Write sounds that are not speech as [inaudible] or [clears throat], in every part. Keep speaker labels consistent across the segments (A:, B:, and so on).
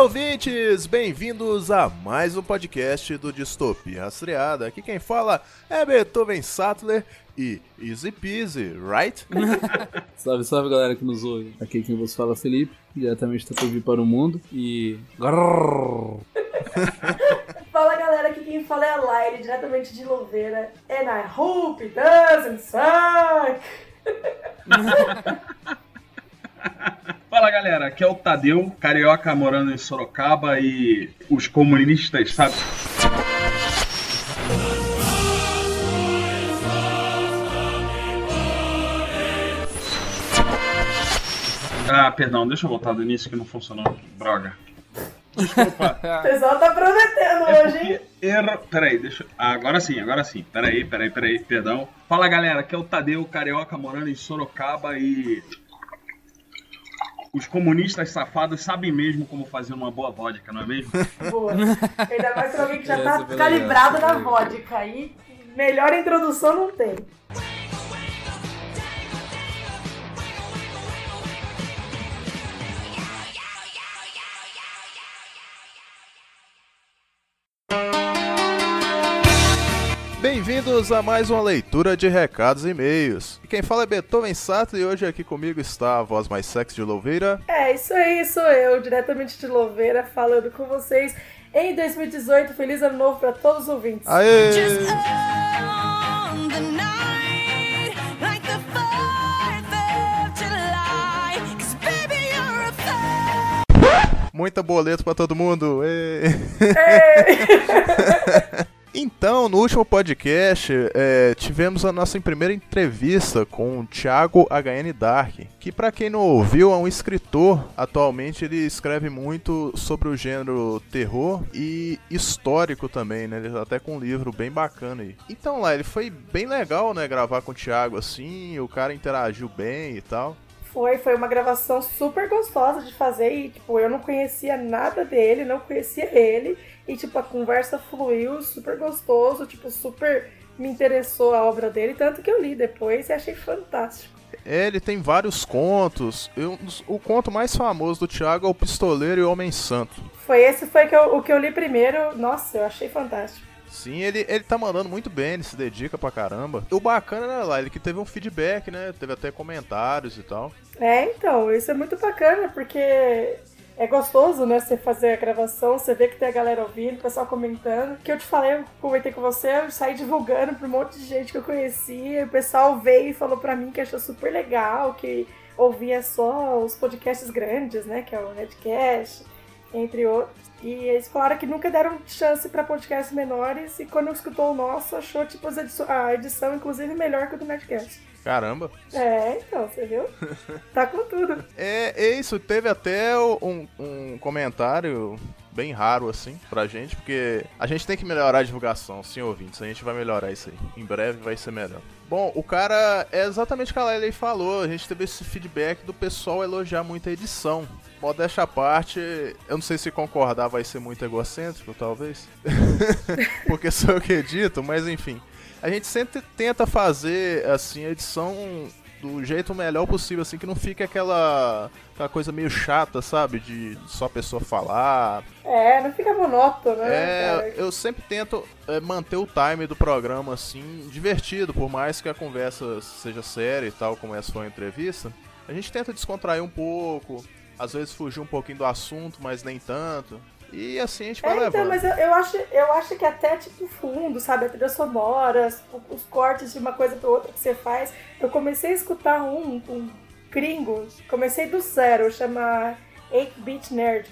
A: Olá, ouvintes! Bem-vindos a mais um podcast do Distopia Rastreada. Aqui quem fala é Beethoven Sattler e Easy Peasy, right? [laughs]
B: Salve, salve galera que nos ouve. Aqui quem vos fala é Felipe, diretamente da TV para o mundo. E. [laughs]
C: Fala galera, aqui quem fala é a Laire, diretamente de Louveira. And I hope it doesn't suck! [laughs]
D: Fala galera, aqui é o Tadeu, carioca morando em Sorocaba e os comunistas, sabe? Ah, perdão, deixa eu voltar do início que não funcionou. Droga. Desculpa. [laughs]
C: O pessoal tá prometendo
D: É
C: hoje, hein?
D: erro. Peraí, deixa. Ah, agora sim, agora sim. Peraí, peraí, peraí, perdão. Fala galera, aqui é o Tadeu, carioca morando em Sorocaba e. Os comunistas safados sabem mesmo como fazer uma boa vodka, não é mesmo? [laughs]
C: Boa. Ainda mais pra alguém que já tá
B: foi
C: calibrado na vodka. Aí, melhor introdução não tem.
A: Bem-vindos a mais uma leitura de recados e e-mails. E quem fala é Beethoven Sattler e hoje aqui comigo está a voz mais sexy de Louveira.
C: É, isso aí, sou eu, diretamente de Louveira, falando com vocês em 2018. Feliz ano novo pra todos os ouvintes.
A: Aê!
E: On the night, like the 4th of July. 'Cause baby, you're a fan.
A: Muita boleto pra todo mundo! Ê!
C: Ei! [laughs] [laughs]
A: Então, no último podcast, é, tivemos a nossa primeira entrevista com o Thiago HN Dark, que para quem não ouviu, é um escritor. Atualmente ele escreve muito sobre o gênero terror e histórico também, né? Ele tá até com um livro bem bacana aí. Então lá, ele foi bem legal, né, gravar com o Thiago assim, o cara interagiu bem e tal.
C: Foi, foi uma gravação super gostosa de fazer e, tipo, eu não conhecia nada dele, não conhecia ele. E, tipo, a conversa fluiu super gostoso, tipo, super me interessou a obra dele, tanto que eu li depois e achei fantástico.
A: É, ele tem vários contos. Eu- o conto mais famoso do Thiago é o Pistoleiro e o Homem Santo.
C: Foi esse foi que eu- o que eu li primeiro, nossa, eu achei fantástico.
A: Sim, ele, ele tá mandando muito bem, ele se dedica pra caramba. O bacana, né, lá, ele que teve um feedback, né? Teve até comentários e tal.
C: É, então, isso é muito bacana, porque é gostoso, né, você fazer a gravação, você vê que tem a galera ouvindo, o pessoal comentando. Que eu te falei, eu comentei com você, eu saí divulgando pra um monte de gente que eu conhecia, o pessoal veio e falou pra mim que achou super legal, que ouvia só os podcasts grandes, né, que é o Redcast, entre outros. E eles falaram que nunca deram chance pra podcasts menores, e quando escutou o nosso, achou, tipo, a edição, inclusive, melhor que a do Nerdcast.
A: Caramba.
C: É, então, você viu? [laughs] Tá com tudo.
A: É, é isso, teve até um, um comentário bem raro, assim, pra gente, porque a gente tem que melhorar a divulgação, sim, ouvintes. A gente vai melhorar isso aí. Em breve vai ser melhor. Bom, o cara é exatamente o que a aí falou. A gente teve esse feedback do pessoal elogiar muito a edição. Modéstia à parte, eu não sei se concordar vai ser muito egocêntrico, talvez. [laughs] Porque sou eu que edito, mas enfim. A gente sempre tenta fazer, assim, a edição do jeito melhor possível, assim, que não fique aquela, aquela coisa meio chata, sabe? De só a pessoa falar.
C: É, não fica monótono, né?
A: É,
C: cara?
A: eu sempre tento é, manter o time do programa, assim, divertido, por mais que a conversa seja séria e tal, como essa foi a entrevista. A gente tenta descontrair um pouco, às vezes fugir um pouquinho do assunto, mas nem tanto. E assim a gente vai
C: É, então,
A: levando.
C: mas eu, eu acho, eu acho que até tipo fundo, sabe? A trilha sonora, os, os cortes de uma coisa pra outra que você faz. Eu comecei a escutar um, um gringo, comecei do zero, chama 8-Bit Nerd.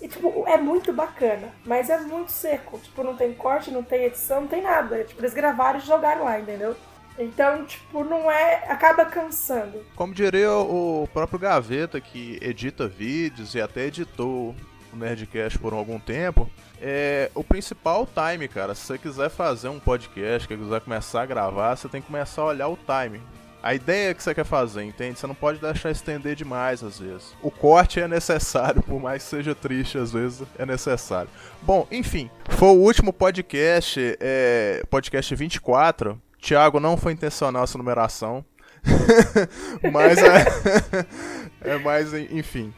C: E, tipo, é muito bacana, mas é muito seco. Tipo, não tem corte, não tem edição, não tem nada. Tipo, eles gravaram e jogaram lá, entendeu? Então, tipo, não é. acaba cansando.
A: Como diria o próprio Gaveta, que edita vídeos e até editou o Nerdcast por algum tempo, é, o principal time, cara. Se você quiser fazer um podcast, que quiser começar a gravar, você tem que começar a olhar o time. A ideia que você quer fazer, entende? Você não pode deixar estender demais às vezes. O corte é necessário, por mais que seja triste, às vezes é necessário. Bom, enfim, foi o último podcast, é, podcast 24. Thiago, não foi intencional essa numeração. [laughs] mas é, [laughs] é mais, enfim.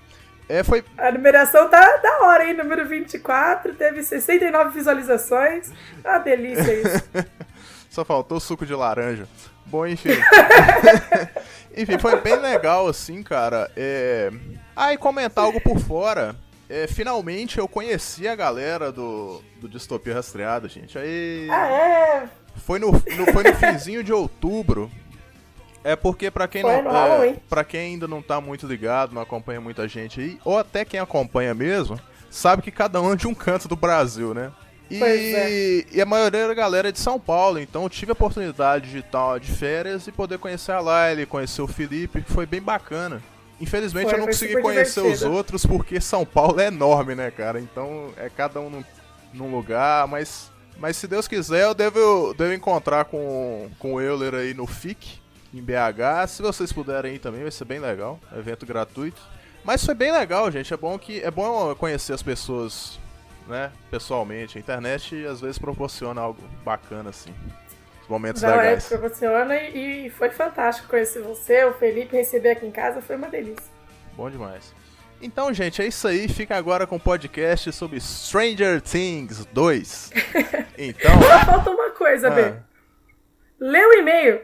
A: É, foi
C: A numeração tá da hora, hein? Número 24, teve 69 visualizações. Ah, delícia isso. [laughs]
A: Só faltou suco de laranja. Bom, enfim. [laughs] enfim, foi bem legal, assim, cara. É... Ah, e comentar algo por fora. É, finalmente eu conheci a galera do, do Distopia Rastreada, gente. Aí.
C: Ah, é?
A: Foi no, no- foi no finzinho de outubro. É porque pra quem
C: Foi
A: não, é, para quem ainda não tá muito ligado, não acompanha muita gente aí, ou até quem acompanha mesmo, sabe que cada um é de um canto do Brasil, né? E,
C: é.
A: e a maioria da galera é de São Paulo, então eu tive a oportunidade de estar de férias e poder conhecer a Laila, conhecer o Felipe, que foi bem bacana. Infelizmente
C: Foi,
A: eu não consegui conhecer os
C: divertido.
A: outros porque São Paulo é enorme, né, cara? Então é cada um num, num lugar, mas mas se Deus quiser, eu devo, devo encontrar com, com o Euler aí no FIC, em BH. Se vocês puderem ir também, vai ser bem legal. Evento gratuito. Mas foi bem legal, gente. É bom que é bom conhecer as pessoas, né, pessoalmente. A internet às vezes proporciona algo bacana assim. Os momentos
C: Não, é,
A: legais.
C: proporciona e foi fantástico conhecer você, o Felipe, receber aqui em casa, foi uma delícia.
A: Bom demais. Então, gente, é isso aí. Fica agora com o podcast sobre Stranger Things 2. [laughs] Então,
C: Só falta uma coisa, B.
A: ah,
C: Lê o e-mail.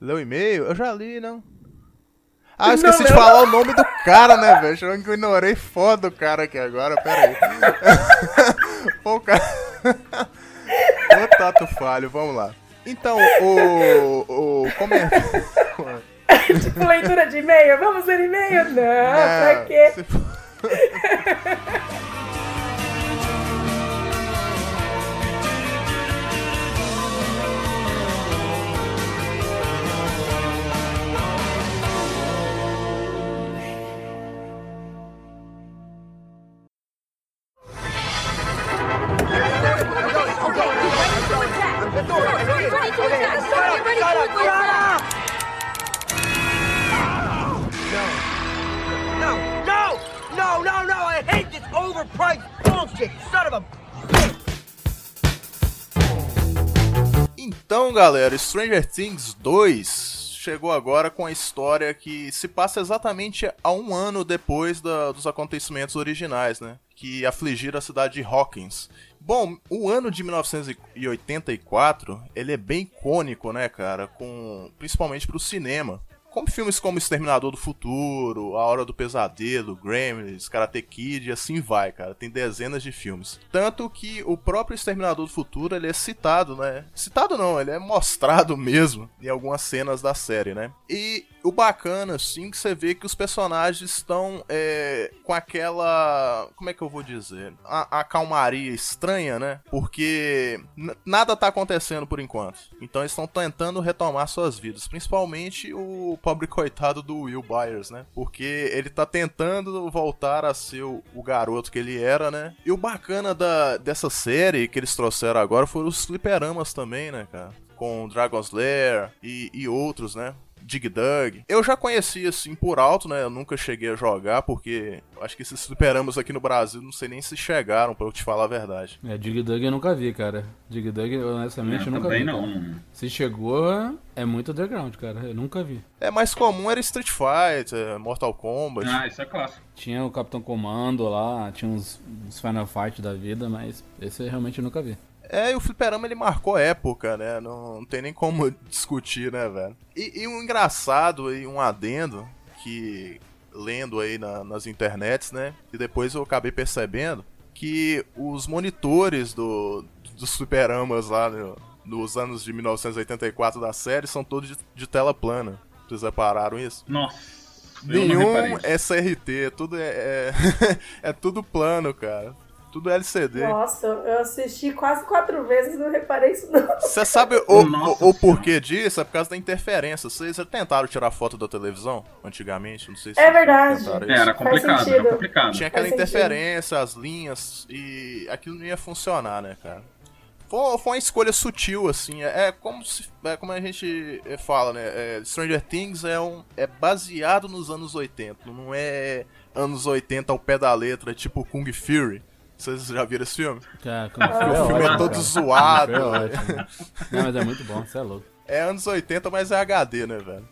A: Leu o e-mail? Eu já li, não. Ah, eu esqueci
C: Não,
A: de
C: não.
A: falar o nome do cara, né, velho? Eu ignorei foda o cara aqui agora, pera aí. [laughs] Pô, cara... Ô, tato falho, vamos lá. Então, o... o como é... [laughs]
C: tipo, leitura de e-mail. Vamos ler e-mail? Não, pra
A: Não,
C: quê?
A: se [laughs]
F: overpriced bullshit, son of a.
A: Então, galera, Stranger Things 2 chegou agora com a história que se passa exatamente a um ano depois da- dos acontecimentos originais, né? Que afligiram a cidade de Hawkins. Bom, o ano de 1984, ele é bem icônico, né, cara? Com, principalmente pro cinema. Como filmes como Exterminador do Futuro, A Hora do Pesadelo, Gremlins, Karate Kid e assim vai, cara. Tem dezenas de filmes. Tanto que o próprio Exterminador do Futuro, ele é citado, né? Citado não, ele é mostrado [laughs] mesmo em algumas cenas da série, né? E o bacana, assim, que você vê que os personagens estão é, com aquela... Como é que eu vou dizer? A, a calmaria estranha, né? Porque nada tá acontecendo por enquanto. Então eles estão tentando retomar suas vidas. Principalmente o pobre coitado do Will Byers, né? Porque ele tá tentando voltar a ser o, o garoto que ele era, né? E o bacana da, dessa série que eles trouxeram agora foram os fliperamas também, né, cara? Com Dragon's Lair e, e outros, né? Dig Dug. Eu já conhecia assim por alto, né? Eu nunca cheguei a jogar, porque acho que esses fliperamas aqui no Brasil não sei nem se chegaram, pra eu te falar a verdade.
B: É, Dig Dug eu nunca vi, cara. Dig Dug, honestamente, eu
D: Eu
B: nunca vi.
D: não.
B: cara. Se chegou, é muito underground, cara. Eu nunca vi.
A: É mais comum era Street Fighter, Mortal Kombat.
D: Ah, isso é clássico.
B: Tinha o Capitão Comando lá, tinha uns, uns Final Fight da vida, mas esse eu realmente nunca vi.
A: É, e o fliperama ele marcou época, né? Não, não tem nem como [laughs] discutir, né, velho? E, e um engraçado e um adendo que lendo aí na- nas internets, né? E depois eu acabei percebendo que os monitores do, dos fliperamas lá no- nos anos de 1984 da série são todos de, de tela plana. Vocês repararam isso?
D: Nossa.
A: Nenhum. SRT, tudo é, é, [laughs] é tudo plano, cara. Tudo LCD.
C: Nossa, eu assisti quase quatro vezes e não reparei isso não.
A: Você sabe o,
D: Nossa
A: o, o porquê disso? É por causa da interferência. Vocês já tentaram tirar foto da televisão antigamente? Não sei se
C: É verdade.
D: É, era complicado, era complicado.
A: Tinha aquela
C: Faz sentido.
A: interferência, as linhas, e aquilo não ia funcionar, né, cara? Foi, foi uma escolha sutil, assim. É, é como se. É como a gente é, fala, né? é, Stranger Things é, um, é baseado nos anos 80. Não é anos 80 ao pé da letra, tipo Kung Fury. Vocês já viram esse filme?
B: Cara, como
A: o
B: é
A: filme é
B: ótimo,
A: todo
B: cara.
A: zoado.
B: É ótimo. Não, mas é muito bom, você é louco.
A: É anos 80, mas é HD, né, velho?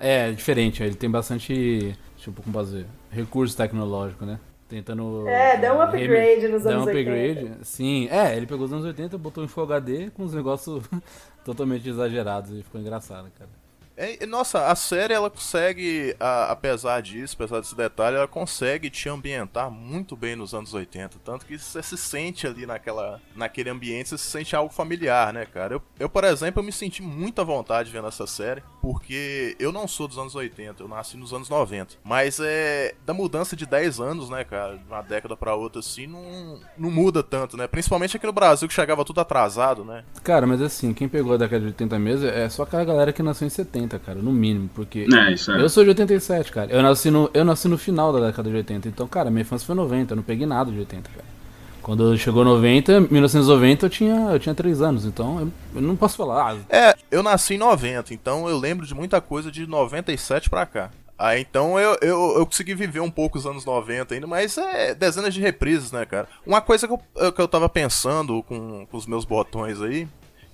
B: É, é, diferente, ele tem bastante, tipo, como dizer, recurso tecnológico, né? Tentando.
C: É, dá um
B: remi-
C: upgrade nos anos
B: um upgrade,
C: 80.
B: sim. É, ele pegou os anos 80, botou em Full HD com os negócios [laughs] totalmente exagerados e ficou engraçado, cara.
A: É, nossa, a série ela consegue, a- apesar disso, apesar desse detalhe, ela consegue te ambientar muito bem nos anos 80. Tanto que você se sente ali naquela, naquele ambiente, você se sente algo familiar, né, cara? Eu, eu, por exemplo, eu me senti muito à vontade vendo essa série, porque eu não sou dos anos 80, eu nasci nos anos 90. Mas é. Da mudança de 10 anos, né, cara? De uma década pra outra, assim, não, não muda tanto, né? Principalmente aqui no Brasil, que chegava tudo atrasado, né?
B: Cara, mas assim, quem pegou a década de 80 mesmo é só aquela galera que nasceu em 70, cara, no mínimo, porque
D: É, isso é.
B: eu sou de 87, cara. Eu nasci no, eu nasci no final da década de 80, então, cara, minha infância foi 90, eu não peguei nada de 80, cara. Quando chegou 90, 1990, eu tinha, eu tinha 3 anos, então eu, eu não posso falar, ah,
A: É, eu nasci em 90, então eu lembro de muita coisa de 97 pra cá. Ah, então eu, eu, eu consegui viver um pouco os anos 90 ainda, mas é dezenas de reprises, né, cara? Uma coisa que eu, que eu tava pensando com, com os meus botões aí,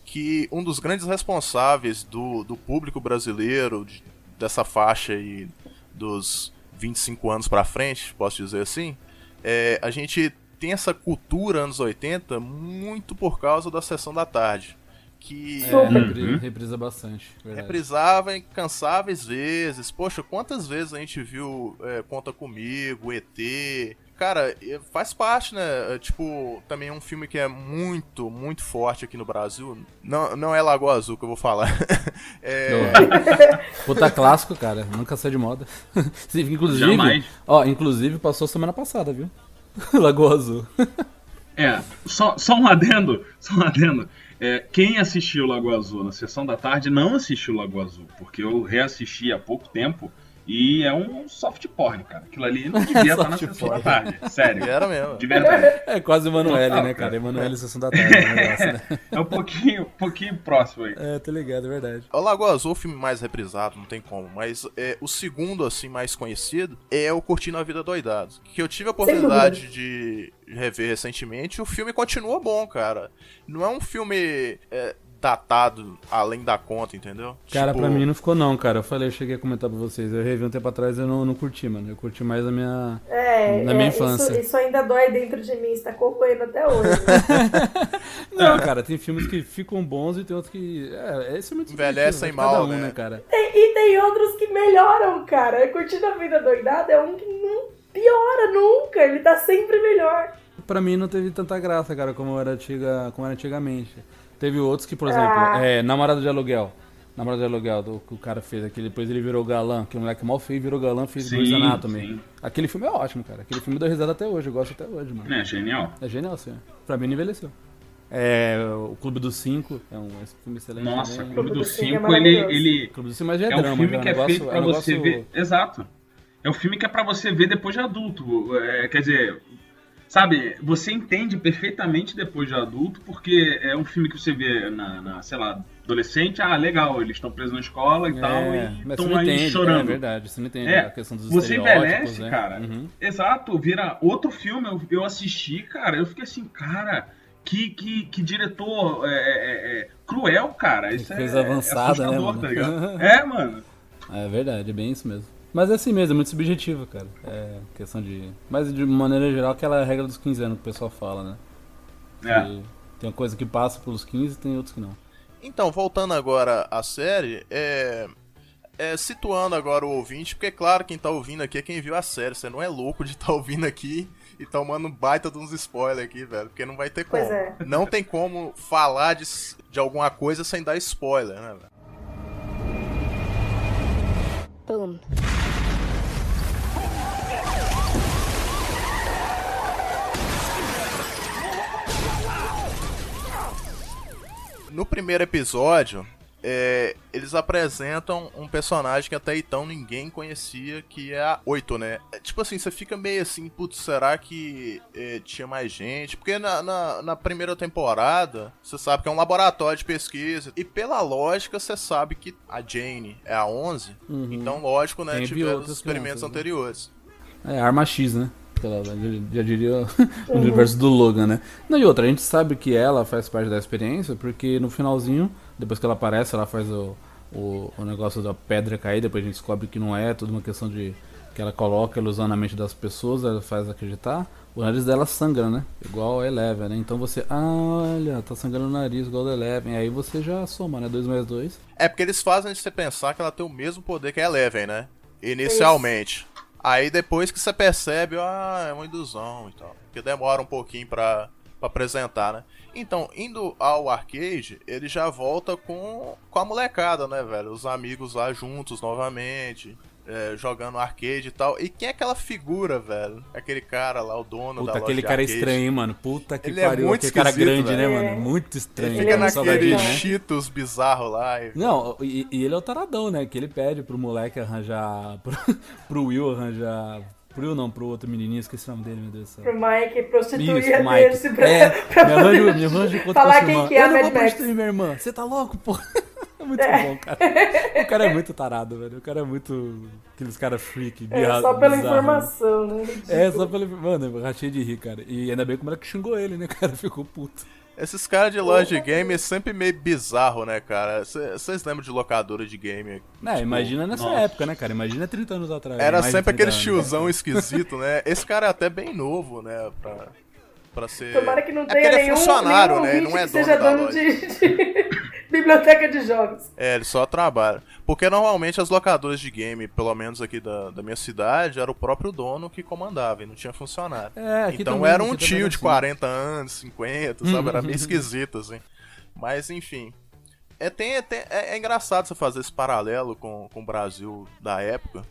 A: que um dos grandes responsáveis do, do público brasileiro, de- dessa faixa aí dos 25 anos pra frente, posso dizer assim, é, a gente tem essa cultura anos 80 muito por causa da sessão da tarde. Que
B: é, repri- reprisa bastante. Verdade.
A: reprisava incansáveis vezes. Poxa, quantas vezes a gente viu é, Conta Comigo, ET. Cara, é, faz parte, né? É, Tipo, também é um filme que é muito, muito forte aqui no Brasil. Não, não é Lagoa Azul que eu vou falar. [laughs] É,
B: Puta clássico, cara, nunca sai de moda. [laughs] Inclusive,
D: Jamais.
B: ó, inclusive passou semana passada, viu? [laughs] Lagoa Azul. [laughs]
D: É, só, só um adendo, só um adendo. É, quem assistiu Lagoa Azul na sessão da tarde não assistiu Lagoa Azul, porque eu reassisti há pouco tempo e é um soft porn, cara. Aquilo ali não [laughs] devia estar na sessão da tarde, sério.
A: era mesmo.
D: De verdade. [laughs]
B: É quase o Emanuele, né,
D: cara.
B: cara? Emanuele Sessão da Tarde, o [laughs] negócio, né?
D: É um pouquinho, um pouquinho próximo aí.
B: É, tô ligado, é verdade.
A: O Lagoa Azul é o filme mais reprisado, não tem como. Mas é, o segundo, assim, mais conhecido é o Curtindo a Vida Doidado. Que eu tive a oportunidade de rever recentemente. e O filme continua bom, cara. Não é um filme é, datado além da conta, entendeu?
B: Cara,
A: Tipo,
B: pra mim não ficou não, cara. Eu falei, eu cheguei a comentar pra vocês. Eu revi um tempo atrás e eu não, não curti, mano. Eu curti mais a minha.
C: É,
B: Na
C: é,
B: minha
C: isso-
B: infância.
C: Isso, ainda dói dentro de mim, está acompanhando até hoje. [laughs]
B: Não, cara, tem filmes que ficam bons e tem outros que. É, esse é muito
A: Envelhecem mal,
B: um,
A: né?
B: né, cara?
C: Tem- e tem outros que melhoram, cara. Curtindo a vida doidada é um que não piora nunca. Ele tá sempre melhor.
B: Pra mim não teve tanta graça, cara, como era, antiga, como era antigamente. Teve outros que, por exemplo,
C: Ah.
B: é, Namorado de Aluguel. Namorado de Aluguel, do, que o cara fez aqui, depois ele virou galã, que o moleque mal feio virou galã, fez
D: Sim,
B: Grey's Anatomy.
D: sim.
B: Aquele filme é ótimo, cara. Aquele filme deu risada até hoje, eu gosto até hoje, mano.
D: É, genial.
B: É genial, sim. Pra mim não envelheceu. É, o Clube dos Cinco, é um filme excelente
D: Nossa,
B: também.
D: Clube
C: Clube
D: dos
C: Cinco é
D: Cinco, ele, ele
B: Clube dos Cinco, mas já é,
D: é um
B: drama,
D: filme
B: já,
D: que é
B: negócio-
D: feito pra
B: um
D: você
B: negócio-
D: ver. Exato. É um filme que é pra você ver depois de adulto. É, quer dizer, sabe, você entende perfeitamente depois de adulto, porque é um filme que você vê na, na, sei lá, adolescente, ah, legal, eles estão presos na escola e tal,
B: É,
D: e
B: mas você
D: estão aí
B: entende, é
D: chorando.
B: verdade, você não entende
D: É,
B: a questão dos
D: Você envelhece,
B: né?
D: cara.
B: Uhum.
D: Exato, vira outro filme. Eu, eu assisti, cara, eu fiquei assim, cara, que, que, que diretor é, é, é, cruel, cara. Isso
B: coisa
D: é,
B: avançada,
D: é
B: né, mano?
D: tá ligado? [laughs] É, mano.
B: É verdade, é bem isso mesmo. Mas é assim mesmo, é muito subjetivo, cara. É questão de. Mas de maneira geral, aquela regra dos 15 anos que o pessoal fala, né?
D: É.
B: Que tem uma coisa que passa pelos 15 e tem outros que não.
A: Então, voltando agora à série, é... é, Situando agora o ouvinte, porque é claro, quem tá ouvindo aqui é quem viu a série. Você não é louco de tá ouvindo aqui e tomando baita de uns spoilers aqui, velho. Porque não vai ter como.
C: É.
A: Não tem como falar de, de alguma coisa sem dar spoiler, né, velho?
G: Boom.
A: No primeiro episódio, é, eles apresentam um personagem que até então ninguém conhecia, que é a 8, né? É, tipo assim, você fica meio assim, putz, será que é, tinha mais gente? Porque na, na, na primeira temporada, você sabe que é um laboratório de pesquisa, e pela lógica, você sabe que a Jane é a 11,
B: Uhum.
A: então lógico, né, tiveram os experimentos
B: crianças, né?
A: anteriores.
B: É, arma X, né? Ela- Já, diria o [laughs] universo do Logan, né? Não, e outra, a gente sabe que ela faz parte da experiência, porque no finalzinho, depois que ela aparece, ela faz o, o, o negócio da pedra cair, depois a gente descobre que não é, tudo uma questão de que ela coloca ilusão na mente das pessoas, ela faz acreditar. O nariz dela sangra, né? Igual a Eleven, né? Então você, ah, olha, tá sangrando o nariz igual a Eleven. Aí você já soma, né? 2 mais 2.
A: É porque eles fazem você pensar que ela tem o mesmo poder que a Eleven, né? Inicialmente. Aí depois que você percebe, ah, é uma ilusão e tal. Porque demora um pouquinho pra, pra apresentar, né? Então, indo ao arcade, ele já volta com, com a molecada, né, velho? Os amigos lá juntos novamente. É, jogando arcade e tal. E quem é aquela figura, velho? Aquele cara lá, o dono da
B: Puta,
A: loja
B: aquele cara
A: arcade.
B: estranho, hein, mano. Puta que
A: Ele é
B: pariu.
A: muito
B: aquele cara grande, né,
C: velho.
B: mano? Muito estranho.
A: Ele
C: Ele
A: fica
C: é muito
A: naquele
C: legal.
A: Cheetos bizarro lá. E...
B: Não, e, e ele é o taradão, né? Que ele pede pro moleque arranjar. [laughs] Pro, pro Will arranjar. Pro Will não, pro outro menininho, esqueci o nome dele, meu Deus do céu.
C: Pro Mike prostituir
B: Isso,
C: a
B: Mike.
C: dele pra,
B: É,
C: pra
B: me
C: poder
B: arranja, me enquanto
C: falar quem que é a
B: Eu não
C: Mad
B: vou
C: Max.
B: prostituir minha irmã. Você tá louco, pô? É muito bom, cara. O cara é muito tarado, velho. O cara é muito. Aqueles caras freak,
C: É,
B: birra-
C: só pela
B: bizarro.
C: informação, né?
B: É, só pela. Mano, eu rachei de rir, cara. E ainda bem como era que xingou ele, né, [laughs] cara? Ficou puto.
A: Esses caras de loja de game é sempre meio bizarro, né, cara? Vocês lembram de locadora de game?
B: É, imagina nessa
D: nossa.
B: época, né, cara? Imagina 30 anos atrás.
A: Era sempre
B: 30
A: aquele tiozão esquisito, né? Esse cara é até bem novo, né? Pra, pra ser.
C: Tomara que não
A: É porque
C: tenha
A: ele é
C: nenhum,
A: funcionário,
C: nenhum
A: né? Não é
C: que
A: dono
C: seja dono de, [laughs] de biblioteca de jogos.
A: É, ele só trabalha. Porque normalmente as locadoras de game, pelo menos aqui da, da minha cidade, era o próprio dono que comandava e não tinha funcionário.
B: É, aqui
A: então
B: também,
A: era um tio
B: era
A: de
B: assim.
A: 40 anos, 50, sabe? Era meio [laughs] esquisito, assim. Mas enfim. É, tem, tem- é, é engraçado você fazer esse paralelo com, com o Brasil da época.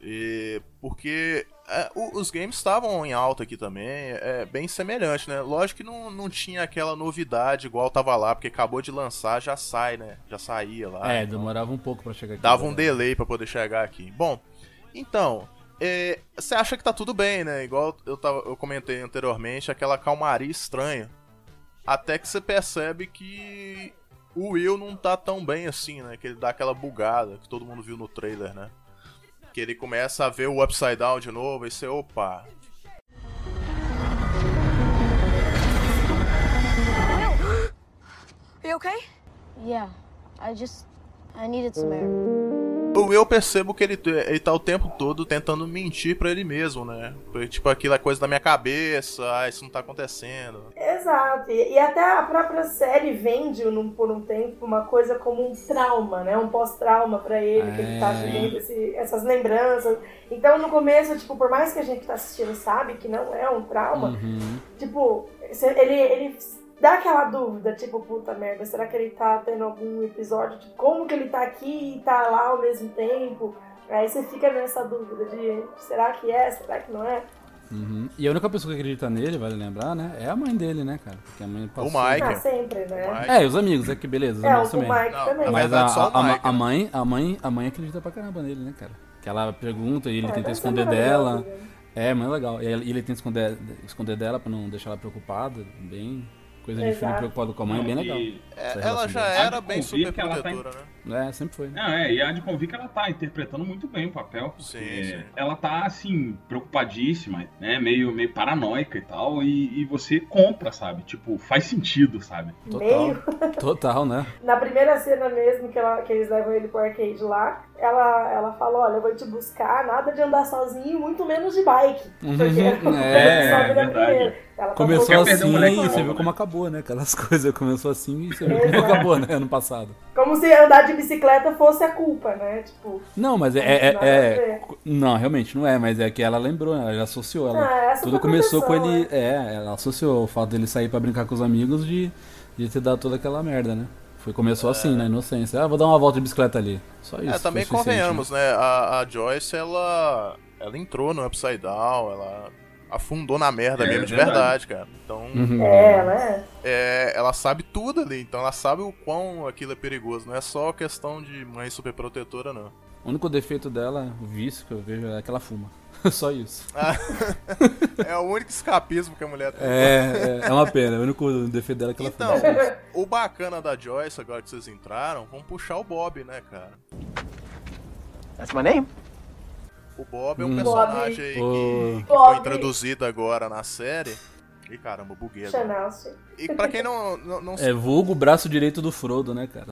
A: E, porque é, os games estavam em alta aqui também, é bem semelhante, né? Lógico que não, não tinha aquela novidade igual tava lá, porque acabou de lançar, já sai, né? Já saía lá.
B: É,
A: então-
B: demorava um pouco pra chegar aqui.
A: Dava um
B: né?
A: delay pra poder chegar aqui. Bom, então, é, você acha que tá tudo bem, né? Igual eu, tava, eu comentei anteriormente, aquela calmaria estranha. Até que você percebe que o Will não tá tão bem assim, né? Que ele dá aquela bugada que todo mundo viu no trailer, né? Que ele começa a ver o Upside Down de novo e você, opa,
E: You okay?
G: Yeah, I just. I needed some air.
A: O Will eu percebo que ele, ele tá o tempo todo tentando mentir pra ele mesmo, né? Porque, Tipo, aquilo é coisa da minha cabeça, ah, isso não tá acontecendo.
C: Exato. E, e até a própria série vende num- por um tempo uma coisa como um trauma, né? Um pós-trauma pra ele, que ele tá
B: É.
C: vivendo esse- essas lembranças. Então, no começo, tipo, por mais que a gente que tá assistindo sabe que não é um trauma,
B: Uhum.
C: tipo, ele, ele dá aquela dúvida, tipo, puta merda, será que ele tá tendo algum episódio? Tipo, como que ele tá aqui e tá lá ao mesmo tempo? Aí você fica nessa dúvida de será que é, será que não é?
B: Uhum. E a única pessoa que acredita nele, vale lembrar, né? É a mãe dele, né, cara? Porque a mãe passou...
A: Mike.
C: Ah, sempre, né?
A: Mike.
B: É, e os amigos, é que beleza, os
C: É, o
B: amigos
C: o
B: também.
C: Mike
A: Não,
C: também.
B: Mas a,
A: só o
B: a-
A: Mike,
B: a
A: né?
B: mãe, a mãe, a mãe acredita pra caramba nele, né, cara? Que ela pergunta e ele
C: Ah,
B: tenta esconder dela.
C: né?
B: É, mas é legal. E ele, e ele tenta esconder, esconder dela pra não deixar ela preocupada. Bem. Coisa de filho
C: Exato.
B: preocupado com a mãe, é bem legal.
A: É, ela já era bem
D: convir
A: super
D: que ela tá
A: protetora, né?
B: É, sempre foi.
D: Não, é, e há de convir que ela tá interpretando muito bem o papel, porque
A: Sim, sim.
D: ela tá, assim, preocupadíssima, né, meio, meio paranoica e tal, e, e você compra, sabe? Tipo, faz sentido, sabe?
B: Total.
C: Meio.
B: Total, né? [laughs]
C: Na primeira cena mesmo que, ela, que eles levam ele pro arcade lá, ela, ela fala, olha, eu vou te buscar, nada de andar sozinho, muito menos de bike. Porque
B: Uhum, [laughs]
C: ela
B: é,
C: na
D: verdade.
C: tá
B: Começou assim e você viu
D: né?
B: como acabou, né? Aquelas [laughs] coisas. Começou assim e você viu como acabou, né? Ano passado.
C: Como se andar de bicicleta fosse a culpa, né? Tipo,
B: Não, mas é. é- é- não, realmente não é, mas é que ela lembrou, né? ela já associou. Ela,
C: Ah, essa
B: tudo começou com ele. É, ela associou o fato dele sair pra brincar com os amigos de, de ter dado toda aquela merda, né? Foi, começou assim, na inocência. Ah, vou dar uma volta de bicicleta ali. Só isso.
A: É, também
B: suficiente,
A: convenhamos, né? A, a Joyce, ela, ela entrou no Upside Down, ela afundou na merda
D: É,
A: mesmo de
D: verdade.
A: verdade, cara. Então,
B: Uhum.
C: É, ela é.
A: é, ela sabe tudo ali, então ela sabe o quão aquilo é perigoso. Não é só questão de mãe superprotetora, não.
B: O único defeito dela, o vício que eu vejo, é que ela fuma. [laughs] Só isso. [laughs]
A: É o único escapismo que a mulher tem.
B: É, é, é uma pena. O único defeito dela é que ela
A: Então,
B: fuma.
A: o bacana da Joyce, agora que vocês entraram, vamos puxar o Bob, né, cara?
F: That's my name.
A: O Bob é um
B: Hum.
A: personagem aí que, que foi
C: Bob.
A: introduzido agora na série. Ih, caramba, buguei agora. E pra quem não, não, não
B: É vulgo o braço direito do Frodo, né, cara?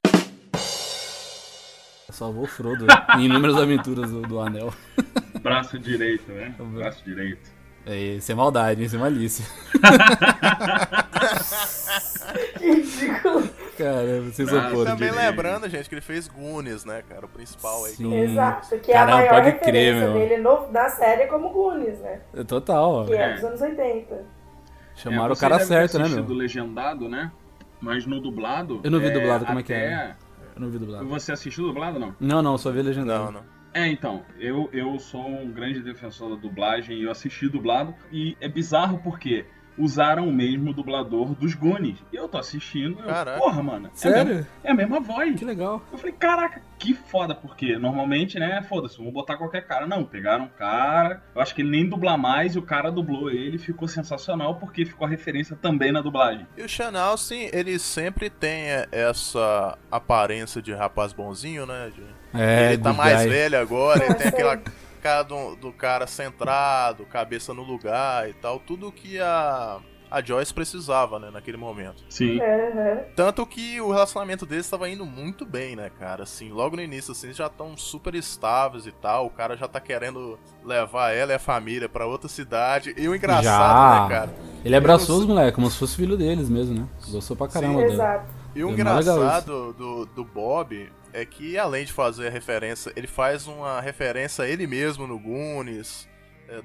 B: Salvou o Frodo em inúmeras aventuras do, do Anel. [laughs]
D: Braço direito, né? Braço direito.
B: É, isso é maldade, isso é malícia. [laughs]
C: Que ridículo.
B: Caramba, vocês
D: Ah,
B: são podres.
A: Também
D: direito.
A: lembrando, gente, que ele fez Goonies, né, cara? O principal aí. que
B: Sim.
C: Exato, que é
B: Caramba,
C: a maior
B: pode
C: referência
B: crer, meu.
C: dele no, na série como Goonies, né?
B: É Total, ó.
C: Que é dos anos 80.
B: Chamaram
D: É,
B: o cara certo, né, meu?
D: legendado, né? Mas no dublado.
B: Eu não vi dublado, como é que é? Eu não vi dublado.
D: Você assistiu dublado não?
B: Não, não, só vi legendado.
A: Não, não.
D: É, então, eu, eu sou um grande defensor da dublagem e eu assisti dublado. E é bizarro porque usaram o mesmo dublador dos Goonies. E eu tô assistindo, eu,
A: Caraca.
D: porra, mano. É,
B: Sério?
D: mesmo- é a mesma voz.
B: Que legal.
D: Eu falei, caraca, que foda, porque normalmente, né, foda-se, vamos botar qualquer cara. Não, pegaram um cara, eu acho que ele nem dubla mais, e o cara dublou ele, ficou sensacional, porque ficou a referência também na dublagem.
A: E o Chanel, sim, ele sempre tem é, essa aparência de rapaz bonzinho, né? de-
B: É,
A: ele tá mais
B: guy.
A: velho agora, ele tem [laughs] aquela cara do, do cara centrado, cabeça no lugar e tal. Tudo que a, a Joyce precisava, né, naquele momento.
D: Sim.
C: Aham.
A: Tanto que o relacionamento deles estava indo muito bem, né, cara? Assim, logo no início, assim, eles já estão super estáveis e tal. O cara já tá querendo levar ela e a família pra outra cidade. E o engraçado,
B: Já.
A: né, cara?
B: Ele abraçou os moleques, como se fosse filho deles mesmo, né? Gostou pra caramba dele.
C: Exato.
A: E o
B: É
A: engraçado do, do Bob é que, além de fazer a referência, ele faz uma referência a ele mesmo no Goonies,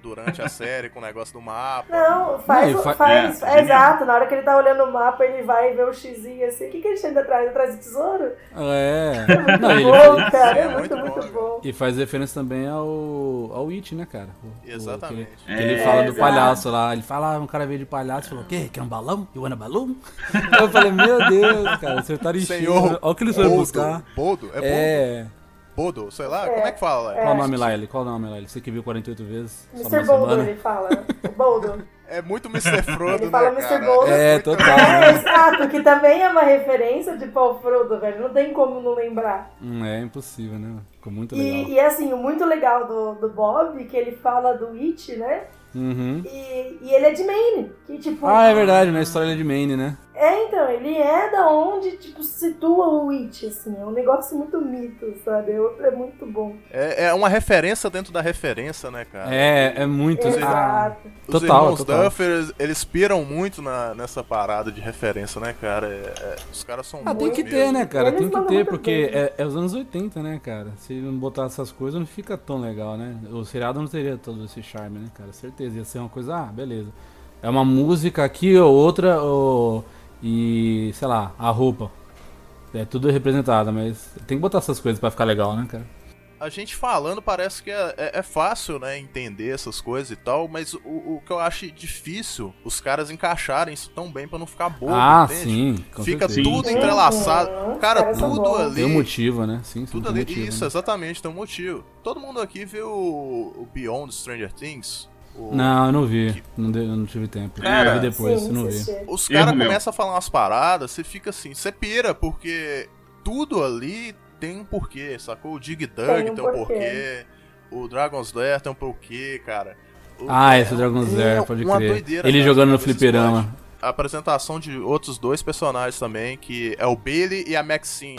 A: durante a série, com o negócio do mapa.
C: Não, faz.
B: Não, fa-
C: faz
D: é,
C: é, exato, na hora que ele tá olhando o mapa, ele vai ver o xizinho assim. O que, que ele tem atrás? Atrás do tesouro?
B: É.
C: Muito
B: Não, ele,
C: bom, cara.
A: é
C: É muito,
A: muito
C: muito,
A: bom.
C: bom.
B: e faz referência também ao, ao It, né, cara? O- o-
A: Exatamente.
B: que ele, que ele
D: É,
B: fala do palhaço lá. Ele fala, ah, um cara veio de palhaço e falou, o quê? Quer um balão? You want a balloon? [laughs] Eu falei, meu Deus, cara, acertaram em cheio.
A: Senhor,
B: Olha o que eles foram buscar.
A: Boldo? É Boldo?
B: É.
A: Boldo, sei lá, como é que fala?
B: Qual o nome, Laile? Qual o nome, Laile? Você que viu 48 vezes?
C: Mr. Boldo,
B: semana?
C: ele fala. O Boldo.
A: É muito Mr. [laughs] Frodo,
C: Ele fala
A: né,
C: Mr.
A: cara?
C: Boldo.
B: É,
A: muito-
B: total.
C: É,
B: né?
C: exato, que também é uma referência de Paul Frodo, velho. Não tem como não lembrar.
B: Hum, é impossível, né? Ficou muito legal.
C: E, e assim, o muito legal do, do Bob, que ele fala do It, né?
B: Uhum.
C: E, e ele é de Maine. Que, tipo,
B: Ah, é verdade, na história de Maine, né?
C: É, então, ele é da onde, tipo, se situa o It, assim. É um negócio muito mito, sabe? É outro é muito bom.
A: É, é uma referência dentro da referência, né, cara?
B: É, é muito. Ah,
C: Exato.
A: Os
B: total,
A: irmãos
B: total.
A: Duffers, eles piram muito na, nessa parada de referência, né, cara? É- é- os caras são
B: Ah, tem
A: muito
B: que ter,
A: mesmo.
B: né, cara?
C: Eles
B: Tem que ter, porque
C: bem.
B: é, é os anos 80, né, cara? Se não botar essas coisas, não fica tão legal, né? O seriado não teria todo esse charme, né, cara? Certeza. Ia ser uma coisa, ah, beleza. É uma música aqui ou outra, ou. E, sei lá, a roupa. É tudo representado, mas tem que botar essas coisas pra ficar legal, né, cara?
A: A gente falando parece que é, é- é fácil, né, entender essas coisas e tal, mas o, o que eu acho difícil, os caras encaixarem isso tão bem pra não ficar bobo,
B: ah,
A: entende?
B: sim, com
A: Fica
B: certeza.
A: tudo
C: Sim.
A: entrelaçado. Cara, tudo ali.
B: Tem um motivo, né? Sim, sim,
A: Tudo
B: tem
A: ali.
B: motivo,
A: Isso,
B: né?
A: exatamente, tem um motivo. Todo mundo aqui viu o, o Beyond Stranger Things? O-
B: Não, eu não vi. Não, dei- eu não tive tempo.
A: Cara,
B: eu vi depois,
C: Sim,
B: eu não vi.
A: Os caras começam a falar umas paradas, você fica assim, você pira, porque tudo ali tem um porquê, sacou? O Dig Dug tem
C: Tem
A: um,
C: um
A: porquê.
C: porquê.
A: o Dragon's Lair tem um porquê, cara. O-
B: Ah,
A: é
B: esse Dragon's
A: um-
B: Lair, pode
A: uma
B: crer.
A: doideira,
B: Ele
A: cara,
B: jogando no fliperama.
A: A apresentação de outros dois personagens também, que é o Billy e a Maxine.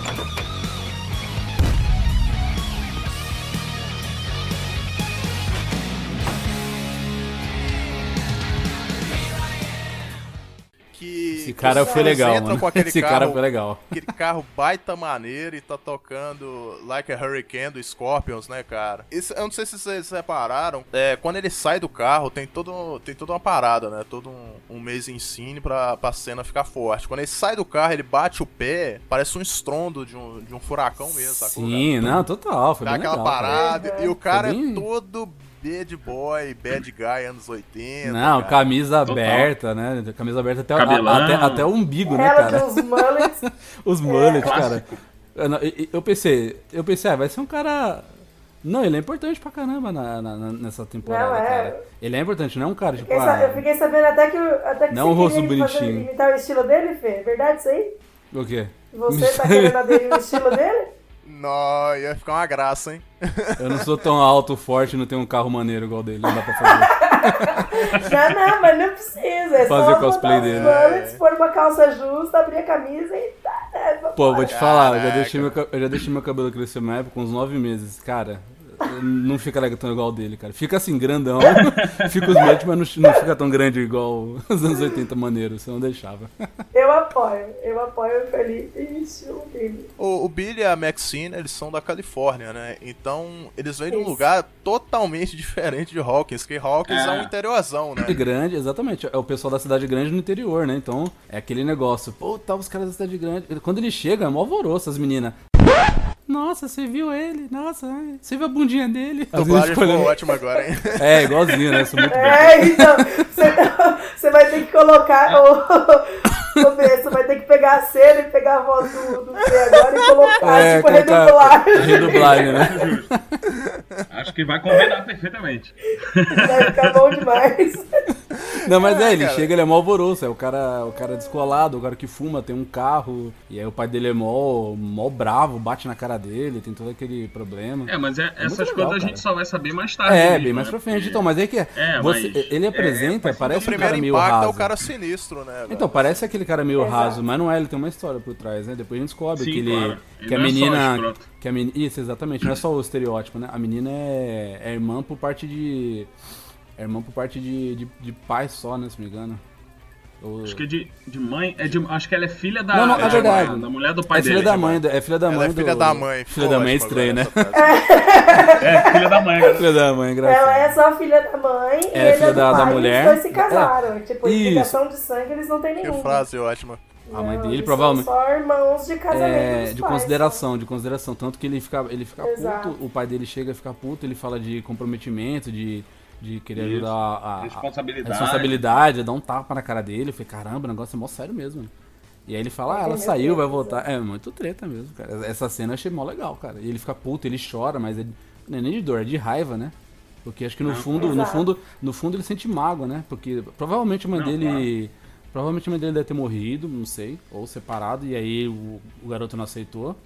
B: Esse cara foi legal, mano. Esse
A: carro,
B: cara foi legal.
A: Aquele carro baita maneiro e tá tocando Like a Hurricane do Scorpions, né, cara? Isso, eu não sei se vocês repararam, é, quando ele sai do carro, tem, todo, tem toda uma parada, né? Todo um, um mês em cine pra, pra cena ficar forte. Quando ele sai do carro, ele bate o pé, parece um estrondo de um, de um furacão mesmo, sacou?
B: Sim, não, total. Foi
A: Dá
B: bem
A: aquela
B: legal, cara.
A: parada e o cara é todo bad boy, bad guy anos 80.
B: Não,
A: cara.
B: camisa
D: Total.
B: aberta, né? Camisa aberta até, a- até, até o umbigo, né,
C: Ela tem
B: cara?
C: uns mullets. [laughs]
B: Os mullets, cara.
D: Clássico.
B: Eu, eu- eu pensei, eu pensei, ah, vai ser um cara. Não, ele é importante pra caramba na, na- nessa temporada,
C: Não, é.
B: cara. Ele é importante, não é um cara, tipo,
C: Fiquei sa-
B: ah,
C: eu fiquei sabendo até que, o- até que
B: Não um
C: você
B: rosto bonitinho.
C: imitar o estilo dele, Fê. É verdade isso aí?
B: o quê?
C: Você tá querendo [laughs] aderir o estilo dele?
A: Não, ia ficar uma graça, hein?
B: Eu não sou tão alto, forte, não tenho um carro maneiro igual dele, não dá pra fazer. [laughs]
C: Não, não, mas não precisa. É
B: Fazer
C: só
B: cosplay dele.
C: mullets, pôr uma calça justa, abrir a camisa e tá, né?
B: Pô, vou te falar, eu já, deixei meu, eu já deixei meu cabelo crescer uma época, uns nove meses. Cara, não fica legal tão igual o dele, cara. Fica assim, grandão, [laughs] fica os medos, mas não, não fica tão grande igual os anos 80 maneiro, você não deixava. [laughs]
C: Eu apoio, eu apoio o Felipe e o dele.
A: O, o Billy e a Maxine, eles são da Califórnia, né? Então, eles vêm de um
C: Isso.
A: lugar totalmente [laughs] diferente de Hawkins, que Hawkins é,
D: É.
A: um interiorzão, né?
B: Cidade grande, exatamente. É o pessoal da cidade grande no interior, né? Então, é aquele negócio. Pô, tá os caras da cidade grande. Quando ele chega, é mó alvoroço, as meninas. Nossa, você viu ele? Nossa, ai, você viu a bundinha dele?
A: A dublagem ficou ótima agora, hein? [laughs]
B: É, igualzinho, né? Sou muito bem.
C: É, então, [laughs] você, vai ter que colocar o. [laughs] Você vai ter que pegar a cena e pegar a voz do, do Fê agora e colocar,
B: É,
C: tipo,
B: colocar
C: redublagem.
B: redublagem, né?
D: Acho que vai combinar perfeitamente.
C: Vai ficar bom demais.
B: Não, mas é, ele
A: cara.
B: chega, ele é mó alvoroço, é o cara, o cara descolado, o cara que fuma, tem um carro, e aí o pai dele é mó, mó bravo, bate na cara dele, tem todo aquele problema.
D: É, mas é- essas
B: legal,
D: coisas a
B: cara.
D: gente só vai saber mais tarde.
B: É,
D: mesmo,
B: bem mais
D: né?
B: pra frente,
D: Porque-
B: então, mas é que é,
D: É,
B: você-
D: mas-
B: ele
D: é,
B: apresenta,
D: faz
B: parece
A: O
B: um
A: primeiro
B: cara meio raso.
A: é o cara sinistro, né?
B: Então,
A: velho?
B: parece aquele cara meio
C: Exato.
B: raso, mas não é, ele tem uma história por trás, né? Depois a gente descobre
D: Sim,
B: que ele.
D: claro. Ele
B: Que a
D: é
B: menina. que a menina. Isso, exatamente, não é só o estereótipo, né? A menina é, é irmã por parte de. É irmã por parte de, de, de pai só, né? Se não me engano.
D: Acho que é de, de mãe. É de, acho que ela é filha da.
B: Não, não, é
D: da-
B: verdade.
D: Da mulher do pai
B: é filha
D: dele.
B: da mãe, da- é filha da
A: Ela
B: mãe
A: é filha
B: do-
A: da mãe.
B: Filha da mãe é estranho, né? [laughs]
D: É, filha da mãe. cara.
B: Filha da mãe, engraçado.
C: Ela é só filha da mãe e
B: É,
C: ele
B: filha
C: é do
B: da- da
C: pai.
B: mulher.
C: E os dois se casaram. Tipo,
B: Isso.
C: ligação de sangue eles não têm
A: Que
C: nenhuma.
A: frase ótima.
B: A mãe
C: Não,
B: dele
C: eles
B: provavelmente-
C: São só irmãos de casamento.
B: É, de
C: pais.
B: consideração, de consideração. Tanto que ele fica, ele fica
C: Exato.
B: puto, o pai dele chega a ficar puto, ele fala de comprometimento, de, de querer
D: Isso.
B: ajudar a, a-
D: Responsabilidade.
B: a responsabilidade, dar um tapa na cara dele. Eu falei, caramba, o negócio é mó sério mesmo. E aí ele fala, ah, ela saiu, vai voltar. É muito treta mesmo, cara. Essa cena eu achei mó legal, cara. E ele fica puto, ele chora, mas ele, não é nem de dor, é de raiva, né? Porque acho que no fundo, no fundo, no fundo ele sente mágoa, né? Porque provavelmente a mãe
D: Não,
B: dele. Provavelmente a mãe dele deve ter morrido, não sei, ou separado, e aí o, o garoto não aceitou.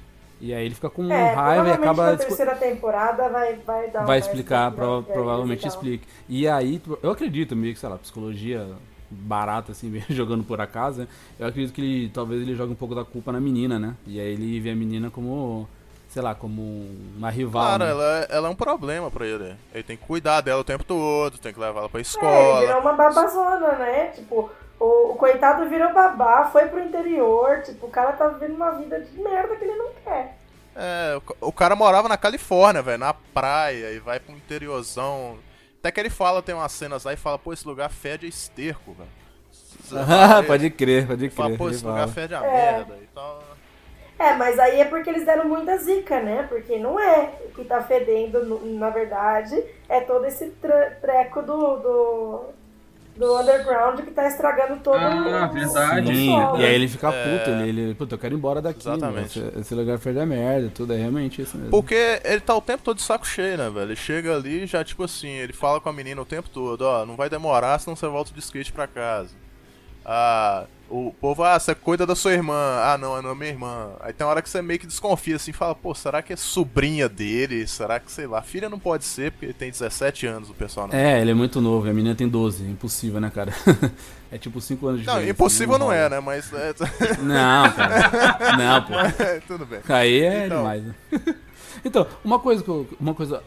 B: E aí ele fica com
C: É,
B: raiva e acaba.
C: na terceira temporada vai, vai dar
B: vai explicar, prova-
C: vai
B: provavelmente explique. E aí, eu acredito meio que, sei lá, psicologia barata, assim, [laughs] meio jogando por acaso, né? Eu acredito que ele, talvez ele jogue um pouco da culpa na menina, né? E aí ele vê a menina como, sei lá, como uma rival.
A: Claro,
B: né?
A: ela, é- ela é um problema pra ele. Ele tem que cuidar dela o tempo todo, tem que levar ela pra
C: É, ele
A: escola.
C: virou uma babazona, né? Tipo, o, o coitado virou babá, foi pro interior, tipo, o cara tá vivendo uma vida de merda que ele.
A: É, o ca- o cara morava na Califórnia, velho, na praia, e vai um interiorzão. Até que ele fala, tem umas cenas lá e fala, pô, esse lugar fede a esterco, velho. [laughs]
B: Pode crer, pode
A: ele fala,
B: crer.
A: pô, esse
B: fala.
A: lugar fede a
C: É.
A: merda. Então,
C: É, mas aí é porque eles deram muita zica, né? Porque não é. O que tá fedendo, na verdade, é todo esse tre- treco do, do, do underground que tá estragando todo
D: Ah,
C: o-
D: verdade.
B: Sim, e aí ele fica
A: É.
B: puto, ele, ele, puta, eu quero ir embora daqui,
A: Exatamente.
B: esse, esse lugar fez a merda, tudo, é realmente isso mesmo.
A: Porque ele tá o tempo todo de saco cheio, né, velho? Ele chega ali e já, tipo assim, ele fala com a menina o tempo todo, ó, não vai demorar, senão você volta de skate pra casa. Ah, o povo, ah, você cuida da sua irmã. Ah, não, não é minha irmã. Aí tem uma hora que você meio que desconfia assim, fala, pô, será que é sobrinha dele? Será que, sei lá, filha não pode ser, porque ele tem 17 anos, o pessoal não.
B: É, ele é muito novo, a menina tem 12, impossível, né, cara? [laughs] é tipo 5 anos de
A: Não, impossível não
B: rola.
A: é, né? Mas. é, [laughs]
B: Não, cara. Não, pô.
A: tudo bem.
B: Aí é
A: Então.
B: demais. né? [laughs] então, uma coisa que eu. Uma coisa.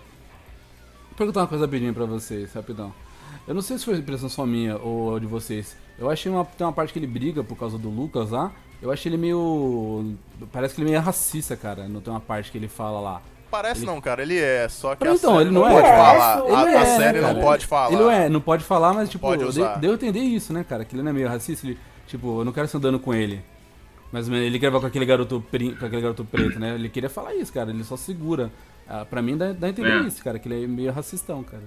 B: Vou perguntar uma coisa rapidinho pra vocês, rapidão. Eu não sei se foi impressão só minha ou de vocês. Eu achei uma. Tem uma parte que ele briga por causa do Lucas lá. Eu achei ele meio. Parece que ele é meio racista, cara. Não tem uma parte que ele fala lá.
A: Parece
B: Ele-
A: não, cara, ele é, só que
B: Pra
A: a
B: então,
A: série
B: ele não é,
A: pode falar.
C: Ele
A: A,
B: é,
A: a
B: né,
A: série não pode falar.
B: Ele não é, não pode falar, mas tipo, deu, a entender isso, né, cara? Que ele não é meio racista. Ele, tipo, eu não quero ser andando com ele. Mas ele quer com aquele garoto com aquele garoto preto, né? Ele queria falar isso, cara. Ele só segura. Ah, pra mim dá, dá a entender
D: É.
B: isso, cara, que ele é meio racistão, cara.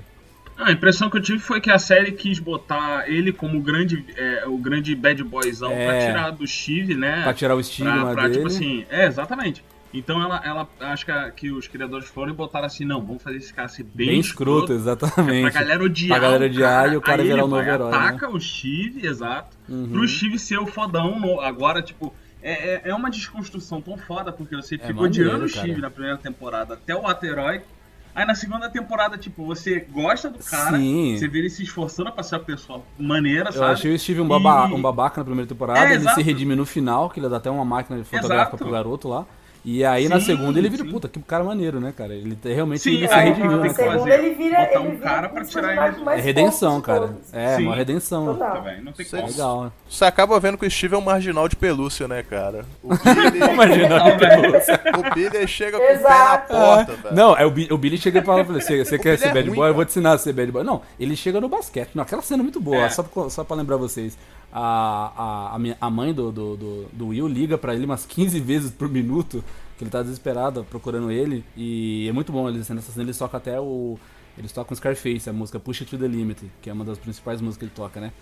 D: A impressão que eu tive foi que a série quis botar ele como o grande, é, o grande bad boyzão pra
B: É.
D: tirar do Steve, né?
B: Pra tirar o estigma
D: pra, pra,
B: dele.
D: tipo assim, é, exatamente. Então ela, ela acho que, a- que os criadores foram e botaram assim, não, vamos fazer esse cara ser bem,
B: Bem escroto, exatamente.
D: Pra galera odiar.
B: Pra galera odiar e o cara virar o novo
D: vai,
B: herói, né?
D: Ataca o Steve, exato.
B: Uhum.
D: Pro Steve ser o fodão. no- agora, tipo, é, é, é uma desconstrução tão foda, porque você
B: É maneiro,
D: odiando o Steve na primeira temporada até o ato. Aí na segunda temporada, tipo, você gosta do cara,
B: Sim.
D: você vê ele se esforçando pra ser uma pessoa maneira,
B: Eu
D: sabe?
B: achei o Steve um, baba-
D: E-
B: um babaca na primeira temporada,
D: É,
B: ele
D: exato.
B: se redime no final, que ele dá até uma máquina fotográfica
D: Exato.
B: pro garoto lá. E aí na
D: Sim,
B: segunda ele vira,
D: sim.
B: puta, que cara maneiro, né, cara? Ele te- realmente
D: Sim,
B: ele se
D: aí
B: redimiu,
D: tem
B: né,
D: fazer.
C: ele vira,
D: Botar
C: ele
D: um
C: vira
D: cara
C: um
D: pra tirar ele.
B: É redenção,
C: de
B: cara. É,
D: Sim.
B: uma redenção.
C: Total.
D: Velho, não tem
A: Cê-
D: como.
B: Legal, né?
A: Você acaba vendo que o Steve é um marginal de pelúcia, né, cara? O [laughs] Billy,
B: Imagina
D: Não, velho.
A: o Billy chega com o pé na
C: Exato.
A: porta, velho.
B: Não, é o, Bi- o Billy chega e fala pra ele, você, você quer
A: Billy
B: ser
A: é
B: bad
A: ruim,
B: boy? Eu
A: cara.
B: vou te ensinar a ser bad boy. Não, ele chega no basquete. Não, aquela cena é muito boa,
D: É.
B: só, pra, só pra lembrar vocês. A, a, a, minha- a mãe do, do, do, do Will liga pra ele umas 15 vezes por minuto, que ele tá desesperado procurando ele. E é muito bom, eles, nessa cena eles tocam até o... Eles tocam Scarface, a música Push It To The Limit, que é uma das principais músicas que ele toca, né?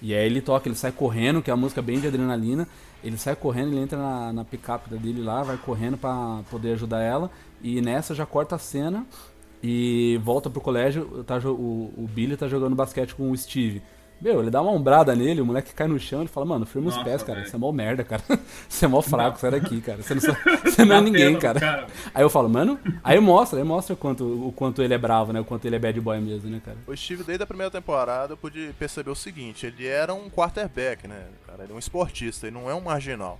B: E aí ele toca, ele sai correndo, que é uma música bem de adrenalina. Ele sai correndo, ele entra na, na picape dele lá, vai correndo pra poder ajudar ela. E nessa já corta a cena e volta pro colégio. Tá, o, o Billy tá jogando basquete com o Steve. Meu, ele dá uma ombrada nele, o moleque cai no chão, ele fala, mano, firma os
D: Nossa,
B: pés, cara. Você é mó merda, cara. [laughs] Você é mó fraco, sai daqui, cara. Você não, [laughs] você não é ninguém, cara.
D: cara.
B: Aí eu falo, mano, aí mostra, aí mostra o quanto, o quanto ele é bravo, né? O quanto ele é bad boy mesmo, né, cara?
A: O Steve, desde a primeira temporada, eu pude perceber o seguinte: ele era um quarterback, né? Cara, ele é um esportista, ele não é um marginal.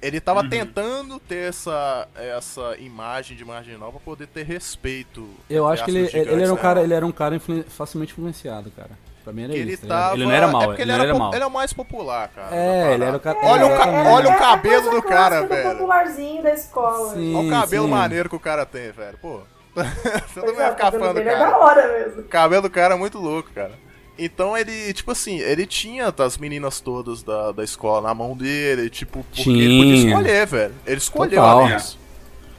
A: Ele tava
D: Uhum.
A: tentando ter essa, essa imagem de marginal pra poder ter respeito.
B: Eu acho que ele,
A: aspas,
B: ele,
A: gigantes,
B: era um
A: né?
B: cara, ele era um cara influen- facilmente influenciado, cara. Pra mim era
A: Que ele
B: isso. tá
A: tava.
B: ele não era mal,
A: é porque
B: ele,
A: ele, era,
B: era
A: po-
B: mal.
A: ele é o mais popular, cara.
B: É, ele era o cara.
A: Olha o, ca- olha o
C: É
A: cabelo do cara,
C: do
A: velho.
C: popularzinho da escola.
B: Sim,
A: Olha o cabelo
B: sim.
A: maneiro que o cara tem, velho. Pô. [laughs] Você não
C: é,
A: vai
C: o
A: ficar
C: cabelo
A: fã do
C: é
A: cara.
C: da hora mesmo.
A: O cabelo do cara é muito louco, cara. Então ele, tipo assim, ele tinha as meninas todas da, da escola na mão dele, tipo, porque ele podia
B: Tinha.
A: escolher, velho. Ele escolheu
B: Total.
A: isso.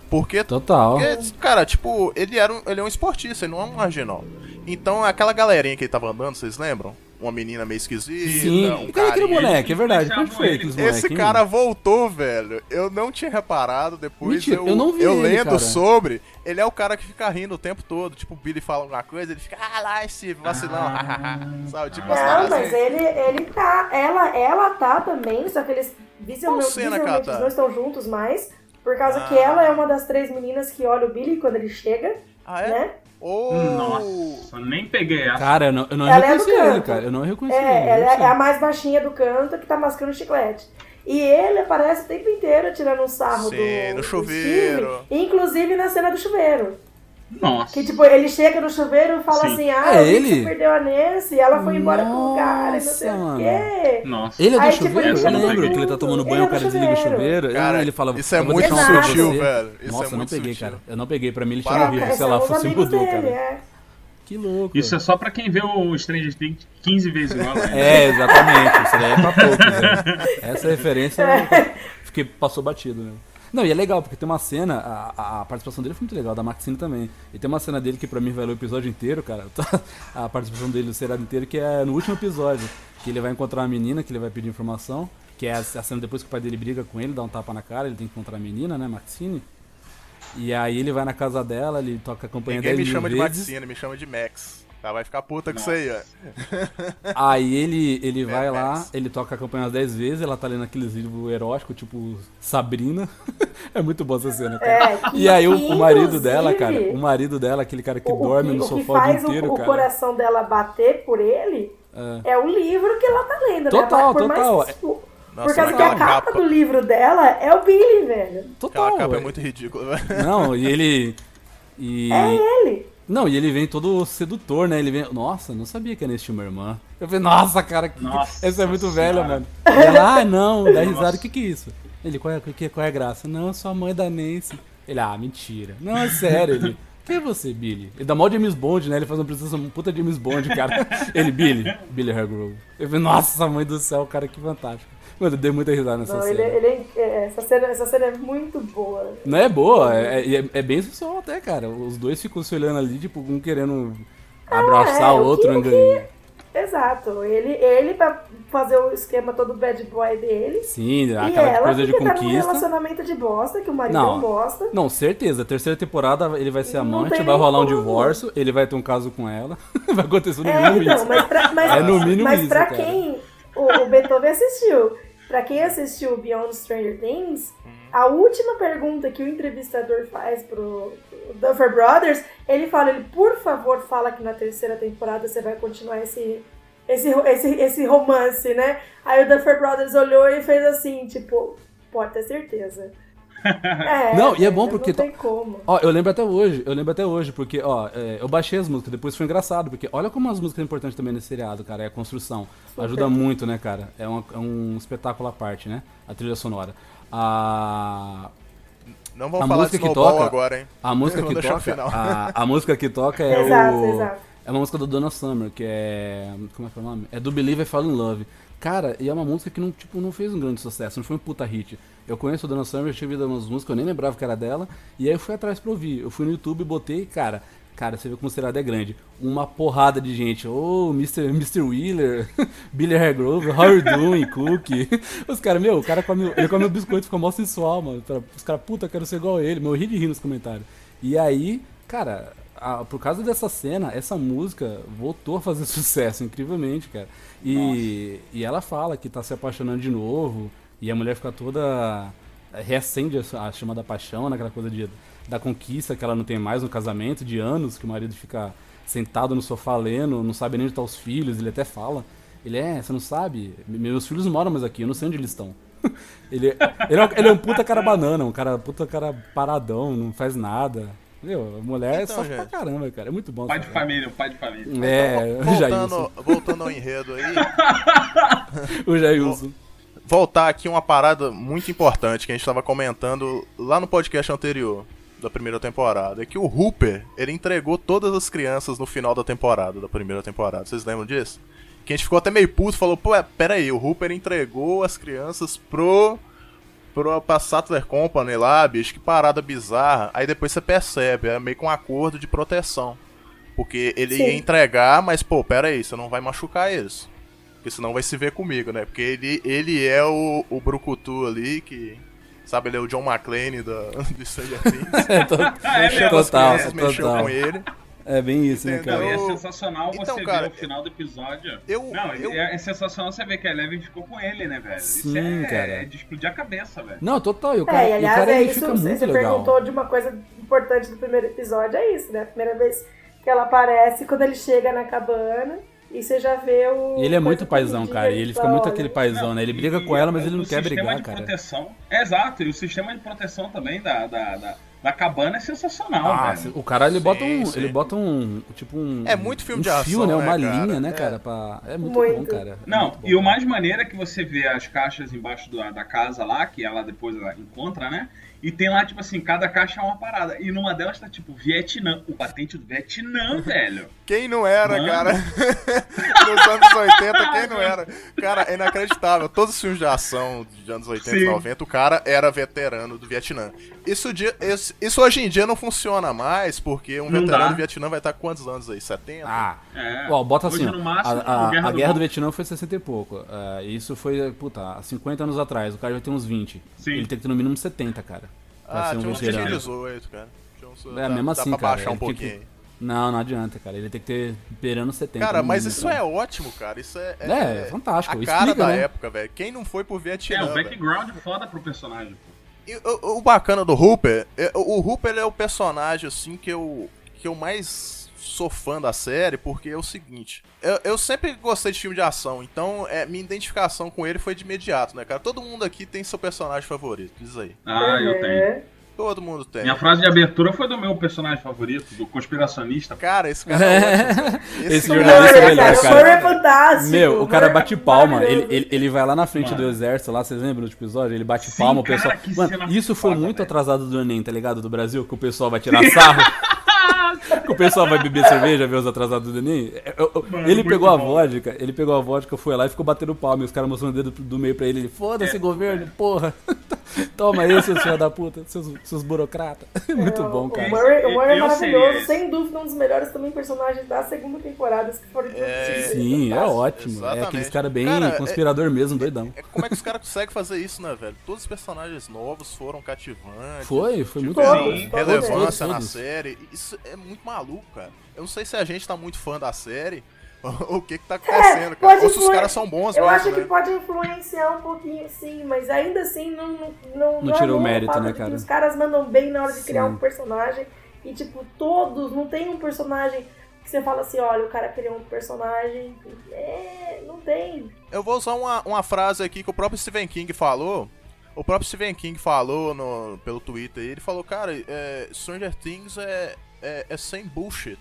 A: Porque,
B: Total.
A: porque, cara, tipo, ele era um, ele é um esportista, ele não é um marginal. Então aquela galerinha que ele tava andando, vocês lembram? Uma menina meio esquisita,
B: Sim.
A: um
B: e cadê aquele moleque? É verdade. Foi
D: ele.
B: aqueles
A: Esse
B: moleques? hein,
A: cara voltou, velho. Eu não tinha reparado. Depois
B: Mentira,
A: eu,
B: eu não vi ele,
A: lendo
B: cara.
A: sobre. Ele é o cara que fica rindo o tempo todo. Tipo, o Billy fala alguma coisa, ele fica, ah lá, esse vacilão. [laughs] Sabe? Tipo,
C: Não,
A: paradas
C: mas
A: assim.
C: ele, ele tá. Ela, ela tá também, só que eles visualmente,
A: Qual cena ela
C: visualmente
A: tá?
C: eles não estão juntos mais. Por causa
A: Ah.
C: que ela é uma das três meninas que olha o Billy quando ele chega,
A: Ah, é?
C: né?
A: Ou.
D: Nossa, nem peguei essa.
B: Cara, eu não, eu não
C: Ela é do
B: reconheci ele,
C: canto.
B: cara. Eu não reconheci
C: É,
B: ele.
C: ela é a mais baixinha do canto que tá mascando chiclete. E ele aparece o tempo inteiro tirando um sarro
A: Sim,
C: do,
A: no
C: do
A: chuveiro.
C: Steve, inclusive na cena do chuveiro.
D: Nossa.
C: Que tipo, ele chega no chuveiro e fala
D: Sim.
C: assim, ah,
B: É
C: vi que
B: ele?
C: perdeu a Nancy e ela foi embora com o cara, não sei
B: Nossa,
C: o
B: mano.
C: quê.
D: Nossa.
B: Ele é do
C: Aí, tipo,
B: chuveiro?
D: ele
B: eu lembro que ele tá tomando banho,
C: é
B: o cara desliga o
C: chuveiro.
A: Cara,
B: ah, ele fala,
A: isso é
B: "Eu vou
A: muito
B: um
A: sutil,
B: você."
A: velho. Isso
B: Nossa,
A: é
B: eu não peguei,
A: sutil.
B: cara. Eu não peguei. Pra mim ele tinha
C: É, são
B: Sei lá,
C: os
B: fosse mudou, cara.
C: é.
B: Que louco.
D: Isso é só pra quem vê o Stranger Things 15 vezes igual. [laughs] né?
B: É, exatamente. Isso daí é pra poucos, né? Essa referência [laughs] fiquei, passou batido, né? Não, e é legal, porque tem uma cena, a, a participação dele foi muito legal, da Maxine também. E tem uma cena dele que pra mim valeu o episódio inteiro, cara. [laughs] A participação dele no seriado inteiro, que é no último episódio. Que ele vai encontrar uma menina, que ele vai pedir informação. Que é a, cena depois que o pai dele briga com ele, dá um tapa na cara, ele tem que encontrar a menina, né, Maxine. E aí ele vai na casa dela, ele toca a campanha
A: Ninguém
B: 10
A: me
B: mil
A: chama de
B: vezes.
A: Maxine, me chama de Max. Ela vai ficar puta com isso aí, ó.
B: Aí ele, ele vai
A: É,
B: lá, ele toca a campanha umas 10 vezes, ela tá lendo aqueles livros eróticos, tipo Sabrina. [laughs] é muito boa essa cena, cara.
C: É,
B: e aí o, o marido dela, cara, o marido dela, aquele cara que
C: o- o
B: dorme
C: que-
B: no
C: o que
B: sofá o
C: faz
B: dia inteiro,
C: o, o
B: cara.
C: coração dela bater por ele
B: É.
C: é o livro que ela tá lendo,
B: Total,
C: né? Por mais
B: total.
C: por
A: Nossa,
C: causa que a capa,
A: capa-
C: do livro dela é o Billy, velho.
B: Total.
A: Aquela capa é
B: ué.
A: muito ridícula, velho.
B: Não, e ele. E.
C: É ele.
B: Não, e ele vem todo sedutor, né? Ele vem. Nossa, não sabia que era esse uma irmã. Eu falei, nossa, cara, que...
D: Nossa
B: essa é muito
D: senhora.
B: velha, mano. [laughs] E ela, ah, não, dá risada, o que que é isso? Ele, qual é, qual é a graça? Não, eu sou a mãe da Nancy. Ele, ah, mentira. Não, é sério. Ele, quem é você, Billy? Ele dá mal James Bond, né? Ele faz uma apresentação puta James Bond, cara. Ele, Billy, Billy Hargrove. Eu falei, nossa, mãe do céu, cara, que fantástico. Mano, eu dei muita risada nessa
C: Não,
B: cena.
C: ele, ele é- é- essa, cena, essa cena é muito boa.
B: Não é boa, é, é, é bem sensual até, cara. Os dois ficam se olhando ali, tipo, um querendo abraçar
C: é,
B: o outro,
C: que- o
B: engan-
C: Exato. Ele, ele pra fazer o esquema todo bad boy dele.
B: Sim, aquela
C: ela
B: coisa de
C: porque tá num
B: conquista.
C: relacionamento de bosta, que o marido
B: Não.
C: não bosta.
B: Não, certeza. Terceira temporada ele vai ser amante, vai rolar um divórcio, ele vai ter um caso com ela. [laughs] vai acontecer no
C: É,
B: mínimo
C: então,
B: isso.
C: mas pra, mas,
B: É no mínimo
C: mas
B: isso,
C: pra
B: cara.
C: quem o, o Beethoven assistiu, pra quem assistiu Beyond Stranger Things, a última pergunta que o entrevistador faz pro, pro Duffer Brothers, ele fala, ele, por favor, fala que na terceira temporada você vai continuar esse, esse, esse, esse romance, né? Aí o Duffer Brothers olhou e fez assim, tipo, pode ter certeza. É, [laughs]
B: Não, e é bom porque
C: Não tem como.
B: Ó, eu lembro até hoje, eu lembro até hoje, porque, ó, é, eu baixei as músicas, depois foi engraçado, porque olha como as músicas são importantes também nesse seriado, cara, é a construção. Ajuda muito, né, cara? É, uma- é um espetáculo à parte, né? A trilha sonora. A,
A: Não vamos
B: a
A: falar de
B: música que
A: Snowball
B: toca.
A: agora, hein?
B: A música [laughs]
A: Vamos
B: que toca.
A: final.
B: A, a música que toca é [laughs]
C: Exato,
B: o.
C: exato.
B: É uma música do Donna Summer, que é. Como é que é o nome? É do Believe I Fall in Love. Cara, e é uma música que não, tipo, não fez um grande sucesso, não foi um puta hit. Eu conheço a Donna Summer, eu tinha ouvido umas músicas, eu nem lembrava que era dela, e aí eu fui atrás pra ouvir. Eu fui no YouTube botei, cara, cara, você vê como o seriado é grande. Uma porrada de gente. Ô, Mr. Mr. Wheeler, [laughs] Billy Hargrove, how you doing, Cookie? [laughs] Os caras, meu, o cara come, ele come o biscoito fica mó sensual, mano. Os caras, puta, eu quero ser igual a ele. Morri de rir nos comentários. E aí, cara, a- por causa dessa cena, essa música voltou a fazer [laughs] sucesso, incrivelmente, cara. E, e ela fala que tá se apaixonando de novo, e a mulher fica toda. reacende a, chama da paixão, naquela coisa de, da conquista que ela não tem mais no casamento, de anos, que o marido fica sentado no sofá lendo, não sabe nem onde estão os filhos, ele até fala. Ele é, você não sabe? Meus filhos moram mais aqui, eu não sei onde eles estão. [laughs] ele, ele, é um, ele é um puta cara banana, um cara puta cara paradão, não faz nada. Meu, mulher
A: Então,
B: sofre pra
A: gente.
B: caramba, cara. É muito bom.
D: Pai de família, pai de família.
B: É, o Jailson.
A: Voltando, voltando ao enredo aí, [laughs]
B: O Jailson.
A: voltar aqui uma parada muito importante que a gente estava comentando lá no podcast anterior da primeira temporada, é que o Hooper, ele entregou todas as crianças no final da temporada, da primeira temporada. Vocês lembram disso? Que a gente ficou até meio puto, falou, pô, é, pera aí, o Hooper entregou as crianças pro pra Sattler Company lá, bicho, que parada bizarra. Aí depois você percebe, é meio que um acordo de proteção. Porque ele
C: Sim.
A: ia entregar, mas pô, pera aí, você não vai machucar eles. Porque senão vai se ver comigo, né? Porque ele, ele é o, o Brucutu ali, que. Sabe, ele é o John McClane da, [laughs] do Stranger Things. [laughs]
B: É, [laughs]
A: Mexeu as
B: total,
A: crianças, mexeu
B: total.
A: com ele.
B: É bem isso, né,
A: Entendeu?
D: Não, e
B: cara?
D: é sensacional
A: Então,
D: você
A: cara,
D: ver o final do episódio.
A: eu-
D: não,
A: eu-
D: é, é sensacional você ver que a Eleven ficou com ele, né, velho? Isso
B: Sim,
D: é,
B: cara.
D: é de explodir a cabeça, velho.
B: Não, total. E o cara,
C: É, e
B: e o
C: aliás,
B: cara
C: é isso,
B: fica
C: você
B: muito legal.
C: perguntou de uma coisa importante do primeiro episódio, é isso, né? A primeira vez que ela aparece, quando ele chega na cabana, e você já vê o...
B: E ele é muito paizão, cara.
C: ele
B: E ele fica muito
C: olha,
B: aquele paizão, né? Ele briga
D: E
B: com ela, mas
D: o
B: ele não quer
D: sistema
B: brigar,
D: de
B: cara.
D: proteção. É, exato, e o sistema de proteção também da, da, da, da cabana é sensacional,
B: Ah,
D: velho.
B: o cara ele bota um,
A: Sim,
B: ele bota um, tipo um
A: É muito filme
B: um
A: de
B: fio,
A: ação,
B: né,
A: né,
B: uma
A: cara?
B: linha, né,
A: É.
B: cara, pra... é muito,
C: Muito.
B: bom, cara. É
D: Não,
B: bom.
D: e o mais maneiro é que você vê as caixas embaixo da, da casa lá, que ela depois ela encontra, né? E tem lá, tipo assim, cada caixa é uma parada. E numa delas tá, tipo, Vietnã. O patente do Vietnã, [laughs] velho.
A: Quem não era,
D: Mano.
A: cara? [laughs] Nos anos 80, quem não era? Cara, é inacreditável. Todos os filmes de ação de anos 80 e
D: Sim.
A: 90, o cara era veterano do Vietnã. Isso, dia- isso, isso hoje em dia não funciona mais, porque um
D: Não
A: veterano
D: dá.
A: do Vietnã vai estar quantos anos aí? 70?
B: Ah,
D: É.
B: Ó, bota assim, ó,
D: no máximo,
B: a, a-
D: Guerra
B: a
D: do
B: Guerra do. Vietnã foi 60 e pouco. Ah, isso foi, puta, há 50 anos atrás. O cara vai ter uns 20.
D: Sim.
B: Ele tem que ter no mínimo 70, cara. Pra
A: Ah,
B: ser um
A: tinha uns
B: veterano.
A: tinha 18, cara. Tinha uns-
B: É,
A: dá-
B: mesmo
A: dá
B: assim,
A: pra
B: cara.
A: baixar um
B: tem que-
A: pouquinho.
B: Não, não adianta, cara. Ele tem que ter beirando 70.
A: Cara, mas
B: mínimo,
A: isso
B: cara.
A: é ótimo, cara. Isso é.
B: É, fantástico.
A: A cara
B: Explica,
A: da
B: né?
A: época, velho. Quem não foi pro
D: É,
A: Vietnã?
D: o
A: velho?
D: background foda pro personagem, pô.
A: E o, o bacana do Hooper, é- o Hooper ele é o personagem assim que eu que eu mais sou fã da série, porque é o seguinte, eu, eu sempre gostei de filme de ação, então é, minha identificação com ele foi de imediato, né, cara? Todo mundo aqui tem seu personagem favorito, diz aí.
D: Ah, eu
C: É.
D: tenho.
A: Todo mundo tem.
D: Minha frase de abertura foi do meu personagem favorito, do conspiracionista.
A: Cara, esse [laughs] cara é ótimo.
B: Esse
A: cara
B: jornalista é melhor,
C: cara.
B: cara.
C: É fantástico.
B: Meu, o cara bate palma, ele, ele, ele vai lá na frente
D: Mano.
B: do exército, lá, vocês lembram do episódio? Ele bate
D: Sim,
B: palma, o
D: cara,
B: pessoal.
D: que
B: Mano, isso foi
D: foda,
B: muito
D: velho.
B: atrasado do Enem, tá ligado? Do Brasil, que o pessoal vai tirar sarro. [laughs] o pessoal vai beber cerveja, ver os atrasados do Enem. É, eu- eu-
D: Mano,
B: ele
D: muito
B: pegou a vodka, ele pegou a vodka, foi lá e ficou batendo palma. E os caras mostrando o dedo do meio pra ele. Ele, foda-se,
D: É.
B: governo, porra. [laughs] Toma aí, seus filhos da puta, seus, seus burocratas. [laughs] Muito bom,
C: O
B: cara.
C: Murray, o Murray é maravilhoso, sem dúvida um dos melhores também personagens da segunda temporada que foram introduzidos.
B: Sim, é ótimo. É
A: Exatamente.
B: aqueles caras bem
A: Cara, é-
B: conspirador mesmo, doidão.
A: É, como é que os caras conseguem fazer isso, né, velho? Todos os personagens novos foram cativantes.
B: Foi, foi muito
C: Todos,
B: bom.
A: relevância
B: todos,
A: na série. Isso é muito maluco, cara. Eu não sei se a gente tá muito fã da série [laughs] ou o que que tá acontecendo, cara.
C: pode
A: Ou se os caras são bons
C: Eu
A: mesmo,
C: acho que
A: né?
C: pode influenciar um pouquinho, sim, mas ainda assim não Não, não,
B: Não tirou o
C: anula
B: mérito, né, cara?
C: Os caras mandam bem na hora de criar
B: Sim.
C: um personagem e, tipo, todos, não tem um personagem que você fala assim, olha, o cara criou um personagem. É, não tem.
A: Eu vou usar uma, uma frase aqui que o próprio Stephen King falou. O próprio Stephen King falou no, pelo Twitter. Ele falou, cara, é, Stranger Things é, é, é sem bullshit.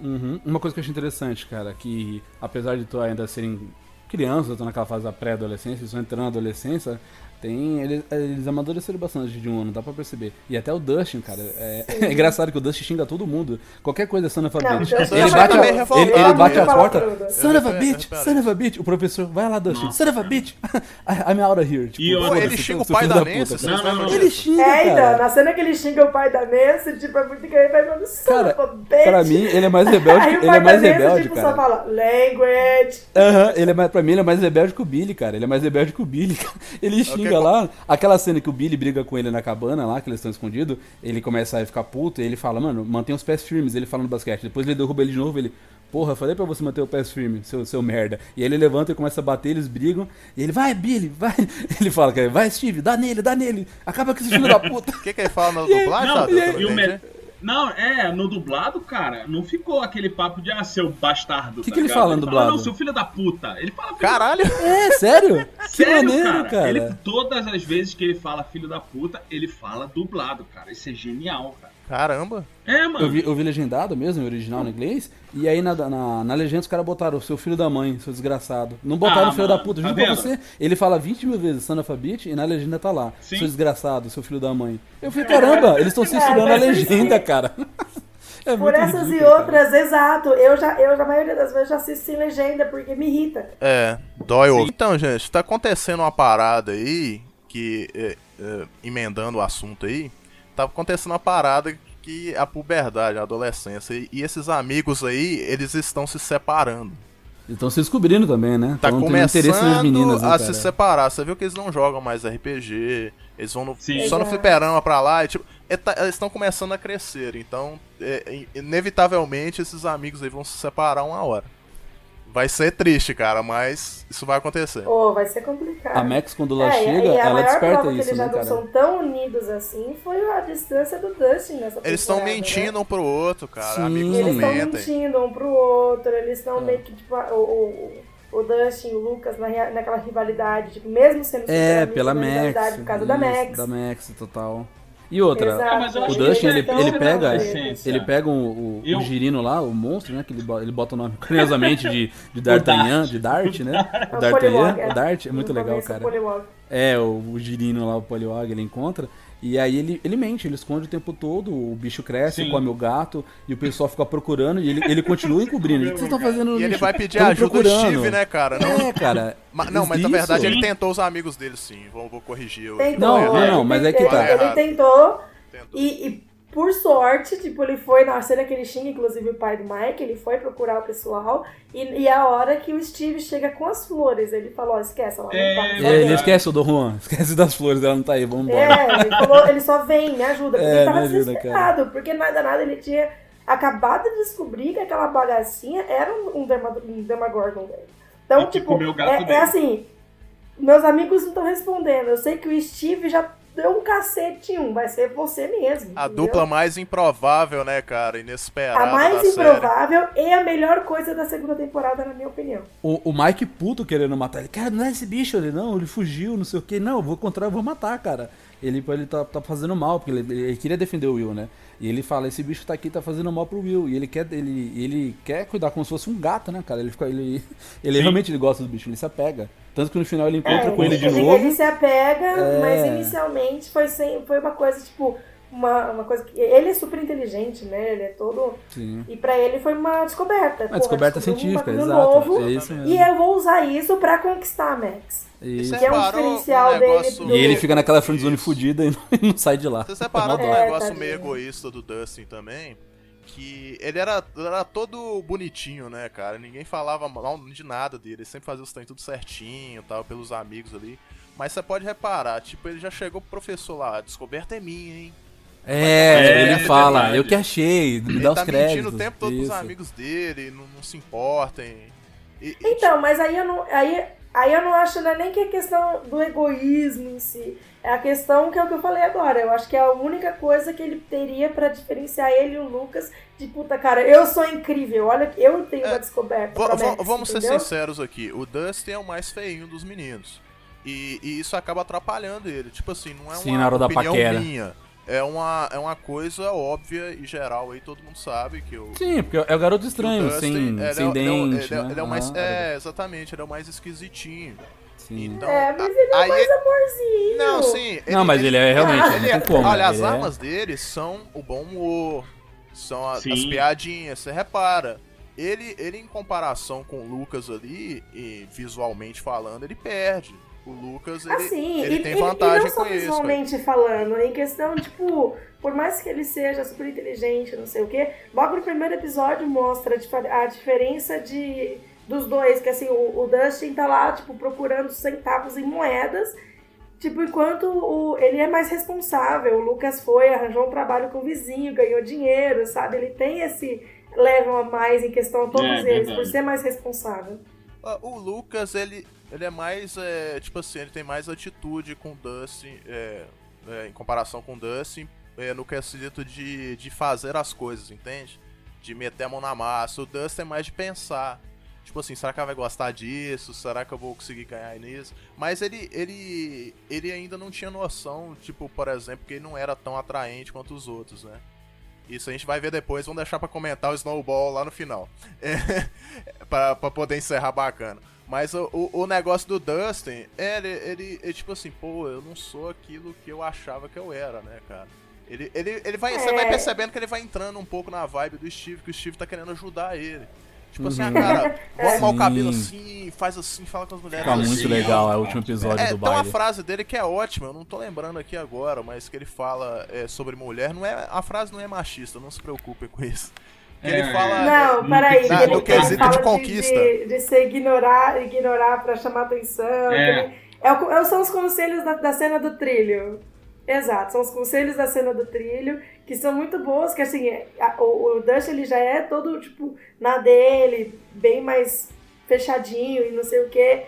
B: Uhum. Uma coisa que eu achei interessante, cara, que apesar de tu ainda serem crianças, estão naquela fase da pré-adolescência, estão entrando na adolescência, tem, eles, eles amadureceram bastante de um ano, dá pra perceber. E até o Dustin, cara, é, é engraçado que o Dustin xinga todo mundo. Qualquer coisa son of a bitch. Ele
C: já
B: bate, a, ele, ele bate a porta, son of a bitch, son of a bitch. O professor, vai lá, Dustin, son of a bitch. [laughs] I'm out of here. Tipo,
D: E eu-
A: Pô, ele xinga o pai da
B: puta,
A: Nancy,
D: Não, não, não.
B: Ele xinga,
C: É, então,
B: cara.
C: na cena que ele xinga o pai da Nancy, tipo, é muito que ele vai falando
B: Cara,
C: "Son of a
B: Pra
C: bitch."
B: mim, ele é mais rebelde,
C: Aí
B: ele é mais
C: da
B: rebelde,
C: tipo,
B: cara.
C: só fala, language.
B: Aham, ele é mais, pra mim ele é mais rebelde que o Billy, cara. Ele é mais rebelde que o Billy. cara. [laughs] Ele xinga lá. Aquela cena que o Billy briga com ele na cabana lá, que eles estão escondidos, ele começa a ficar puto e ele fala, mano, mantém os pés firmes, ele fala no basquete. Depois ele derruba ele de novo, ele. Porra, falei pra você manter o pés firme, seu, seu merda. E aí ele levanta e começa a bater, eles brigam. E ele, vai, Billy, vai. [laughs] Ele fala, cara, vai, Steve, dá nele, dá nele. Acaba com esse filho da puta. [laughs]
A: O que, que ele fala na
B: E
A: dublagem,
D: Não, e,
A: eu
D: e o me-. Não, é, no dublado, cara, não ficou aquele papo de, ah, seu bastardo.
B: Que
D: tá
B: que ele fala no dublado?
D: não, seu filho da puta. Ele fala filho
A: Caralho!
B: É, sério? [laughs] Que
D: Sério,
B: maneiro,
D: cara.
B: cara.
D: Ele, todas as vezes que ele fala filho da puta, ele fala dublado, cara. Isso é genial, cara.
A: Caramba!
D: É, mano.
B: Eu vi, eu vi legendado mesmo, original no inglês, e aí na, na, na legenda os caras botaram o seu filho da mãe, seu desgraçado. Não botaram
D: Ah,
B: o filho
D: mano,
B: da puta,
D: tá
B: juro pra
D: vendo?
B: você. Ele fala 20 mil vezes son of a bitch e na legenda tá lá.
D: Sim.
B: Seu desgraçado, seu filho da mãe. Eu falei, caramba, eles estão censurando a
C: mas isso
B: legenda,
C: sim.
B: cara. [laughs] É
C: Por essas e
B: ridículo, cara.
C: outras, exato. Eu já, eu, na maioria das vezes, já assisto sem legenda, porque me irrita.
A: É, dói ouvir. Então, gente, tá acontecendo uma parada aí, que, é, é, emendando o assunto aí, tá acontecendo uma parada que a puberdade, a adolescência, e, e esses amigos aí, eles estão se separando.
B: Estão se descobrindo também, né?
A: Tá
B: Tão tendo interesse nas
A: começando
B: meninas, né,
A: a se separar. Você viu que eles não jogam mais RPG, eles vão no,
D: Sim.
A: só no
C: Exato.
A: fliperama pra lá, e, tipo, é, tá- eles estão começando a crescer, então, é, inevitavelmente, esses amigos aí vão se separar uma hora. Vai ser triste, cara, mas isso vai acontecer.
C: Ô, vai ser complicado.
B: A Max, quando ela
C: É,
B: chega,
C: e a
B: ela
C: maior
B: desperta
C: prova que
B: isso,
C: eles já
B: né,
C: não
B: cara?
C: são tão unidos assim foi a distância do Dustin nessa
A: Eles estão
C: né?
A: mentindo um pro outro, cara.
B: Sim.
A: Amigos
C: Eles
A: não
C: estão
A: mentem.
C: mentindo um pro outro, eles
B: É.
C: estão meio que, tipo, o, o, o Dustin e o Lucas na, naquela rivalidade, tipo, mesmo sendo
B: É,
C: amigos,
B: pela
C: na
B: Max.
C: Por causa da
B: isso,
C: Max.
B: Da Max, total. E outra,
C: Exato.
B: O Dustin, ele, ele
D: na
B: pega, ele pega o, o,
D: Eu-
B: o girino lá, o monstro, né? Que ele, ele bota o nome [laughs] carinhosamente de, de D'Artagnan,
D: Dart.
B: de Dart, né? [laughs]
C: É
B: O D'Artagnan, o Dart, é muito legal, cara. É, o, o girino lá, o Poliwag, ele encontra. E aí ele, ele mente, ele esconde o tempo todo, o bicho cresce,
D: Sim.
B: come o gato, e o pessoal fica procurando, e ele, ele continua encobrindo. [laughs] O que vocês estão fazendo no
A: E ele vai pedir
B: Tamo
A: ajuda do
B: procurando.
A: Steve, né, cara? Não,
B: É, cara.
A: Ma- não, mas na verdade ele tentou os amigos dele, sim. Vou, vou corrigir.
C: Tentou,
B: Não, não,
C: ele
B: não, mas é que
C: tentou,
A: tá.
C: Ele tentou,
A: Tentou.
C: e, e por sorte, tipo, ele foi na cena que ele xinga, inclusive o pai do Mike, ele foi procurar o pessoal, e, e a hora que o Steve chega com as flores, ele falou, ó, esquece, ela não
D: É,
C: tá.
B: É,
C: só
B: ele
C: vem.
B: esquece o Dom Juan, [laughs] esquece das flores, ela não tá aí, vamos embora.
C: É, ele falou, ele só vem, me ajuda, porque
B: É,
C: ele tava
B: ajuda,
C: desesperado, porque nada, nada, ele tinha acabado de descobrir que aquela bagacinha era um, um, um Demagorgon, velho. Então,
D: E
C: tipo,
D: comeu o gato
C: é,
D: dele.
C: é assim, meus amigos não estão respondendo, eu sei que o Steve já deu um cacete em um, vai ser você mesmo.
A: A
C: entendeu?
A: dupla mais improvável, né, cara? Inesperada.
C: A mais
A: da série.
C: improvável e a melhor coisa da segunda temporada, na minha opinião.
B: O, o Mike puto querendo matar ele. Cara, não é esse bicho ele, não. Ele fugiu, não sei o que. Não, eu vou encontrar, eu vou matar, cara. Ele, ele tá, tá fazendo mal, porque ele, ele queria defender o Will, né? E ele fala, esse bicho tá aqui, tá fazendo mal pro Will. E ele quer, ele, ele quer cuidar como se fosse um gato, né, cara? Ele, fica, ele, [laughs] ele realmente ele gosta do bicho, ele se apega. Tanto que no final ele encontra
C: É,
B: com ele de
C: ele,
B: novo.
C: ele se apega,
B: É.
C: mas inicialmente foi, sem, foi uma coisa, tipo, uma, uma coisa que. Ele é super inteligente, né? Ele é todo.
B: Sim.
C: E pra ele foi uma descoberta.
B: Uma descoberta científica,
C: um
B: exato.
C: Novo,
B: É isso mesmo.
C: e eu vou usar isso pra conquistar a Max.
B: Isso.
C: Que é um diferencial
A: um negócio-
C: dele.
B: E ele fica naquela friendzone
A: Isso.
B: fudida e não, [laughs] não sai de lá.
A: Você separou um
C: É,
A: negócio
C: tadinho.
A: meio egoísta do Dustin também, que ele era, era todo bonitinho, né, cara? Ninguém falava mal de nada dele, ele sempre fazia os trem tudo certinho, tal, pelos amigos ali. Mas você pode reparar, tipo, ele já chegou pro professor lá, a descoberta é minha, hein?
B: É, ele
D: É,
B: fala,
D: verdade.
B: eu que achei, me
A: Ele
B: dá os
A: tá
B: créditos.
A: mentindo o tempo todo
B: Isso.
A: pros amigos dele, não, não se importem. E- e,
C: Então, mas aí eu não. Aí, aí eu não acho né, nem que é questão do egoísmo em si. É a questão que é o que eu falei agora. Eu acho que é a única coisa que ele teria pra diferenciar ele e o Lucas de puta, cara, eu sou incrível. Olha, eu tenho
A: É,
C: uma descoberta. Max,
A: vamos ser
C: entendeu?
A: sinceros aqui, o Dustin é o mais feinho dos meninos. E, e isso acaba atrapalhando ele. Tipo assim, não é
B: Sim,
A: uma
B: da
A: opinião minha. É uma, é uma coisa óbvia e geral aí, todo mundo sabe que o.
B: Sim, porque é o garoto
A: que o
B: estranho,
A: Dustin,
B: sem,
A: ele é-
B: sem
A: ele é o-
B: dente.
A: ele é-
B: né?
A: ele é o mais.
B: Ah,
A: É, exatamente, ele é o mais esquisitinho.
B: sim.
A: Então,
C: É, mas ele é
A: aí-
C: mais amorzinho.
A: Não, sim.
B: Não, mas ele é realmente,
A: Ah, ele
B: como,
A: Olha, as
B: ele é-
A: armas dele são o bom humor, são a- as piadinhas, você repara. Ele, ele, em comparação com o Lucas ali, e visualmente falando, ele perde. O Lucas, ele,
C: Assim,
A: ele
C: e,
A: tem
C: e-
A: vantagem
C: e não só
A: com isso. velho.
C: visualmente falando, em questão, tipo, por mais que ele seja super inteligente, não sei o quê, logo no primeiro episódio mostra a difer- a diferença de dos dois, que assim, o, o Dustin tá lá, tipo, procurando centavos em moedas, tipo, enquanto o, ele é mais responsável, o Lucas foi, arranjou um trabalho com o vizinho, ganhou dinheiro, sabe? Ele tem esse level a mais em questão a todos
D: É,
C: eles,
D: verdade.
C: por ser mais responsável.
A: Ah, O Lucas, ele, ele é mais, é, tipo assim, ele tem mais atitude com o Dustin, é, é, em comparação com o Dustin, é, no quesito de, de fazer as coisas, entende? De meter a mão na massa. O Dustin é mais de pensar. Tipo assim, será que ela vai gostar disso? Será que eu vou conseguir ganhar nisso? Mas ele, ele, ele ainda não tinha noção, tipo, por exemplo, que ele não era tão atraente quanto os outros, né? Isso a gente vai ver depois, vamos deixar pra comentar o Snowball lá no final. [laughs] É, pra, pra poder encerrar bacana. Mas o, o, o negócio do Dustin, é, ele, ele, ele, tipo assim, pô, eu não sou aquilo que eu achava que eu era, né, cara? Ele, ele, ele vai, Você
C: É.
A: vai percebendo que ele vai entrando um pouco na vibe do Steve, que o Steve tá querendo ajudar ele. Tipo assim,
B: Uhum.
A: ah, cara, [laughs] vamos arrumar o
B: Sim.
A: cabelo assim, faz assim, fala com as mulheres
B: Fica
A: assim.
B: muito legal, é o último episódio
A: É,
B: do
A: tem uma
B: baile.
A: frase dele que é ótima, eu não tô lembrando aqui agora, mas que ele fala é, sobre mulher, não é, a frase não é machista, não se preocupe com isso. Que ele
D: É,
A: fala.
C: Não,
D: no
C: peraí. ele
A: no quesito
C: fala
A: de conquista.
C: De, de se ignorar, ignorar pra chamar atenção.
D: É.
C: ele- é é- são os conselhos da, da cena do trilho. Exato, são os conselhos da cena do trilho, que são muito boas, que assim, é, a- o, o ele já é todo, tipo, na dele, bem mais fechadinho e não sei o quê.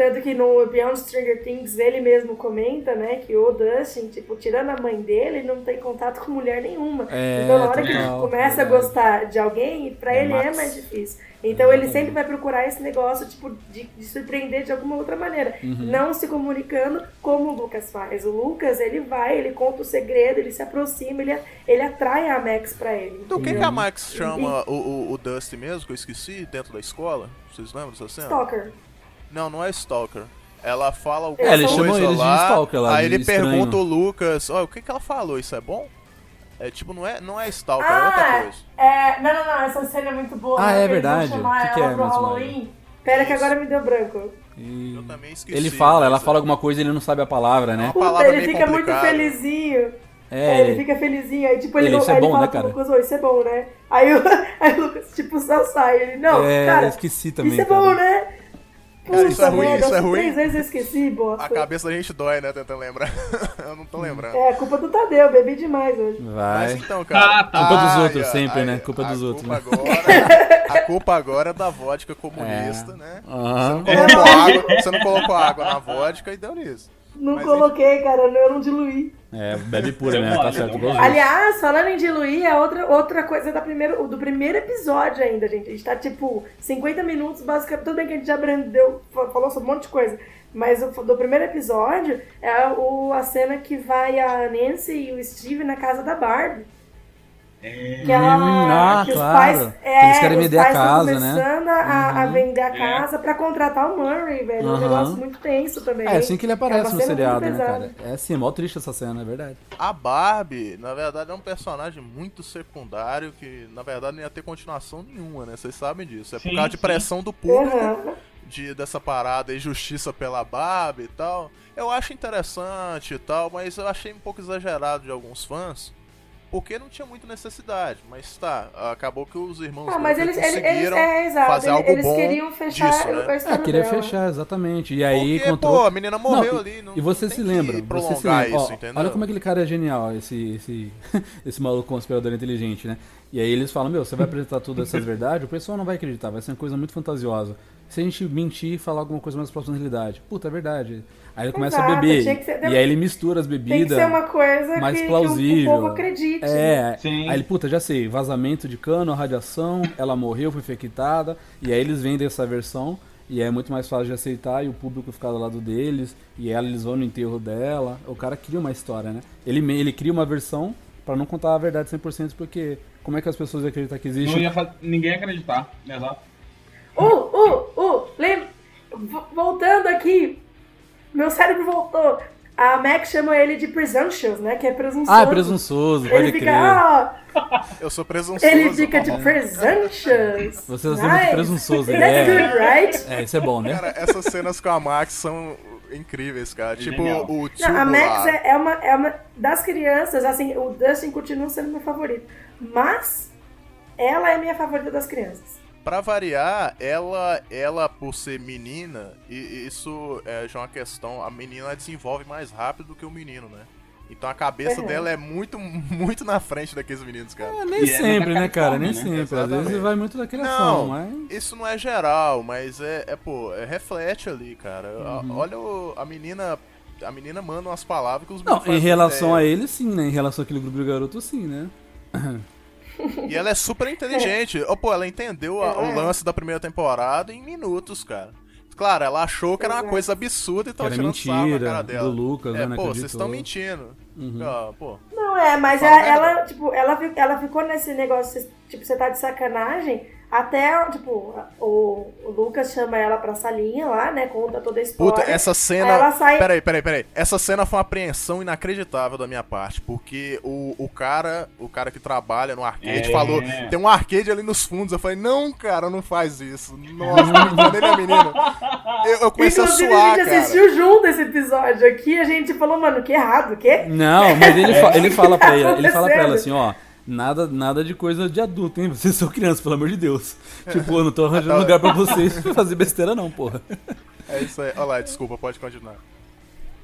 C: Tanto que no Beyond Stranger Things ele mesmo comenta, né, que o Dustin, tipo, tirando a mãe dele, ele não tem contato com mulher nenhuma.
B: É,
C: então na hora que ele começa a gostar de alguém, pra
B: É
C: ele é
B: Max.
C: mais difícil. Então ele sempre vai procurar esse negócio, tipo, de, de surpreender de alguma outra maneira.
B: Uhum.
C: Não se comunicando como o Lucas faz. O Lucas, ele vai, ele conta o segredo, ele se aproxima, ele, ele atrai a Max pra ele.
A: Do que, que a Max chama o, o, o Dusty mesmo, que eu esqueci, dentro da escola? Vocês lembram dessa cena?
C: Stalker.
A: Não, não é Stalker. Ela fala alguma
C: É, eles
A: coisa
B: chamam eles de
A: lá,
B: Stalker lá,
A: aí
B: de
A: ele
B: estranho.
A: pergunta o Lucas, ó, o que que ela falou, isso é bom? É tipo, não é, não é Stalker, é
C: Ah,
A: outra coisa.
C: É, não, não, não, essa cena é muito boa.
B: Ah,
C: né,
B: é verdade.
C: chamar
B: O que que
C: ela
B: é
C: pro
B: mesmo,
C: Halloween. Pera que agora me deu branco.
B: E
A: Eu também esqueci.
B: Ele fala, ela
A: mas,
B: fala alguma coisa e ele não sabe a palavra, né?
A: Uma
C: Puta,
A: palavra
C: ele
A: meio
C: fica muito felizinho.
B: É,
C: É, ele fica felizinho, aí tipo, ele,
B: Ele,
C: não,
B: isso é
C: ele
B: bom,
C: fala
B: né,
C: pro
B: cara?
C: Lucas, "Ô, isso é bom, né? Aí, o- [laughs] aí o Lucas, tipo, só sai. Ele, não,
B: é,
C: cara,
B: esqueci também.
C: isso é
B: cara.
C: bom, né?
A: Cara, isso é ruim, isso é ruim.
C: Três vezes eu esqueci, bosta.
A: A cabeça da gente dói, né, tentando lembrar. [laughs] eu não tô lembrando.
C: É, culpa do Tadeu, bebi demais hoje.
A: Mas
B: Vai.
A: então, cara.
D: Ah, tá.
B: Culpa dos outros
A: ai,
B: sempre,
A: ai,
B: né? Culpa dos outros,
A: culpa
B: né?
A: Agora, a culpa agora é da vodka comunista, né? Você
B: Aham.
A: não, colocou água, você não colocou água na vodka e deu nisso.
C: Não
A: Mas
C: coloquei, cara, eu não diluí.
B: É, bebe pura mesmo, tá certo. os
C: Aliás, falando em diluir, é outra, outra coisa da primeiro, do primeiro episódio ainda, gente. A gente tá, tipo, 50 minutos, basicamente. Tudo bem que a gente já abrandeu, fa- falou sobre um monte de coisa. Mas o do primeiro episódio é o, a cena que vai a Nancy e o Steve na casa da Barbie. Que, ela,
B: ah,
C: que os
B: claro.
C: pais, é,
B: eles querem
C: os
B: vender a casa, né?
C: começando a, a vender a
D: É.
C: casa pra contratar o Murray, velho. É um negócio muito tenso também.
B: É assim que ele
C: É
B: aparece
C: uma
B: no seriado, né, cara? É assim, é mó triste essa cena, é verdade.
A: A Barbie, na verdade, é um personagem muito secundário que, na verdade, não ia ter continuação nenhuma, né? Vocês sabem disso. É por
D: Sim,
A: causa de
D: sim.
A: pressão do público,
C: Aham.
A: de, dessa parada e justiça pela Barbie e tal. Eu acho interessante e tal, mas eu achei um pouco exagerado de alguns fãs. Porque não tinha muita necessidade, mas tá, acabou que os irmãos
C: Ah, mas eles, eles, eles,
A: conseguiram
C: é, exato,
A: fazer
C: eles,
A: algo
C: eles
A: bom
C: queriam fechar
A: disso, né?
B: Ah, queria
C: dela.
B: fechar, exatamente. E aí
A: Porque,
B: encontrou.
A: pô, a menina morreu
B: Não,
A: ali. Não,
B: E você se lembra, você se
A: prolongar
B: lembra.
A: Isso, entendeu?
B: olha como é que aquele cara é genial, esse, esse, [laughs] esse maluco conspirador inteligente, né? E aí eles falam, meu, você vai apresentar todas essas verdades, o pessoal não vai acreditar, vai ser uma coisa muito fantasiosa. Se a gente mentir e falar alguma coisa mais próxima da realidade. Puta, é verdade. Aí ele começa
C: Exato,
B: a beber.
C: ser-
B: E aí ele mistura as
C: Tem que
B: bebidas.
C: ser uma coisa
B: mais
C: que, que o-
B: plausível.
C: o povo acredite.
B: É,
D: Sim.
B: aí ele, puta, já sei, vazamento de cano, radiação, [laughs] ela morreu, foi infectada, e aí eles vendem essa versão, e é muito mais fácil de aceitar, e o público ficar do lado deles, e ela, eles vão no enterro dela, o cara cria uma história, né? Ele, ele cria uma versão pra não contar a verdade 100%, porque como é que as pessoas iam acreditar que
D: Não
B: existe?
D: ia fa- ninguém acreditar, exato.
C: Uh, uh, uh, lembra? v- Voltando aqui, meu cérebro voltou. A Mac chama ele de presumptuous, né? Que é presunçoso.
B: Ah, é presunçoso, pode
C: Ele
B: crer.
C: fica, ah,
A: Eu sou presunçoso.
C: ele fica de presumptuous.
B: Você é muito presunçoso, ele
C: That's
B: é.
C: good, right?
B: É, isso é bom, né?
A: Cara, essas cenas com a Max são incríveis, cara. Tipo,
D: Genial.
A: o
C: Não, a. Max é, é uma, é uma das crianças, assim, o Dustin continua sendo meu favorito. Mas ela é minha favorita das crianças.
A: Pra variar, ela, ela por ser menina, e e isso é já uma questão, a menina desenvolve mais rápido do que o menino, né? Então a cabeça
C: Uhum.
A: dela é muito, [laughs] muito na frente daqueles meninos, cara.
B: É, nem
D: E é
B: sempre,
D: da
B: né, cara? Nem
D: né?
B: sempre. Às vezes
A: Exatamente.
B: vai muito da criação,
A: Não,
B: mas.
A: isso não é geral, mas é, é pô, é, reflete ali, cara. A-
B: Uhum.
A: Olha o- a menina, a menina manda umas palavras que os
B: Não,
A: meninos
B: em relação a
A: ideia.
B: ele, sim, né? Em relação àquele grupo de garoto, sim, né? [clears throat]
A: E ela é super inteligente. Ô, pô, ela entendeu a- o lance da primeira temporada em minutos, cara. Claro, ela achou que era uma
C: Exato.
A: coisa absurda e tava
B: era
A: tirando sarro na
B: mentira
A: cara dela.
B: do Lucas,
A: é,
B: né?
A: pô, vocês estão mentindo. Ah, pô.
C: Não, é, mas ela,
A: a
C: ela,
A: verdade.
C: tipo, ela, ela ficou nesse negócio, tipo, você tá de sacanagem, até, tipo, o, o Lucas chama ela pra salinha lá, né, conta toda a história.
A: Puta, essa
C: Aí
A: cena.
C: ela sai-
A: Peraí, peraí, peraí. Essa cena foi uma apreensão inacreditável da minha parte. Porque o, o cara, o cara que trabalha no arcade
D: É.
A: falou: tem um arcade ali nos fundos. Eu falei, não, cara, não faz isso. Nossa, quando ele é menino. Eu, eu comecei
C: Inclusive,
A: a suar,
C: a gente
A: cara.
C: assistiu junto esse episódio aqui, a gente falou, mano, que errado, que?
B: Não, mas ele, [laughs] fa- ele fala pra ela, ele fala pra ela assim, ó. Nada, nada de coisa de adulto, hein? Vocês são crianças, pelo amor de Deus. Tipo, eu não tô arranjando [laughs]
A: Tá.
B: lugar pra vocês fazer besteira, não, porra.
A: É isso aí. Olha lá, desculpa, pode continuar.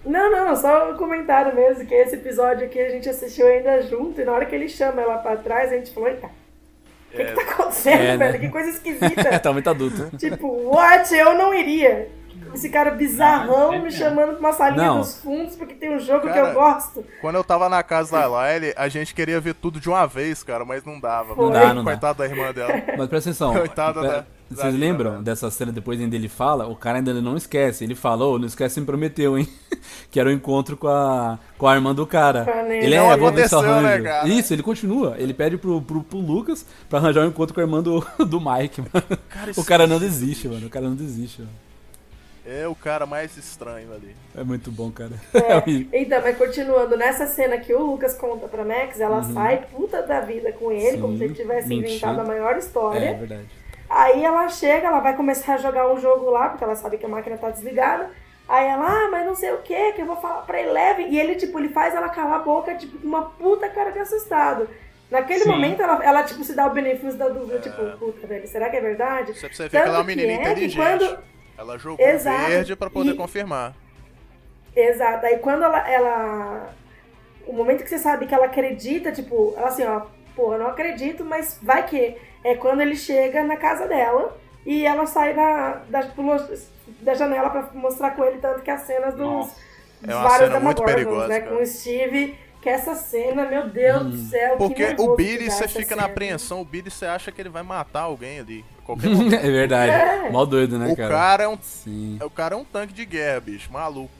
C: Não, não, só um comentário mesmo, que esse episódio aqui a gente assistiu ainda junto, e na hora que ele chama ela pra trás, a gente falou, eita, o que, que tá acontecendo,
B: É, né?
C: velho? Que coisa esquisita. [laughs]
B: tá muito adulto.
C: tipo, what? Eu não iria. Esse cara bizarrão
D: é
C: me
D: mesmo.
C: chamando pra uma salinha
B: Não.
C: dos fundos porque tem um jogo que
A: Cara,
C: eu gosto.
A: Quando eu tava na casa da Lyle, a gente queria ver tudo de uma vez, cara, mas não dava.
C: Não
B: dá, não dá.
A: Coitado da irmã dela. [laughs]
B: Mas presta atenção.
A: Coitada da-
B: Vocês
A: da-
B: lembram dessa cena depois ainda ele fala? O cara ainda não esquece. Ele falou, não esquece, me prometeu, hein? [laughs] que era o encontro com a, com a irmã do cara. Ele é, eu
A: aconteceu, né, cara?
B: Isso, ele continua. Ele pede pro, pro, pro Lucas pra arranjar um encontro com a irmã do, [laughs] do Mike, mano.
A: Cara,
B: o cara não desiste, mano. O cara não desiste, mano.
A: É o cara mais estranho ali.
B: É muito bom, cara.
C: É, [laughs] então, mas continuando, nessa cena que o Lucas conta pra Max, ela sai puta da vida com ele,
B: Uhum. Sim,
C: como se ele tivesse
B: mentindo.
C: inventado a maior história.
B: É verdade.
C: Aí ela chega, ela vai começar a jogar um jogo lá, porque ela sabe que a máquina tá desligada. Aí ela, ah, mas não sei o que, que eu vou falar pra Eleven. E ele, tipo, ele faz ela calar a boca, tipo, com uma puta cara de assustado. Naquele
D: Sim.
C: momento, ela, ela, tipo, se dá o benefício da dúvida, tipo, puta, velho, será que é verdade?
A: Você precisa ver que ela é uma menina
C: é
A: inteligente.
C: quando-
A: Ela jogou
C: Exato.
A: verde pra poder
C: E-
A: confirmar.
C: Exato. Aí quando ela, ela. O momento que você sabe que ela acredita, tipo, ela assim, ó, porra, não acredito, mas vai que. É quando ele chega na casa dela e ela sai da, da, da janela pra mostrar com ele, tanto que as cenas dos,
D: Nossa.
A: É uma
C: vários
A: cena muito
C: Demogorgons,
A: perigosa,
C: né?
A: cara.
C: Com o Steve, que essa cena, meu Deus do céu, que
A: Porque o Billy, você fica na
C: cena.
A: apreensão, o Billy você acha que ele vai matar alguém ali. [laughs]
B: é verdade.
C: É.
B: Mó doido, né,
A: o
B: cara?
A: cara é um.
B: Sim.
A: O cara é um tanque de guerra, bicho, maluco.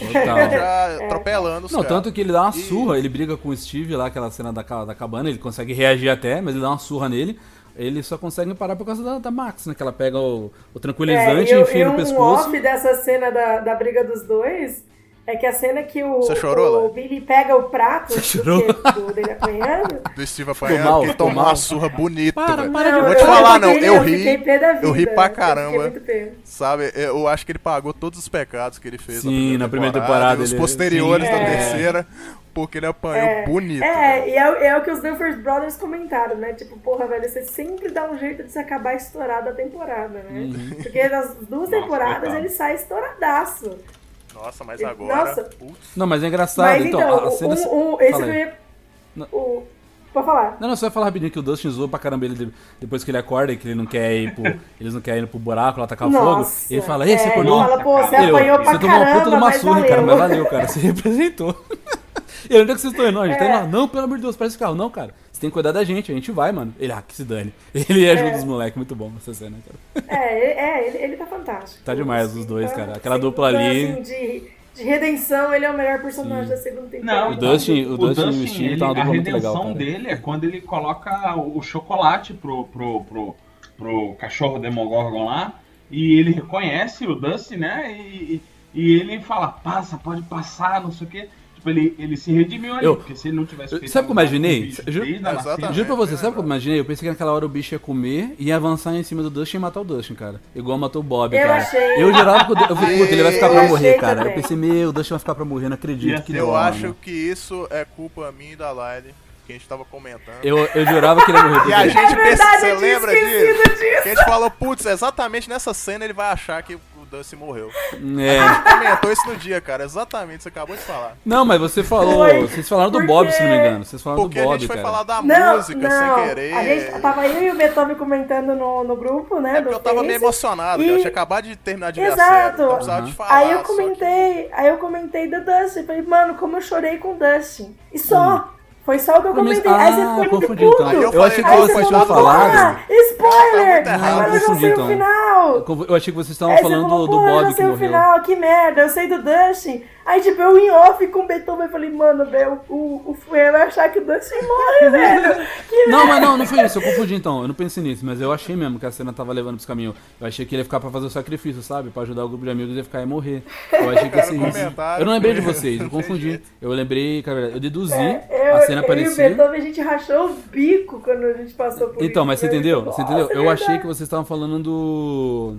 A: Ele já atropelando os
B: Não,
A: caras.
B: tanto que ele dá uma
A: E-
B: surra, ele briga com o Steve lá, aquela cena da, da cabana, ele consegue reagir até, mas ele dá uma surra nele. Ele só consegue parar por causa da, da Max, né? Que ela pega o, o tranquilizante
C: É,
B: e enfia no
C: um
B: pescoço.
C: off dessa cena da, da briga dos dois é que a cena que o,
A: Você chorou,
C: o? Billy pega o prato
B: Você
C: do, dele apanhando.
A: Do Steve apanhando, que
B: mal.
A: uma surra bonita,
B: Para, para de-
A: Eu vou
C: Não,
A: te falar, não, eu ri, eu ri pra caramba. Sabe, eu acho que ele pagou todos os pecados que ele fez
B: Sim, na primeira temporada
A: e os
B: ele-
A: posteriores
B: sim.
A: da
B: É.
A: terceira, porque ele apanhou bonito.
C: É,
A: velho.
C: e é, é o que os Duffer Brothers comentaram, né? Tipo, porra, velho, você sempre dá um jeito de se acabar estourado a temporada, né?
B: Uhum.
C: Porque nas duas
D: Nossa,
C: temporadas
D: coitado.
C: ele sai estouradaço.
A: Nossa, mas agora.
C: Nossa.
A: putz,
B: Não, mas é engraçado.
C: Mas
B: então,
C: então,
B: a- cena.
C: um, um, esse.
B: Não.
C: O, pode falar.
B: Não, não, só ia falar rapidinho que o Dustin zoou pra caramba ele de- depois que ele acorda e que ele não quer ir pro. [laughs] eles não querem ir pro buraco lá tacar o fogo.
C: Nossa,
B: Ele fala, ei, você
C: é,
B: acordou?
C: ele fala, pô, você apanhou pra
B: você tomou uma puta de
C: caramba,
B: uma surra, cara,
C: valeu."
B: mas valeu, cara. [laughs] Você representou. E ele, onde é que vocês estão indo? Não, a gente tá
C: É.
B: indo lá. Não, pelo amor de Deus, parece carro. Não, cara. Você tem que cuidar da gente, a gente vai, mano. Ele, ah, que se dane. [laughs] Ele ajuda os moleques, muito bom essa cena, cara.
C: É, ele, é ele, ele tá fantástico.
B: Tá demais os dois,
C: Então,
B: cara. Aquela dupla
C: então,
B: ali.
C: assim, de, de redenção, ele é o melhor personagem da segunda temporada.
D: Não,
B: O Dustin- o Dustin e o Steve
D: ele-
B: tá uma
D: a
B: dupla muito
D: redenção
B: legal, cara.
D: dele é quando ele coloca o chocolate pro, pro, pro, pro cachorro Demogorgon lá e ele reconhece o Dustin, né? E, e ele fala, passa, pode passar, não sei o quê. Tipo, ele, ele se redimiu ali,
B: Eu-
D: porque se ele não tivesse
B: eu-
D: feito
B: sabe o que eu imaginei?
D: o bicho
B: Ju-
D: desde a
A: Exatamente.
D: nascença-
B: Juro pra você,
A: é
B: sabe o que eu imaginei? Eu pensei que naquela hora o bicho ia comer e ia avançar em cima do Dustin e matar o Dustin, cara. Igual matou o Bob,
C: Eu
B: cara.
C: achei.
B: Eu jurava que o eu falei, puta, ele vai ficar
C: Eu
B: pra
C: achei
B: morrer, cara.
C: também.
B: Eu pensei, meu, o Dustin vai ficar pra morrer, não acredito
D: Ia
B: que
A: Eu
B: dó,
A: acho
B: mano.
A: que isso é culpa minha e da Lyle, que a gente tava comentando.
B: Eu, eu jurava que ele ia morrer.
A: E a gente
C: É verdade,
A: pensa, você
C: eu
A: lembra disso?
C: disso.
A: Que a gente falou, putz, exatamente nessa cena ele vai achar que Dusty morreu.
B: É.
A: A gente comentou isso no dia, cara. Exatamente, você acabou de falar.
B: Não, mas você falou.
C: Foi,
B: Vocês falaram do
C: porque-
B: Bob, se não me engano. Vocês falaram
A: Porque
B: do
A: a
B: Bob,
A: gente foi
B: cara.
A: falar da
C: Não,
A: música
C: não.
A: sem querer.
C: A gente tava eu e o Beethoven comentando no, no grupo, né?
A: É porque
C: do
A: eu tava meio emocionado,
C: E-.
A: Eu tinha acabado de terminar de ver a
C: Exato.
A: série. Falar.
C: Aí eu
A: só que-
C: comentei, aí eu comentei do Dustin. Falei, mano, como eu chorei com o Dustin. E só. Foi só o que eu comentei. aí você
B: ah,
C: ficou muito puto.
B: então.
A: Aí eu
B: Eu,
A: falei,
B: achei que
A: você
B: tinham
A: falou,
B: falado.
C: Ah,
A: Tá
C: spoiler!
A: errado.
C: Mas eu
B: Confundi,
C: sei
B: então.
C: o final.
B: Eu achei que vocês estavam
C: você
B: falando
C: falou,
B: do,
C: eu
B: Bob que
C: sei o
B: morreu.
C: final, que merda, eu sei do Dustin. Aí, tipo, eu em off com o Beethoven, eu falei, mano, Bel, o, o Fuê vai achar que o Dustin morre, [laughs] velho. Que
B: Não, mas não, não foi isso. Eu confundi então. Eu não pensei nisso, mas eu achei mesmo que a cena tava levando pros caminhos. Eu achei que ele ia ficar pra fazer o sacrifício, sabe? Pra ajudar o grupo de amigos e ia ficar e morrer. Eu achei que ia ser isso. Eu não lembrei de vocês, eu confundi. Eu lembrei, cara, eu deduzi.
C: É, eu,
B: a cena
C: eu e o. Beethoven, a gente rachou o bico quando a gente passou por
B: Então,
C: isso.
B: mas você
C: né?
B: entendeu? Você entendeu?
C: é
B: Eu achei
C: verdade.
B: que vocês estavam falando do.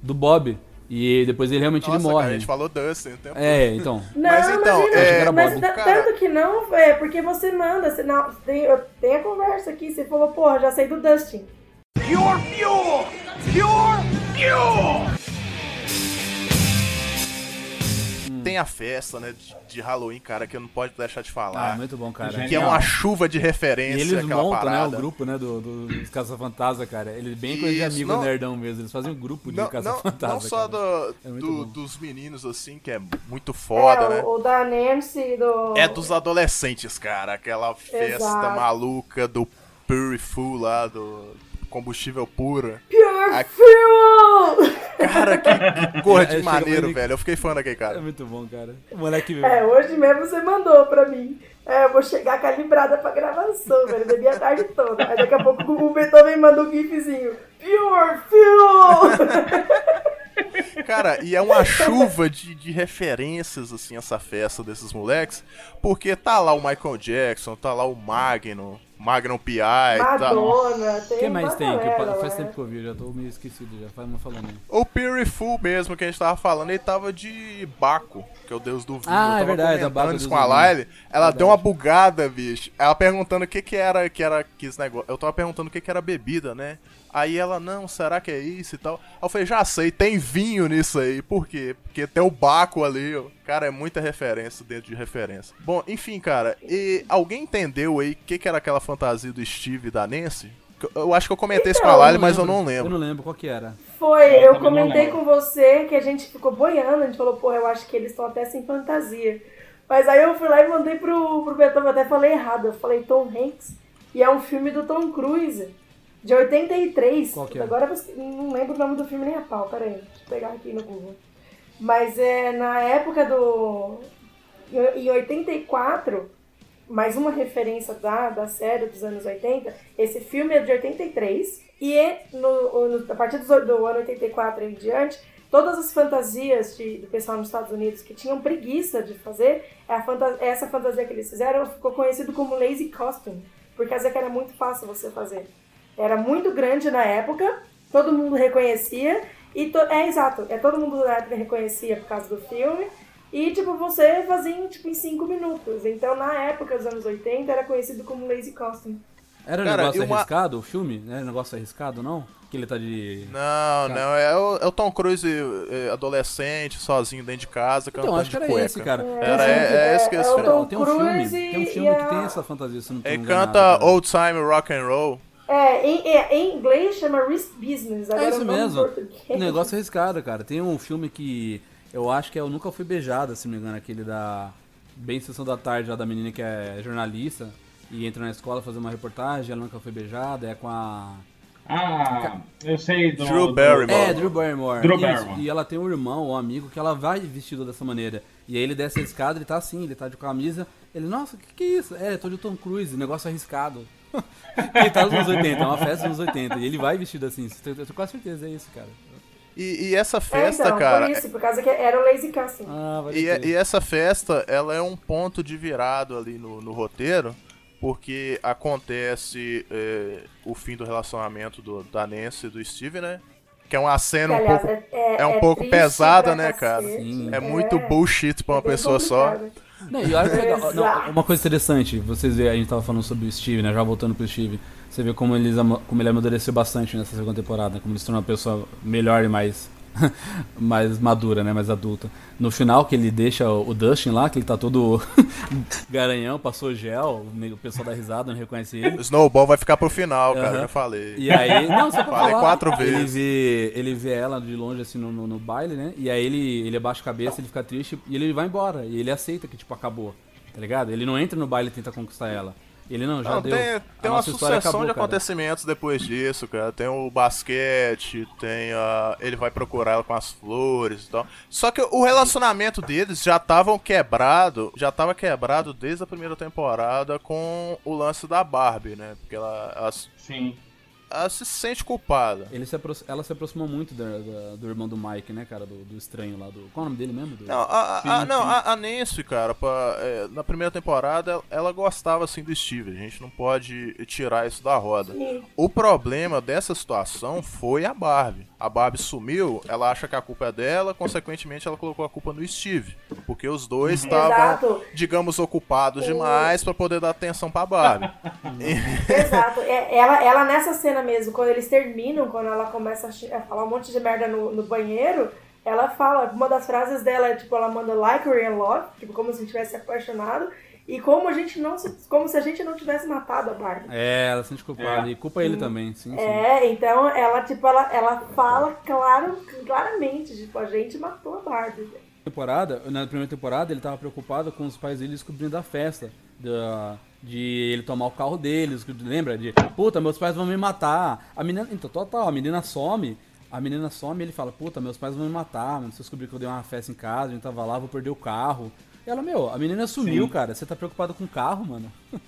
B: do Bob. E depois ele realmente
A: Nossa,
B: ele
A: cara,
B: morre.
A: a gente falou Dustin o tempo
B: É, então.
C: Não,
A: Mas então,
C: imagina,
A: é,
C: mas
A: Cara-
C: tanto que não, é porque você manda, você não, tem, tem a conversa aqui, você falou, porra, já sei do Dustin.
F: Pure fuel! Pure fuel!
A: Tem a festa, né, de, de Halloween, cara, que eu não pode deixar de
B: Ah,
A: falar.
B: muito bom, cara.
A: que é uma chuva de referência,
B: E eles
A: aquela
B: montam, né, o
A: parada.
B: grupo, né, do, do- dos Caça-Fantasma, cara. Ele bem coisa de amigo
A: não-
B: nerdão mesmo. Eles fazem um grupo de
A: Não, não,
B: Caça-Fantasma.
A: não só do,
B: É
A: do- dos meninos, assim, que é muito foda,
C: é,
A: né?
C: o, o da Nancy, do...
A: É dos adolescentes, cara. Aquela festa
C: Exato.
A: maluca do Pure Full lá, do combustível puro.
C: Pure
A: A-
C: Fuel!
A: Cara, que, que cor [laughs]
B: É,
A: de
B: chega
A: maneiro, velho. Eu fiquei fã daquele
B: É
A: cara.
B: muito bom, cara. O moleque
C: É, hoje mesmo você mandou pra mim. É, eu vou chegar calibrada pra gravação, velho. Bebi a tarde toda. Aí daqui a pouco o Beethoven manda um gifzinho. Pure Fuel!
A: Cara, e é uma chuva de, de referências, assim, essa festa desses moleques. Porque tá lá o Michael Jackson, tá lá o Magnum, Magnum P.I., tá...
C: Madonna, tem
B: O que mais
C: uma
B: tem? Que eu-
C: galera,
B: faz
C: né?
B: tempo que eu vi, já tô meio esquecido já. Faz não falando. aí.
A: O Pure Full mesmo, que a gente tava falando, ele tava de Baco, que é o deus do vinho.
B: Ah, é verdade, a
A: comentando
B: Baco,
A: com a. Lyle. Ela deu uma bugada, bicho. Ela perguntando o que que era, que era que esse negócio. Eu tava perguntando o que que era bebida, né? Aí ela, não, será que é isso e tal? Aí eu falei, já sei, tem vinho nisso aí. Por quê? Porque tem o Baco ali, ó. Cara, é muita referência dentro de referência. Bom, enfim, cara, e alguém entendeu aí o que que era aquela fantasia do Steve e da Nancy? Eu acho que eu comentei isso com
C: Então,
A: a Lyle, mas eu não
B: Eu
A: lembro.
B: não lembro qual que era.
C: Foi,
D: Eu
C: eu comentei com você que a gente ficou boiando, a gente falou, porra, eu acho que eles estão até sem fantasia. Mas aí eu fui lá e mandei pro, pro Beethoven, eu até falei errado, eu falei Tom Hanks, e é um filme do Tom Cruise, de 83.
B: Qual que é?
C: Agora não lembro o nome do filme nem a pau, peraí, deixa eu pegar aqui no Google. Mas é na época do. Em 84, mais uma referência da, da série dos anos 80, esse filme é de 83. E é no, no- a partir dos- do ano 84 em diante, todas as fantasias de- do pessoal nos Estados Unidos que tinham preguiça de fazer, a fanta- essa fantasia que eles fizeram ficou conhecido como lazy costume, por causa que era muito fácil você fazer. Era muito grande na época, todo mundo reconhecia, e to- é exato, é todo mundo na época reconhecia por causa do filme, e tipo, você fazia em, tipo, em 5 minutos. Então na época dos anos 80 era conhecido como lazy costume.
B: Era um
A: Cara,
B: negócio
A: uma-
B: arriscado o filme? Era um negócio arriscado, não? Que ele tá de.
A: Não, não, é o, é o Tom Cruise é, adolescente, sozinho dentro de casa, cantando
B: Então, acho que
A: de
B: era
A: cueca.
B: esse, cara.
A: Era, é, é esse que
C: É,
A: eles
C: é o
A: fizeram.
C: Tom
B: Tem um filme, tem um filme
C: a-
B: que tem essa fantasia, se eu não tô
A: Ele canta
B: cara.
A: Old Time Rock and Roll.
C: É, em, é, em inglês chama Risk Business. Agora
B: É isso mesmo. Um negócio arriscado, cara. Tem um filme que eu acho que é Eu Nunca Fui Beijada, se não me engano, aquele da. Bem Sessão da Tarde, lá da menina que é jornalista e entra na escola fazer uma reportagem, ela nunca foi beijada, é com a.
D: Ah, eu sei do.
A: Drew Barrymore.
B: É, Drew Barrymore.
D: Drew
B: Isso.
D: Barrymore.
B: E ela tem um irmão, um amigo, que ela vai vestido dessa maneira. E aí ele desce a escada, ele tá assim, ele tá de camisa. Ele, nossa, o que, que é isso? É, eu tô de Tom Cruise, negócio arriscado. [laughs] ele tá nos anos 80, é uma festa dos anos 80. E ele vai vestido assim, eu tenho quase certeza, é isso, cara.
A: E, e essa
C: É,
A: festa,
C: então,
A: cara.
C: por isso, por causa que era o lazy costume.
B: Ah, vai
A: E, e essa festa, ela é um ponto de virado ali no, no roteiro, porque acontece é, o fim do relacionamento do, da Nancy e do Steve, né? Que é uma cena um pouco.
C: é,
A: é um
C: é
A: pouco pesada, né, cara?
B: Sim.
A: É muito bullshit pra uma
C: bem
A: pessoa só.
B: Não, e olha que legal. Não, uma coisa interessante, vocês veem, a gente tava falando sobre o Steve, né? Já voltando pro Steve. Você vê como, ama- como ele amadureceu bastante nessa segunda temporada, como ele se tornou uma pessoa melhor e mais, [laughs] mais madura, né? Mais adulta. No final, que ele deixa o Dustin lá, que ele tá todo [laughs] garanhão, passou gel, o pessoal dá risada, não reconhece ele.
A: O Snowball vai ficar pro final, cara,
B: Aham.
A: já falei.
B: E aí, [laughs] não, só pra
A: Falei
B: falar,
A: quatro
B: Ele
A: vezes.
B: vê, ele vê ela de longe, assim, no, no, no baile, né? E aí ele, ele abaixa a cabeça, ele fica triste e ele vai embora. E ele aceita que, tipo, acabou, tá ligado? Ele não entra no baile e tenta conquistar ela. Ele não, já
A: Não,
B: deu.
A: tem, tem uma sucessão
B: acabou,
A: de
B: cara.
A: acontecimentos depois disso, cara. Tem o basquete, tem a. Ele vai procurar ela com as flores e tal. Só que o relacionamento deles já estavam quebrado, já tava quebrado desde a primeira temporada com o lance da Barbie, né? Porque ela, ela,
D: Sim.
A: Ela se sente culpada.
B: Ele se apro- ela se aproximou muito da- da- do irmão do Mike, né, cara? Do, do estranho lá. Do, qual é o nome dele mesmo? Do-
A: Não, a, a-
D: Sim,
A: a- não,
D: sim.
A: a, a Nancy, cara, pra- é, na primeira temporada, ela, ela gostava assim do Steve. A gente não pode tirar isso da roda.
C: Sim.
A: O problema dessa situação foi a Barbie. A Barbie sumiu, ela acha que a culpa é dela, consequentemente ela colocou a culpa no Steve. Porque os dois estavam,
C: Exato.
A: digamos, ocupados demais pra poder dar atenção pra Barbie. [laughs]
C: Exato. É, Ela, ela nessa cena mesmo, quando eles terminam, quando ela começa a falar um monte de merda no, no banheiro, ela fala, uma das frases dela é tipo, ela manda like her in love, tipo, como se tivesse apaixonado, e como a gente não se, como se a gente não tivesse matado a Barbie.
B: É, ela se sente culpada.
D: É.
B: E culpa ele também, sim, sim.
C: É, então ela, tipo, ela, ela fala claro, claramente, tipo, a gente matou a Barbie.
B: temporada, na primeira temporada, ele tava preocupado com os pais dele descobrindo a festa. Da, de ele tomar o carro deles. Lembra? De puta, meus pais vão me matar. A menina. Então, total, a menina some. A menina some e ele fala, puta, meus pais vão me matar, mano. Se eu descobrir que eu dei uma festa em casa, a gente tava lá, vou perder o carro. E ela, meu, a menina sumiu,
D: Sim.
B: cara. Você tá preocupado com o carro, mano? [laughs]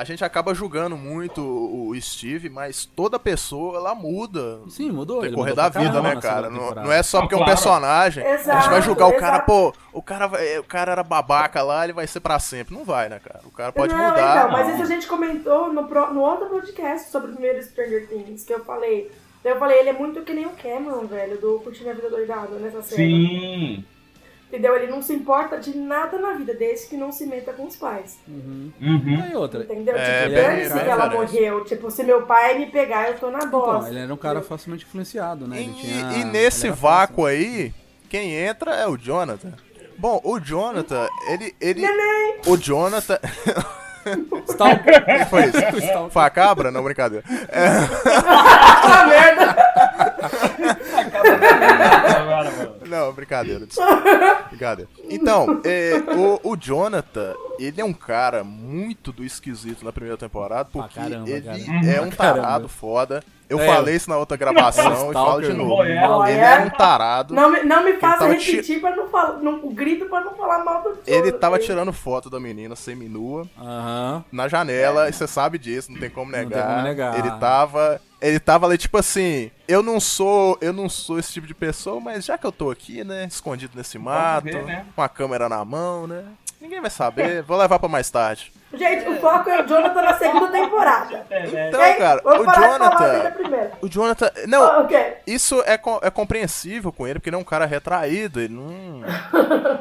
A: A gente acaba julgando muito o Steve, mas toda pessoa ela muda.
B: Sim, mudou.
A: No
B: mudou
A: da vida,
B: caramba
A: né, cara? Não, não é só porque é um personagem. a gente vai
C: Exato,
A: julgar o cara,
C: exato.
A: pô, o cara, vai- o cara era babaca lá, ele vai ser pra sempre. Não vai, né, cara? O cara pode
C: não,
A: mudar.
C: então, mas isso a gente comentou no, pro- no outro podcast sobre o primeiro Stranger Things, que eu falei. Daí eu falei, ele é muito que nem o Cameron, velho, do Curtindo a Vida Doidado, nessa cena.
D: Sim.
C: Entendeu? Ele não se importa de nada na vida, desde que não se meta com os pais.
D: Uhum.
B: E outra.
C: Entendeu?
A: É,
C: tipo, dane-se
B: bem
C: que ela
A: diferente.
C: morreu. Tipo, se meu pai me pegar, eu tô na
B: Então,
C: bosta.
B: ele era um cara facilmente influenciado, né? Ele
A: E,
B: tinha-
A: e nesse vácuo aí, quem entra é o Jonathan. Bom, o Jonathan, ele. ele o Jonathan. [laughs] que foi isso? [laughs] Foi a cabra? Não, brincadeira. [laughs]
C: Ah, merda!
D: Agora, mano.
A: Não, brincadeira. [laughs] desculpa. brincadeira. Então, é, o, o Jonathan, ele é um cara muito do esquisito na primeira temporada, porque
B: caramba,
A: ele
B: cara.
A: é um
B: Caramba.
A: tarado foda. Eu
B: É.
A: falei isso na outra gravação e falo de
B: Stalker.
A: novo. Ele era um tarado.
C: Não me, não me faça repetir pra não falar. Não, grito pra não falar mal do
A: Ele
C: Jonathan.
A: tava tirando foto da menina seminua
B: Aham.
A: na janela, e você sabe disso, não tem como
B: tem
A: negar.
B: como negar.
A: Ele tava. Ele tava ali, tipo assim, eu não sou. Eu não sou esse tipo de pessoa, mas já que eu tô aqui, né? Escondido nesse mato,
D: ver, né?
A: com a câmera na mão, né? Ninguém vai saber, vou levar pra mais tarde.
C: Gente, o foco é o Jonathan na segunda [laughs] temporada.
A: Então,
C: Ok?
A: cara,
C: Vamos
A: o
C: parar de falar dele na
A: Jonathan. O Jonathan. Não,
C: Ah, ok.
A: Isso é, co- é compreensível com ele, porque ele é um cara retraído, ele não...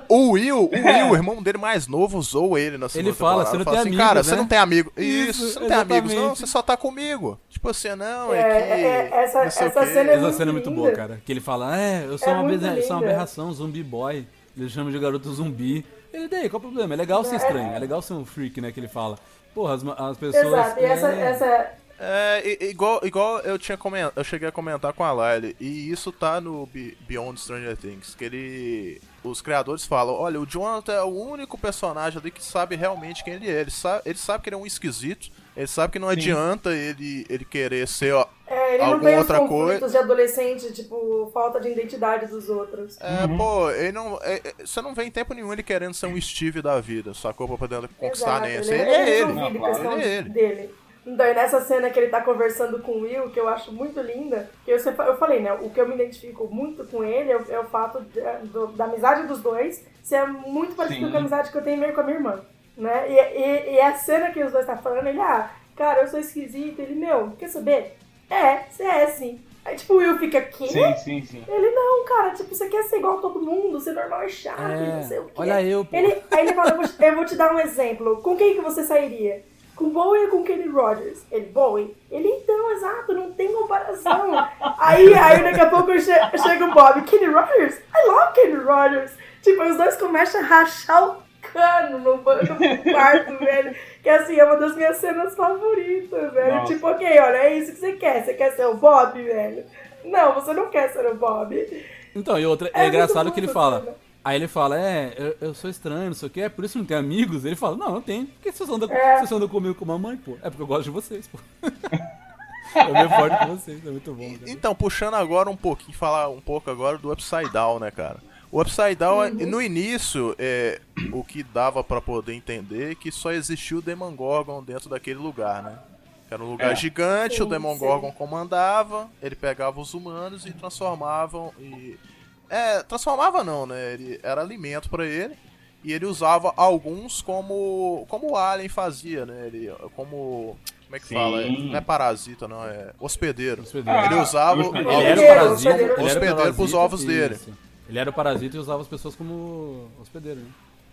A: O Will, o Will, o irmão dele mais novo, usou ele na segunda
B: Ele fala,
A: temporada.
B: você não
A: Fala
B: tem
A: assim,
B: amigos,
A: Cara,
B: né?"
A: você não tem amigo. Isso,
B: Isso,
A: você não tem amigos, não,
B: exatamente.
A: você só tá comigo. Tipo assim, não, é,
C: É,
A: que...
C: é, essa-
A: o
C: essa
A: quê.
C: cena é
B: Essa
C: muito
B: cena é muito boa, cara. Que ele fala, é, eu sou,
C: É
B: uma, abe- sou uma aberração, zumbi boy. Ele chama de garoto zumbi. Ele, daí, qual o problema? É legal ser estranho, é legal ser um freak, né, que ele fala. Porra, as, as pessoas...
C: Exato, e essa,
B: é,
C: essa,
A: É, igual, igual eu tinha coment... eu cheguei a comentar com a Lyle, e isso tá no Be- Beyond Stranger Things, que ele. Os criadores falam, olha, o Jonathan é o único personagem ali que sabe realmente quem ele é. Ele sabe, ele sabe que ele é um esquisito, ele sabe que não adianta ele, ele querer ser ó,
C: é, ele não
A: alguma
C: tem os
A: outra coisa.
C: de adolescente, tipo, falta de identidade dos outros.
A: É, pô, ele não. é, é, você não vê em tempo nenhum ele querendo ser um Steve da vida, sacou? Pra poder conquistar a
C: Exato,
A: Nancy.
C: ele,
A: Ele é ele.
D: Não,
A: ele é ele.
C: dele. Então, e nessa cena que ele tá conversando com o Will, que eu acho muito linda, que eu, sempre, eu falei, né? O que eu me identifico muito com ele é, o- é o fato de- do- da amizade dos dois ser muito parecido
D: Sim.
C: com a amizade que eu tenho meio com a minha irmã. Né? E, e, e a cena que os dois tá falando, ele, ah, cara, eu sou esquisito. Ele, meu, quer saber? É, você é sim. Aí, tipo, o Will fica, quê?
D: Sim, sim, sim.
C: Ele, não, cara, tipo, você quer ser igual a todo mundo, ser normal é chato,
B: É,
C: não sei o quê.
B: olha eu, pô.
C: Ele, aí ele fala, eu vou, te, eu vou te dar um exemplo. Com quem que você sairia? Com Bowie ou com Kenny Rogers? Ele, Bowie? Ele, então, exato, não tem comparação. aí, aí daqui a pouco che chega o Bob, Kenny Rogers? I love Kenny Rogers. Tipo, os dois começam a rachar o cano no, no quarto, [laughs] velho. Que assim, é uma das minhas cenas favoritas, velho.
D: Nossa.
C: Tipo, ok, olha, é isso que você quer. Você quer ser o Bob, velho? Não, você não quer ser o Bob.
B: Então, e outra,
C: É
B: é, engraçado que ele fala.
C: cena.
B: Aí ele fala, é, eu, eu sou estranho, não sei o que, é por isso que não tem amigos. Ele fala, não, eu tenho. Por que vocês andam,
C: É.
B: vocês andam comigo com mamãe, pô? É porque eu gosto de vocês, pô. [laughs] eu meio forte com vocês, é muito bom. Cara.
A: Então, puxando agora um pouquinho, falar um pouco agora do Upside Down, né, cara? O Upside Down,
C: Uhum.
A: no início, é, o que dava pra poder entender é que só existiu o Demogorgon dentro daquele lugar, né? Era um lugar
D: É.
A: gigante, o
C: Sim,
A: Demogorgon
C: sim.
A: comandava, ele pegava os humanos e transformavam e... É, transformava não, né? Ele, era alimento pra ele. E ele usava alguns como como o Alien fazia, né? Ele, como... Como é que
D: Sim.
A: fala? Não é parasita, não, é hospedeiro.
B: Hospedeiro.
A: Ele usava
D: hospedeiro.
B: Ele era o
C: Hospedeiro,
B: parasita,
C: hospedeiro.
B: ele era o
A: Hospedeiro
B: parasita,
A: pros ovos dele.
B: Ele era o parasita e usava as pessoas como hospedeiro, né?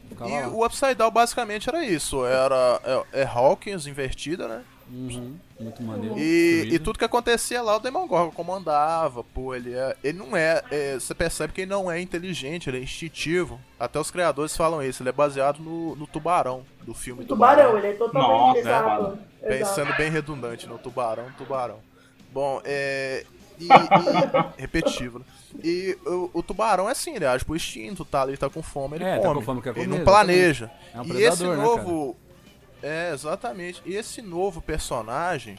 B: Ficava
A: E
B: lá.
A: o Upside Down basicamente era isso. Era é, é Hawkins invertida, né?
B: Uhum, muito maneiro.
A: E, e tudo que acontecia lá, o Demogorgon comandava. Pô, ele é. Ele não é, é, Você percebe que ele não é inteligente, ele é instintivo. Até os criadores falam isso. Ele é baseado no, no tubarão, do filme
C: O tubarão, ele é totalmente
D: Nossa,
C: exato.
A: sendo bem redundante, no tubarão, tubarão. Bom, é. E, e- [laughs] repetitivo, né? E o, o tubarão é assim, ele age por instinto, tá ali, tá com fome, ele
B: É, tá
A: come.
B: com fome, quer
A: ele
B: comer,
A: não planeja.
B: É um
A: e esse
B: né,
A: novo. é, exatamente. E esse novo personagem,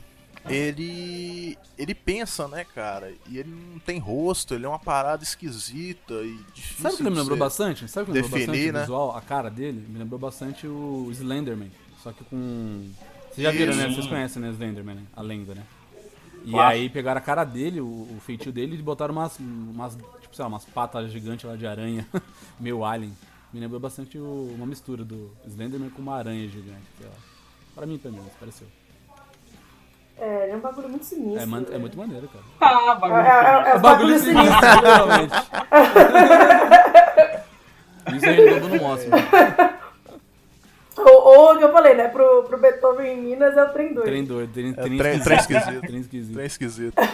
A: ele. Ele pensa, né, cara? E ele não tem rosto, ele é uma parada esquisita e difícil.
B: Sabe o que ele me lembrou bastante? Sabe o que me lembrou
A: definir,
B: bastante
A: né?
B: o visual? A cara dele me lembrou bastante o Slenderman. Só que com. Vocês já viram, né? Vocês conhecem, né, Slenderman, né? A lenda, né? E
D: Claro.
B: aí pegaram a cara dele, o, o feitio dele, e botaram umas, umas, tipo, sei lá, umas patas gigantes lá de aranha, [laughs] meio alien. Me lembrou bastante o- uma mistura do Slenderman com uma aranha gigante, sei lá. Pra mim, mim, pareceu.
C: É, ele é um bagulho muito sinistro.
B: É, man- é muito maneiro, cara.
D: Ah,
C: É,
D: bagulho.
C: é, é, é,
B: É
C: bagulho sinistro.
B: literalmente. [laughs] Isso aí Globo não mostra.
C: Ou, o que eu falei, né? Pro, pro Beethoven em Minas é o trem doido.
B: Trem doido, trem, trem,
A: trem- trem esquisito.
B: Trem esquisito.
A: Trem esquisito. [laughs]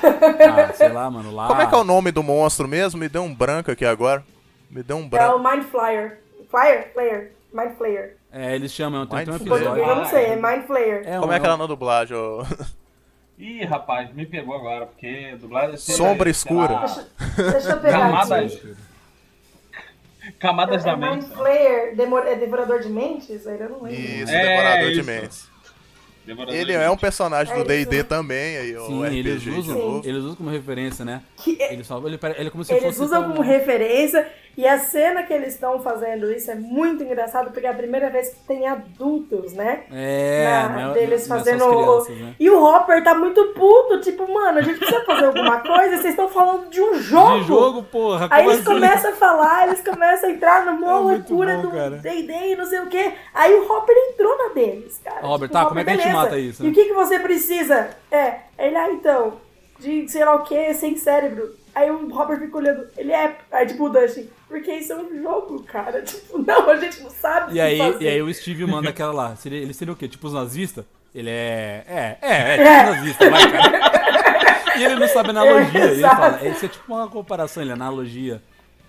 B: Ah, sei lá, mano, lá...
A: Como é que é o nome do monstro mesmo? Me deu um branco aqui agora. Me deu um
C: É o
A: branco.
C: Mind Flyer. Flyer? Player. Mind Flayer.
B: É, eles chamam, tem, um
C: português eu
B: episódio...
C: não sei, é Mind Flayer.
B: É,
A: Como é que era na dublagem? ô?
D: Ih, rapaz, me pegou agora, porque dublado é
A: Sombra escura.
C: Deixa eu pegar
D: Camada
C: aqui.
D: Camadas da
C: é Mind
D: mente.
C: Flayer, demor- é Devorador de Mentes? Aí eu não lembro.
A: Isso,
D: É,
A: Devorador de
D: isso.
A: Mentes.
D: Devorador
A: Ele
D: de
A: é um personagem
C: É
A: do D&D também, aí,
B: Sim,
A: RPG
B: eles
A: de
B: usam,
A: novo.
B: eles usam como referência, né?
C: Que é-
B: Ele, só, ele, ele é como se
C: Eles
B: fosse.
C: usam como referência e a cena que eles estão fazendo isso é muito engraçado porque é a primeira vez que tem adultos, né?
B: É,
C: Na-
B: não é-
C: deles fazendo
B: crianças, né?
C: E o Hopper tá muito puto, tipo, mano, a gente precisa fazer alguma coisa, vocês estão falando de um jogo.
B: De jogo, porra.
C: Aí eles
B: assim?
C: começam a falar, eles começam a entrar numa [laughs]
B: É
C: loucura
B: bom,
C: do. D&D e não sei o quê. Aí o Hopper entrou na deles, cara.
B: Robert,
C: Tipo,
B: tá,
C: o
B: como é que a gente
C: beleza.
B: mata isso,
C: E
B: né?
C: o que, que você precisa? É, ele, ah, então, de sei lá o que, sem cérebro. Aí o Robert fica olhando, ele é, aí tipo o Dustin, porque isso é um jogo, cara. [laughs] Tipo, não, a gente não sabe
B: E aí,
C: fazer.
B: e aí o Steve manda aquela lá. Seria, ele seria o quê? Tipo os nazistas? Ele é. É, é, é, tipo nazista, vai, cara. E ele não sabe analogia.
C: É,
B: ele fala, isso é tipo uma comparação, ele é analogia.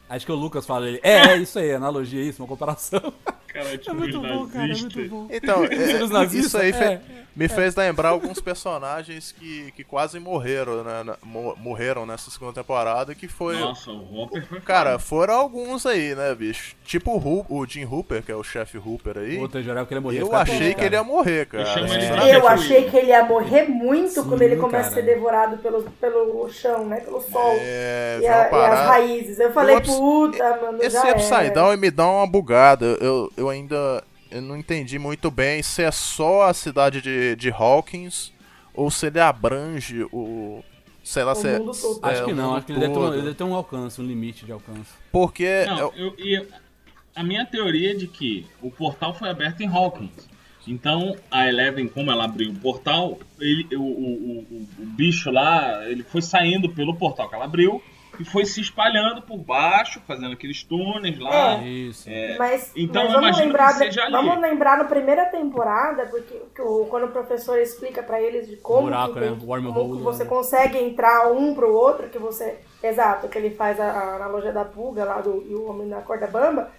B: Acho que o Lucas fala, ele, é, é isso aí, analogia, isso, uma comparação. [laughs]
D: Cara, tipo,
B: É muito bom, cara, é muito bom.
A: Então, [laughs] é, isso aí fe-
B: é,
A: me fez lembrar alguns personagens que, que quase morreram, né? na- mo- morreram nessa segunda temporada, que foi...
D: Nossa, o Hopper foi
A: Cara, foram alguns aí, né, bicho? Tipo o, o Jim Hooper, que é o chefe Hooper aí.
B: Outro jurava que ele ia morrer.
A: Eu achei
B: triste,
A: que ele ia morrer, cara.
D: de
A: Sinceramente.
C: Eu achei que ele ia morrer muito
B: Sim,
C: quando ele começa
B: cara.
C: a ser devorado pelo, pelo chão, né? Pelo sol.
A: É,
C: e, a- e as raízes. Eu falei,
A: ups-
C: puta, mano,
A: Esse
C: já
A: Upside. Down me dá uma bugada. Eu, eu ainda eu não entendi muito bem se é só a cidade de, de Hawkins ou se ele abrange o. Sei lá,
C: O
A: se é.
C: todo.
A: é,
B: Acho que
A: o
B: não,
A: mundo
B: acho que ele deve, ter um, ele deve ter um alcance, um limite de alcance.
A: Porque.
D: Não,
A: eu-
D: eu, e a minha teoria é de que o portal foi aberto em Hawkins. Então, a Eleven, como ela abriu o portal, ele, o, o, o, o- o bicho lá, ele foi saindo pelo portal que ela abriu e foi se espalhando por baixo, fazendo aqueles túneis lá.
C: É.
B: Isso.
C: Mas,
D: Então,
C: mas vamos lembrar,
D: que seja ali.
C: vamos lembrar na primeira temporada, porque que o- quando o professor explica pra eles de como,
B: Buraco,
C: que,
B: né?
C: como que você
B: né?
C: consegue entrar um pro outro, que você. Exato, que ele faz a, a analogia da pulga lá do e o homem na corda bamba.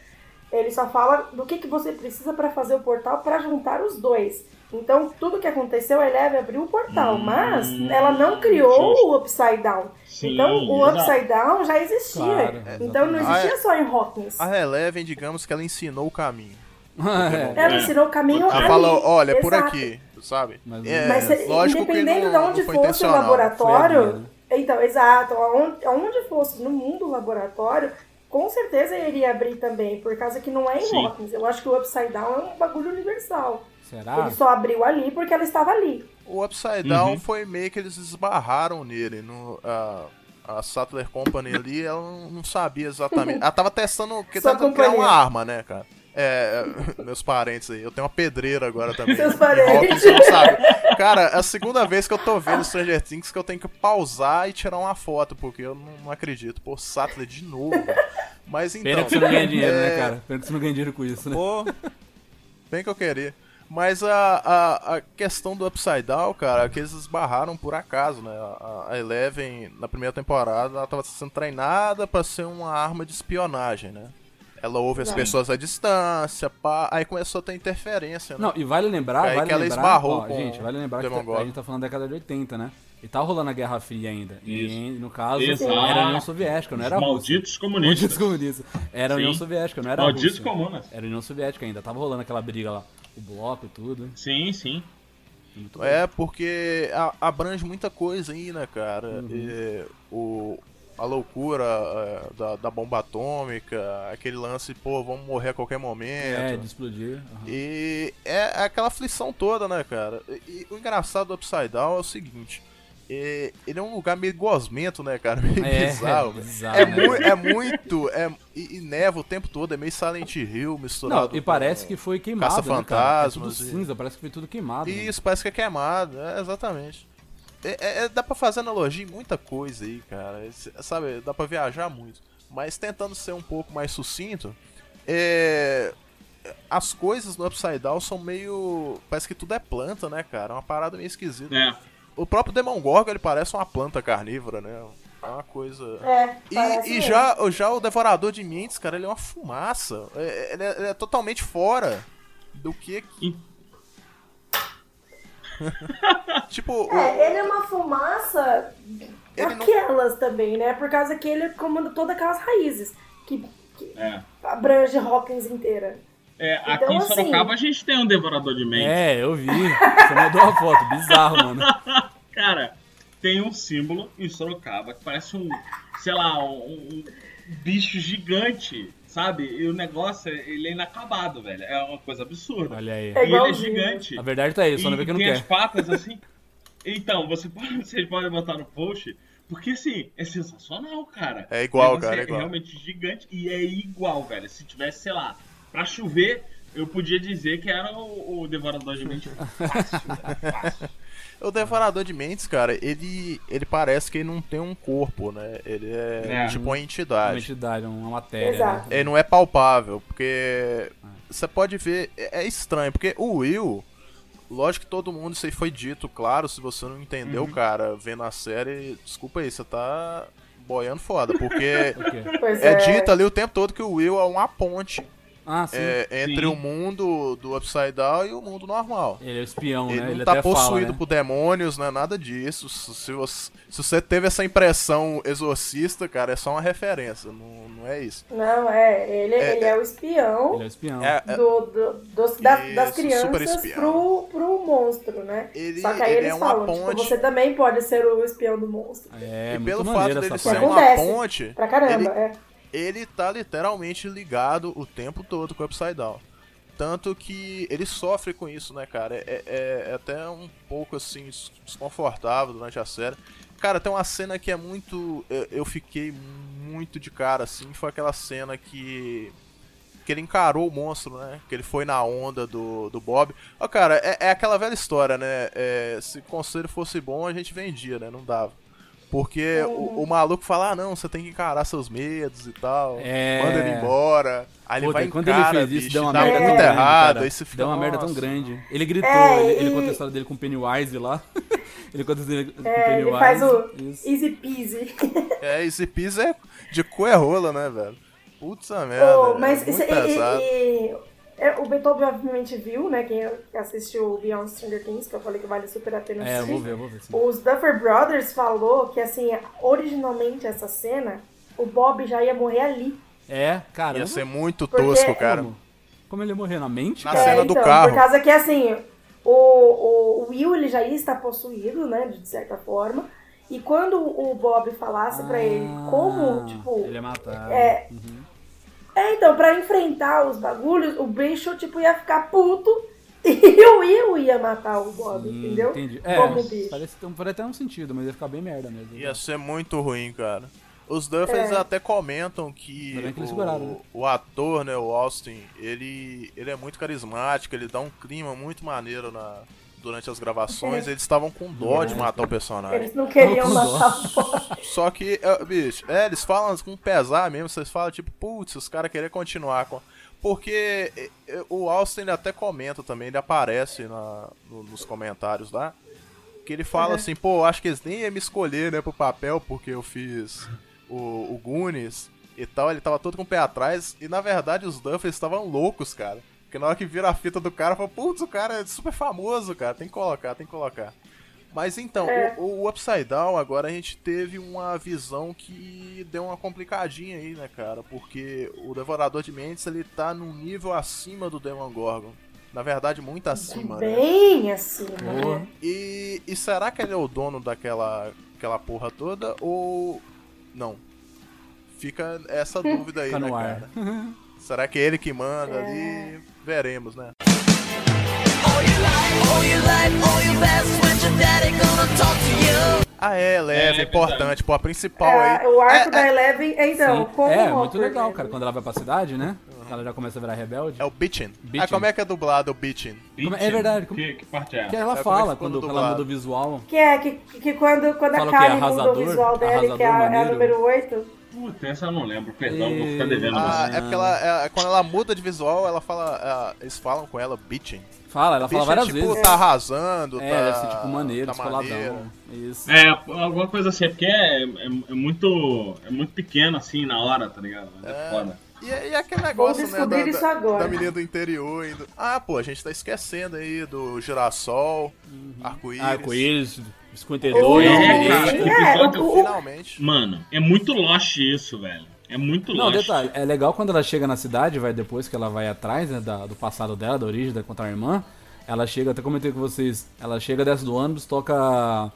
C: Ele só fala do que, que você precisa pra fazer o portal pra juntar os dois. Então, tudo que aconteceu, a Eleve abriu o portal, mas ela não criou o Upside Down.
D: Sim,
C: então, o
D: exato.
C: Upside Down já existia.
B: Claro,
C: então, não existia só em Hawkins.
A: A Eleven, digamos que ela ensinou o caminho.
B: É. [laughs]
C: Ela
D: É.
C: ensinou o caminho
A: Ela
C: ali.
A: falou, olha, é por
C: Exato.
A: aqui, sabe?
B: Mas-
A: É,
C: Mas
A: lógico que
C: independendo
A: não,
C: de onde fosse o laboratório,
B: a né?
C: então, exato, aonde, aonde fosse no mundo laboratório, com certeza iria abrir também, por causa que não é em
D: Sim.
C: Hawkins. Eu acho que o Upside Down é um bagulho universal.
B: Será?
C: Ele só abriu ali porque ela estava ali.
A: O Upside Down
D: Uhum.
A: foi meio que eles esbarraram nele. No, a, a Sattler Company ali, ela não, sabia exatamente. [laughs] Ela tava testando, que
C: Sua
A: tentando criar uma arma, né, cara? É, [laughs] meus parentes aí. Eu tenho uma pedreira agora [laughs] também.
C: Seus parentes.
A: Sabe. Cara, é a segunda vez que eu tô vendo Stranger Things que eu tenho que pausar e tirar uma foto, porque eu não, não acredito. Pô, Sattler de novo. Mas então.
B: Pena que você não ganha dinheiro,
A: é,
B: né, cara? Pena que você não ganha dinheiro com isso, né?
A: Pô, bem que eu queria. Mas a, a, a questão do Upside Down, cara, é que eles esbarraram por acaso, né? A, a Eleven, na primeira temporada, ela tava sendo treinada pra ser uma arma de espionagem, né? Ela ouve as
C: Sim.
A: pessoas à distância, pá, aí começou a ter interferência, né?
B: Não, e vale lembrar,
A: Aí
B: vale
A: que ela
B: lembrar,
A: esbarrou
B: ó,
A: com
B: gente, vale lembrar que tá- a gente tá falando da década de 80, né? E tá rolando a Guerra Fria ainda. E no caso,
D: Exato.
B: era a União Soviética, não era
D: malditos comunistas.
B: Malditos comunistas. Era a União. Soviética, não era
D: Malditos comunas.
B: Era a União Soviética ainda. Tava rolando aquela briga lá. O bloco e tudo.
D: Sim, sim.
B: Muito bom.
A: É, porque a- abrange muita coisa aí, né, cara?
B: Uhum.
A: E o, a loucura é, da, da bomba atômica, aquele lance, pô, vamos morrer a qualquer momento.
B: É, de explodir. aham.
A: E é aquela aflição toda, né, cara? E, e o engraçado do Upside Down é o seguinte. é- ele é um lugar meio gosmento, né, cara? [laughs] Meio
B: É,
A: bizarro.
B: é
A: velho.
B: bizarro,
A: É,
B: né?
A: mui- é muito. É, e, e neva o tempo todo, é meio Silent Hill misturado.
B: Não, e parece que foi queimado.
A: Caça-fantasmas
B: Né, é cinza, parece que foi tudo queimado. né?
A: Isso, parece que é queimado, é, exatamente. É, é- é- dá pra fazer analogia em muita coisa aí, cara. Sabe, dá pra viajar muito. Mas tentando ser um pouco mais sucinto, é, as coisas no Upside Down são meio. Parece que tudo é planta, né, cara? É uma parada meio esquisita.
D: É.
A: O próprio Demogorgon, ele parece uma planta carnívora, né? É uma coisa.
C: É,
A: E, e já, já o Devorador de Mentes, cara, ele é uma fumaça. É- Ele é, ele é totalmente fora do que.
D: E-
A: tipo, o-
C: É, ele é uma fumaça
A: Ele não-
C: aquelas também, né? Por causa que ele comanda todas aquelas raízes. Que
D: É.
C: abrange Hawkins inteira.
D: É,
C: Então,
D: aqui em
C: assim-
D: Sorocaba a gente tem um devorador de mentes.
B: É, eu vi. Você mandou uma foto, bizarro, mano. [laughs]
D: Cara, tem um símbolo em Sorocaba que parece um, sei lá, um, um bicho gigante, sabe? E o negócio, ele é inacabado, velho. É uma coisa absurda.
B: Olha aí.
C: É
D: E ele é
C: igualzinho.
D: gigante.
B: A verdade tá aí, só não vê que não
D: tem as
B: quer.
D: patas [laughs] assim. Então, você pode, [laughs] vocês podem botar no post, porque assim, é sensacional, cara.
A: É igual,
D: negócio
A: cara, é igual.
D: realmente gigante e é igual, velho. Se tivesse, sei lá, pra chover, eu podia dizer que era o, o Devorador de Mente [laughs] fácil, velho, fácil.
A: O Devorador de Mentes, cara, ele, ele parece que ele não tem um corpo, né? Ele é,
D: É.
A: tipo uma
B: Uma
A: entidade.
B: entidade, uma matéria.
C: Exato.
B: Né?
A: Ele não é palpável, porque você pode ver, é é estranho, porque o Will, lógico que todo mundo, isso aí foi dito, claro, se você não entendeu,
D: Uhum.
A: cara, vendo a série, desculpa aí, você tá boiando foda, porque [laughs] é
C: é.
A: dito ali o tempo todo que o Will é uma ponte
B: Ah, sim.
A: é, entre
D: Sim.
A: o mundo do Upside Down e o mundo normal.
B: Ele é o espião,
A: Ele
B: né?
A: não
B: Ele
A: tá
B: até
A: possuído
B: fala, né?
A: por demônios, não é nada disso. Se você, se você teve essa impressão exorcista, cara, é só uma referência, não, não é isso.
C: Não, é. Ele é, ele é o espião
B: Ele é o espião.
A: É, é-
C: do, do- dos- das, das
A: Isso, super
C: crianças pro, pro monstro, né?
A: Ele-
C: Só que aí
A: ele
C: eles
A: é uma
C: falam,
A: ponte.
C: tipo, você também pode ser o espião do monstro.
B: É,
A: e
B: muito
A: pelo fato dele ser uma ponte,
C: Pra caramba,
A: ele,
C: é.
A: Ele tá literalmente ligado o tempo todo com o Upside Down. Tanto que ele sofre com isso, né, cara? É, é- é até um pouco assim des- desconfortável durante a série. Cara, tem uma cena que é muito. Eu, eu fiquei muito de cara, assim. Foi aquela cena que. Que ele encarou o monstro, né? Que ele foi na onda do, do Bob. Ó, cara, é, é aquela velha história, né? É, se o conselho fosse bom, a gente vendia, né? Não dava. Porque o, o maluco fala, ah, não, você tem que encarar seus medos e tal.
B: É.
A: Manda ele embora. Aí ele
B: Puta,
A: vai
B: quando
A: encara,
B: ele fez isso,
A: bicho,
B: deu uma merda
A: muito
B: tão grande,
A: errado.
B: cara.
A: Aí você fica,
B: Deu uma merda tão
A: "Nossa".
B: grande. Ele gritou,
C: É,
B: ele, ele
C: e-
B: conta a história dele com o Pennywise lá. [laughs] ele conta a história com o
C: É,
B: Pennywise.
C: ele faz o
B: Isso.
C: easy peasy.
A: É, esse piso é de cu é rola, né, velho? Putz, a merda.
C: Oh, mas
A: é
C: isso,
A: muito
C: e,
A: pesado.
C: e- é, o Beethoven obviamente viu, né? Quem assistiu Beyond Stranger Things, que eu falei que vale super a pena
B: É, eu
C: assistir.
B: vou ver, eu vou ver. Sim.
C: Os Duffer Brothers falou que, assim, originalmente essa cena, o Bob já ia morrer ali.
B: É, caramba.
A: Ia ser muito
C: Porque-
A: tosco, cara.
B: Como? Como ele ia morrer na mente?
A: Na
B: cara?
A: cena
C: É,
A: do
C: então,
A: carro.
C: Por causa que, assim, o, o, o Will ele já ia estar possuído, né, de certa forma. E quando o Bob falasse pra ele como,
B: Ah,
C: tipo...
B: Ele ia matar.
C: É, é, então, pra enfrentar os bagulhos, o bicho, tipo, ia ficar puto [laughs] e o Will ia matar o Bob,
B: Hum,
C: entendeu?
B: Entendi. É,
C: Como bicho.
B: parece, ter- parece até um sentido, mas ia ficar bem merda mesmo.
A: Ia ser muito ruim, cara. Os Duffers
C: É.
A: até comentam que,
B: que eles
A: o,
B: né?
A: o ator, né, o Austin, ele, ele é muito carismático, ele dá um clima muito maneiro na, durante as gravações. Eles estavam com dó de matar o personagem.
C: Eles não queriam matar o. [laughs]
A: Só que, é, bicho, é, eles falam com pesar mesmo, vocês falam tipo, putz, os caras querem continuar com. Porque é, é, o Austin ele até comenta também, ele aparece na, no- nos comentários lá. Que ele fala assim, pô, acho que eles nem iam me escolher, né, pro papel, porque eu fiz o, o Goonies e tal. Ele tava todo com o pé atrás. E na verdade os Duffers estavam loucos, cara. Porque na hora que vira a fita do cara, fala, putz, o cara é super famoso, cara. Tem que colocar, tem que colocar. Mas então,
C: É.
A: o, o Upside Down, agora a gente teve uma visão que deu uma complicadinha aí, né, cara? Porque o Devorador de Mentes, ele tá num nível acima do Demon Gorgon. Na verdade, muito acima, né?
C: Bem assim,
B: Porra.
C: né?
A: E, e será que ele é o dono daquela aquela porra toda ou não? Fica essa [laughs] dúvida aí,
B: Fica
A: né, cara? [laughs] Será que é ele que manda
C: É.
A: ali? Veremos, né? Ah, é, leve,
D: É,
A: importante. Pô, a principal
C: É,
A: aí.
C: o arco
A: é,
C: da
A: é,
C: Eleven, é, então,
B: Sim.
C: como
B: é,
C: o
B: muito legal, cara. Quando ela vai pra cidade, né? Ela já começa a virar rebelde.
A: é o Bitchin.
B: Bitchin.
A: Ah, como é que é dublado o Bitchin?
B: É verdade, como-
D: Que, que parte é?
B: Que ela
A: É, é que
B: fala, quando, quando ela muda o visual.
C: Que é, que, que quando, quando
B: Fala
C: a
B: é
C: Kali muda o visual dela, que é a, é a número 8.
D: Puta, essa eu não lembro, perdão, vou ficar devendo.
A: Ah, é porque ela, é, quando ela muda de visual, ela fala. é, eles falam com ela Bitchin.
B: Fala, ela fala
A: Bitchin,
B: várias
A: tipo,
B: vezes.
A: tá arrasando,
B: É,
A: tá.
B: deve ser tipo maneiro,
A: tá
B: descoladão.
A: maneiro.
B: Isso.
D: É, alguma coisa assim, é porque é, é, é muito. É muito pequeno assim na hora, tá ligado? É,
A: É.
D: foda.
A: E, e aquele negócio, né, da,
C: isso agora.
A: da menina do interior indo... Ah, pô, a gente tá esquecendo aí do girassol, arco-íris.
B: Arco-íris,
C: O-
B: 52,
D: É, cara.
C: é,
A: Finalmente.
D: Mano, é muito Lost isso, velho. É muito
B: Não,
D: longe.
B: detalhe, é legal quando ela chega na cidade, vai depois que ela vai atrás né, da- do passado dela, da origem, da contra a irmã. Ela chega, até comentei com vocês, ela chega, desce do ônibus, toca.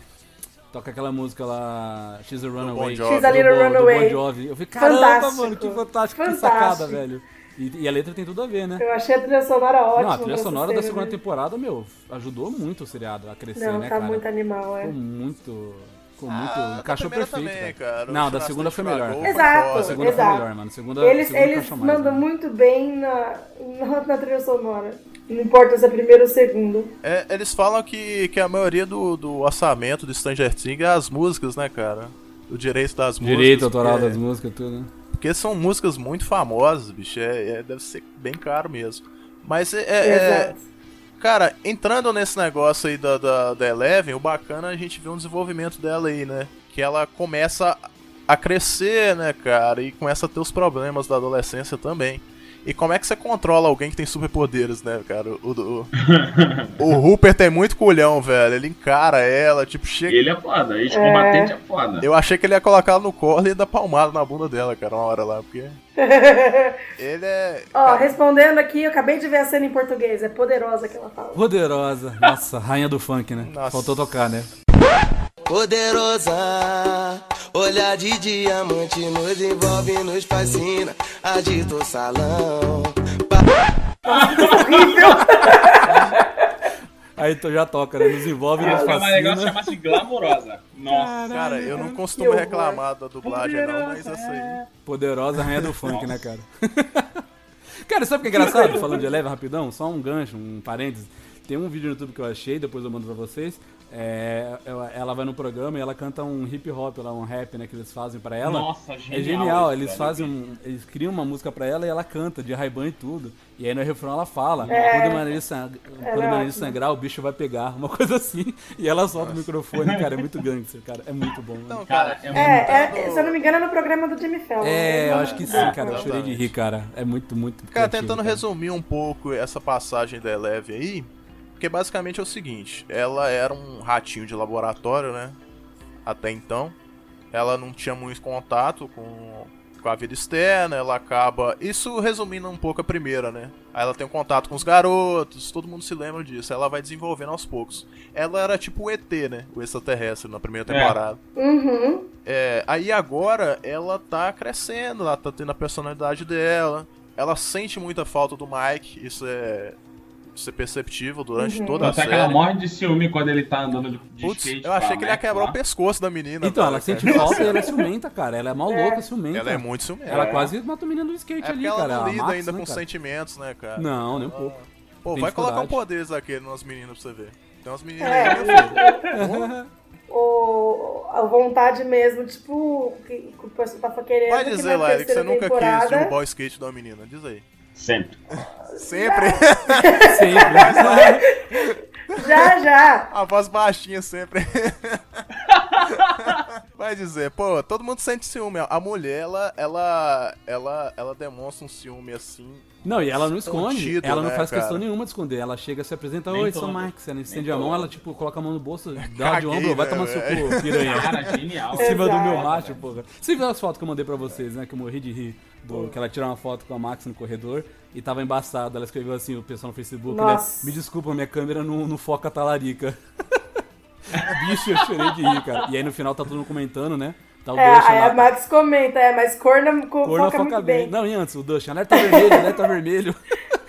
B: Toca aquela música lá. She's a Runaway.
A: Jovi.
C: She's a Little
B: do, Bo- do
C: Runaway.
B: Bon Jovi. Eu falei, caramba,
C: Fantástico.
B: mano, que fantástico, que
C: Fantástico.
B: sacada, velho. E, e a letra tem tudo a ver, né?
C: Eu achei a trilha sonora ótima.
B: Não, a trilha sonora da segunda
C: né?
B: temporada, meu, ajudou muito o seriado a crescer,
C: Não,
B: né,
C: tá
B: cara?
C: muito animal, é.
B: Ficou muito. Ficou muito.
A: Ah,
B: encaixou perfeito.
A: também,
B: cara.
A: cara.
B: Não, da segunda foi melhor.
A: Estragou,
C: Exato.
B: A segunda foi
C: exato.
B: melhor, mano. A segunda,
C: Eles,
B: segunda
C: eles
B: mais,
C: mandam
B: mano.
C: muito bem na, na, na trilha sonora. Não importa se é primeiro ou segundo.
A: É, eles falam que, que a maioria do, do orçamento do Stranger Things é as músicas, né, cara? O direito das músicas.
B: Direito autoral
A: porque,
B: das músicas, tudo, né?
A: Porque são músicas muito famosas, bicho. É, é- deve ser bem caro mesmo. Mas é, é- é-. Cara, entrando nesse negócio aí da, da, da Eleven, o bacana é a gente ver um desenvolvimento dela aí, né? Que ela começa a crescer, né, cara? E começa a ter os problemas da adolescência também. E como é que você controla alguém que tem superpoderes, né, cara? O, [laughs] o, o Hooper tem muito culhão, velho. Ele encara ela, tipo, chega.
D: Ele é foda, ex-combatente é foda.
A: Eu achei que ele ia colocar ela no colo e dar palmada na bunda dela, cara, uma hora lá, porque. [laughs] Ele é.
C: Ó, respondendo aqui, eu acabei de ver a cena em português. É poderosa que ela fala.
B: Poderosa. Nossa, rainha do funk, né?
A: Nossa.
B: Faltou tocar, né?
H: Poderosa, olhar de diamante nos envolve, nos fascina, agita o salão. [laughs]
B: Aí tu já toca, né? Nos envolve, nos
D: Fica mais legal se
B: fascina.
D: chamasse glamourosa. Nossa.
A: Cara, eu não costumo reclamar da dublagem, não, mas essa aí.
B: Poderosa rainha do funk, né, cara? [laughs] cara, sabe o que é engraçado? Falando de Eleva rapidão, só um gancho, um parênteses. Tem um vídeo no YouTube que eu achei, depois eu mando pra vocês. É, ela- ela vai no programa e ela canta um hip hop lá, um rap, né, que eles fazem pra ela.
D: Nossa,
B: É
D: genial
B: genial,
D: isso,
B: eles
D: velho.
B: fazem um, eles criam uma música pra ela e ela canta de Ray-Ban e tudo. E aí no refrão ela fala,
C: É.
B: quando o nariz, sang... quando o nariz
C: ótimo.
B: sangrar, o bicho vai pegar, uma [laughs] coisa assim. E ela solta o microfone, cara, é muito [laughs] gangster, cara, é muito bom.
A: Então,
D: Cara,
A: cara,
D: é muito.
C: É, é, se eu não me engano, é no programa do Jimmy Fallon.
B: É,
C: né?
B: eu acho que sim, cara, eu chorei de rir, cara, é muito, muito
A: Cara,
B: criativo,
A: tentando resumir um pouco essa passagem da Eleve aí, porque basicamente é o seguinte, ela era um ratinho de laboratório, né? Até então. Ela não tinha muito contato com, com a vida externa, ela acaba. Isso resumindo um pouco a primeira, né? Aí ela tem um contato com os garotos, todo mundo se lembra disso. Ela vai desenvolvendo aos poucos. Ela era tipo o ET, né? O extraterrestre na primeira
D: É.
A: temporada.
C: Uhum.
A: É, aí agora ela tá crescendo, ela tá tendo a personalidade dela. Ela sente muita falta do Mike, isso é, é perceptível durante
C: Uhum.
A: toda a
D: Até
A: série.
D: que ela morre de ciúme quando ele tá andando de, skate.
A: eu achei que ele ia quebrar
D: lá.
A: o pescoço da menina.
B: Então,
A: velho,
B: ela sente
A: cara.
B: falta e ela é [laughs] ciumenta, cara. Ela é mal louca, ciumenta.
A: Ela é muito ciumenta.
B: Ela
A: É.
B: quase mata o menino do skate
A: É
B: ali,
A: ela
B: cara.
A: não
B: a
A: lida ainda
B: né,
A: com
B: cara?
A: sentimentos, né, cara?
B: Não, nem um pouco.
A: Pô,
B: tem
A: vai colocar um poderes daquele nas meninas pra você ver. Tem umas meninas
C: É.
A: aí, meu. [laughs]
C: O, a vontade meso, tipo, que, que o pessoal tava querendo.
A: Vai dizer, Larry, que você nunca quis derrubar o skate de uma menina. Diz aí.
D: Sempre.
A: Sempre. [laughs]
B: Sempre. [laughs]
C: Já, já.
A: A voz baixinha sempre. [laughs] Vai dizer, pô, todo mundo sente ciúme. A mulher, ela, ela, ela, ela demonstra um ciúme assim.
B: Não, e ela não esconde. Ela não
A: né,
B: faz questão
A: cara?
B: nenhuma de esconder. Ela chega, se apresenta, oi, sou. Max. Ela estende a mão, ela, tipo, coloca a mão no bolso, dá de ombro, vai
A: né,
B: tomar seu cu, piranha.
D: Cara, genial.
B: Em cima do meu macho, porra. Você viu as fotos que eu mandei pra vocês, né? Que eu morri de rir. Do, que ela tirou uma foto com a Max no corredor e tava embaçada. Ela escreveu assim, o pessoal no Facebook, né? Me desculpa, minha câmera não, não foca a talarica. [laughs] Bicho, eu chorei de rir, cara. E aí no final tá todo mundo comentando, né? Tá o
C: É,
B: Dustin
C: aí a Max comenta, é, mas corna co-
B: Cor não
C: foca,
B: foca bem.
C: bem.
B: Não, e antes, o Dustin, alerta vermelho, alerta vermelho. [laughs]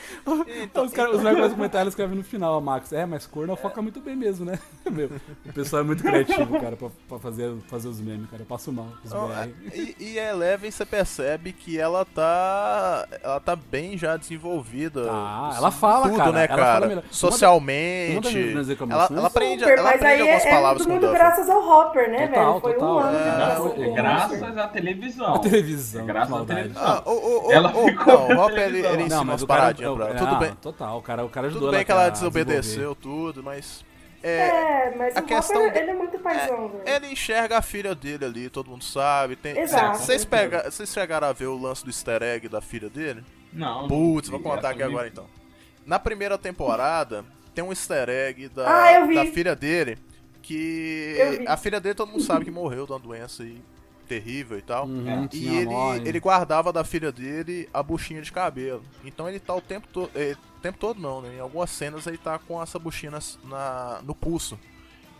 B: os caras, os moleques comentários escrevem no final, a Max. É, mas cor não foca muito bem mesmo, né? [laughs] Meu, o pessoal é muito criativo, cara, pra, pra fazer, fazer os memes, cara. Eu passo mal. Os BR.
A: E, e a Eleven, você percebe que ela tá. Ela tá bem já desenvolvida.
B: Tá, ela fala,
A: tudo,
B: cara,
A: né,
B: ela fala
A: cara? Socialmente.
B: uma das minhas
A: ela,
B: reclamações-
A: ela aprende,
C: Super,
A: ela
C: mas
A: aprende
C: aí
A: algumas
C: é, é
A: palavras
C: muito,
A: com o
C: muito
A: Duffy.
C: graças ao Hopper, né,
B: Total,
C: velho? Foi
B: total.
C: um ano
A: É,
C: de graças Hopper.
D: Graças à televisão.
B: A [laughs] televisão,
D: É graças à televisão.
A: Ah, o, o, o,
D: Ela
A: o-
D: ficou
A: não, o Hopper ele, ele ensina
B: Não,
A: umas
B: mas o cara.
A: paradinhas pra ela. Tudo
B: ah,
A: bem.
B: Total, o cara, o cara ajudou
A: Tudo bem
B: ela
A: que ela desobedeceu tudo, mas. É,
C: É, mas
A: a
C: o
A: questão
C: Hopper, ele é muito paizão, velho.
A: ele enxerga a filha dele ali, todo mundo sabe. Tem,
C: Exato.
A: Vocês, pega, vocês chegaram a ver o lance do easter egg da filha dele?
D: Não.
A: Putz, vou contar aqui agora então. Na primeira temporada, tem um easter egg da,
C: Ah,
A: da filha dele. Que a filha dele todo mundo sabe que morreu de uma doença e terrível e tal.
B: Uhum,
A: E
B: tinha
A: ele, ele guardava da filha dele a buchinha de cabelo. Então ele tá o tempo todo. O tempo todo não, né? Em algumas cenas ele tá com essa buchinha na, no pulso.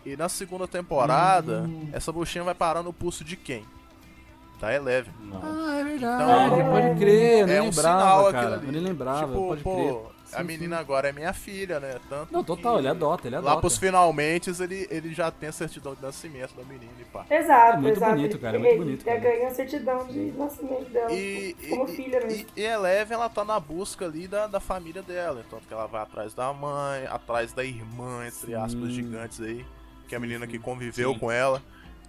A: E na segunda temporada,
B: Hum.
A: essa buchinha vai parar no pulso de quem? Da Eleven.
B: Ah, é verdade.
A: Então,
B: pode crer, eu nem
A: é um
B: lembrava,
A: sinal aquilo
B: cara.
A: ali.
B: Eu nem lembrava,
A: Tipo,
B: pode
A: pô,
B: crer.
A: A menina
B: sim.
A: agora é minha filha, né? Tanto
B: Não, total,
A: que
B: ele adota, ele adota.
A: Lá pros finalmente ele, ele já tem a certidão de nascimento da menina e pá.
C: Exato,
B: É muito
C: exato.
B: bonito, cara, é muito
C: Ele
B: bonito,
C: já
B: cara.
C: ganha a certidão de nascimento dela.
A: E,
C: como
A: e-
C: filha mesmo.
A: e, e Eleven, ela tá na busca ali da, da família dela. Tanto que ela vai atrás da mãe, atrás da irmã, entre aspas, gigantes aí. Que é a menina que conviveu
D: Sim.
A: com ela.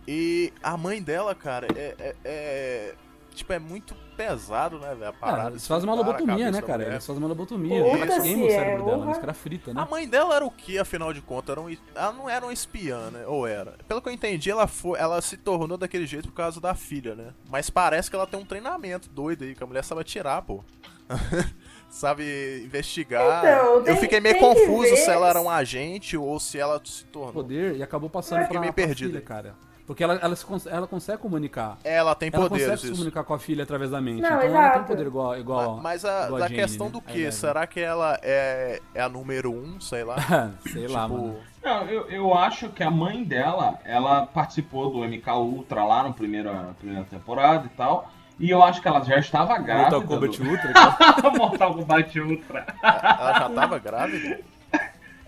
A: E a mãe dela, cara, é. é- é- tipo, é muito pesado, né, velho? A
B: Ah,
A: parada.
B: eles fazem uma lobotomia, né, cara? Eles fazem uma lobotomia. Eles queimam o cérebro
C: é,
B: dela,
C: porra.
B: os caras fritam, né?
A: A mãe dela era o que, afinal de contas? Era um, ela não era uma espiã, né? Ou era? Pelo que eu entendi, ela, foi, ela se tornou daquele jeito por causa da filha, né? Mas parece que ela tem um treinamento doido aí, que a mulher sabe atirar, pô. [laughs] sabe investigar.
C: Então,
A: eu
C: tem-
A: fiquei meio confuso se ela era um agente ou se ela se tornou.
B: poder e acabou passando
A: Fiquei
B: pra,
A: meio
B: pra
A: perdido.
B: filha, cara. Porque ela, ela, se cons- ela consegue comunicar.
A: Ela tem
B: Ela
A: poderes,
B: consegue se
A: isso.
B: comunicar com a filha através da mente.
C: Não,
B: então ela tem
C: exato.
B: poder igual, igual
A: Ma- Mas a,
B: igual
A: da
B: Jane,
A: questão
B: né?
A: do
B: A
A: que?
B: Eleven.
A: Será que ela é, é a número um, sei lá? [laughs]
B: Sei lá,
A: Tipo,
B: mano.
D: Não, eu, eu acho que a mãe dela, ela participou do MK Ultra lá na primeira, na primeira temporada e tal. E eu acho que ela já estava grávida.
B: Mortal Kombat
D: do...
B: Ultra. cara. [laughs]
D: Mortal Kombat Ultra.
A: Ela já tava grávida?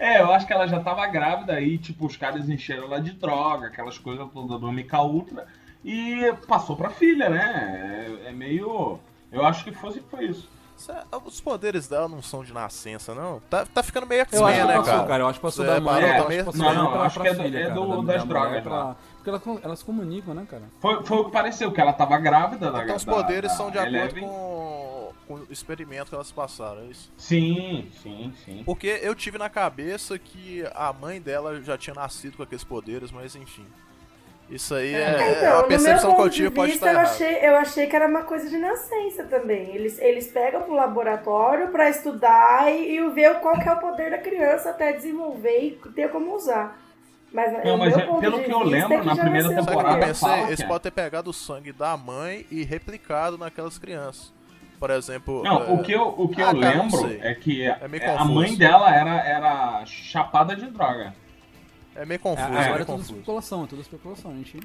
D: É, eu acho que ela já tava grávida aí, tipo, os caras encheram ela de droga, aquelas coisas todas do MK Ultra. E passou pra filha, né? É, é meio. Eu acho que fosse foi isso.
A: Cê- Os poderes dela não são de nascença, não? Tá, tá ficando meio X-Men,
B: que
A: né,
B: passou,
A: cara?
B: cara. Eu acho que passou
A: Você
B: da mãe. acho
A: também?
D: Não, não,
B: pra,
D: acho
B: pra
D: que é
B: filha,
D: é
B: cara,
D: do-
B: da-
D: das drogas
B: pra-
D: lá.
B: Porque elas, elas se comunicam, né, cara?
D: Foi, foi o que pareceu, que ela tava grávida da
A: Então os
D: da-
A: poderes
D: da
A: são de acordo
D: Eleven.
A: com, com o experimento que elas passaram, é isso?
D: Sim, sim, sim.
A: Porque eu tive na cabeça que a mãe dela já tinha nascido com aqueles poderes, mas enfim. Isso aí é,
C: Então,
A: a
C: no
A: percepção
C: meu
A: que eu
C: ponto de
A: tive pode
C: vista,
A: estar
C: eu
A: errada.
C: achei, eu achei que era uma coisa de nascença também. Eles, eles pegam pro laboratório pra estudar e, e ver qual que é o poder da criança até desenvolver e ter como usar. Mas,
D: Não, mas
C: meu
D: é-
C: ponto
D: pelo
C: de
D: que eu
C: vista,
D: lembro,
C: é que
D: na
C: já
D: primeira
A: eu
D: temporada,
C: poder.
A: pensei? Eles
D: é.
A: podem ter pegado o sangue da mãe e replicado naquelas crianças. Por exemplo.
D: Não,
A: é,
D: o que eu, o que
A: Ah,
D: eu
A: cara, não
D: lembro é que
A: É meio
D: a mãe dela era, era chapada de droga.
A: é meio
B: É,
A: confuso, é,
B: agora
A: meio
B: é tudo especulação, é tudo especulação. A gente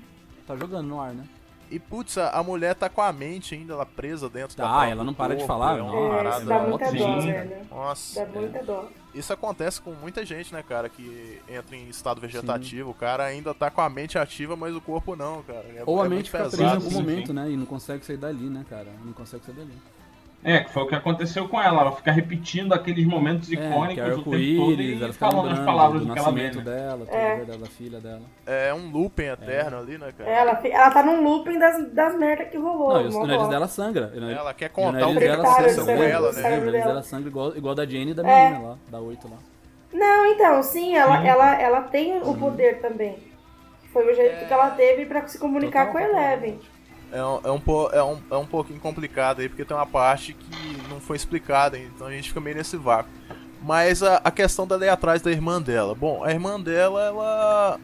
B: tá jogando no ar, né?
A: E putz, a a mulher tá com a mente ainda lá presa dentro da
B: Tá,
A: própria
B: ela não para de
A: corpo,
B: falar,
A: é uma
B: não.
C: É,
A: parada
C: dá
B: mó
C: muita dó, velho.
A: Nossa,
C: Dá muita dó.
A: isso acontece com muita gente, né, cara, que entra em estado vegetativo. O cara ainda tá com a mente ativa, mas o corpo não, cara. É-
B: Ou
A: é
B: a mente fica
A: pesado,
B: presa em algum
D: sim,
B: momento,
D: sim.
B: né? E não consegue sair dali, né, cara? Não consegue sair dali.
D: É, que foi o que aconteceu com ela. Ela fica repetindo aqueles momentos
B: É, que
D: icônicos
B: é
D: o tempo todo
B: arco-íris,
D: e
B: ela fica
D: falando as palavras
B: do
D: que ela vê.
B: nascimento
D: né?
B: dela,
C: É.
B: da filha dela.
A: É um looping eterno ali, né, cara?
C: Ela, fi- ela tá num looping das, das merdas que rolou.
B: Não, e os- o nariz dela sangra. Nariz-
A: Ela quer
B: o
A: contar o
B: nariz
A: que aconteceu com ela, né?
B: Sim, o
C: cérebro
B: nariz
C: dela.
B: sangra igual, igual da Jane e da
C: É.
B: menina lá, da 8 lá.
C: Não, então, sim, ela,
D: Sim.
C: ela, ela tem o poder também. Foi o jeito que ela teve pra se comunicar
B: Total,
C: com a. Eleven.
A: É um, é, um, é, um, é um pouquinho complicado aí, porque tem uma parte que não foi explicada, então a gente fica meio nesse vácuo. Mas a, a questão dela ir atrás da irmã dela. Bom, a irmã dela, ela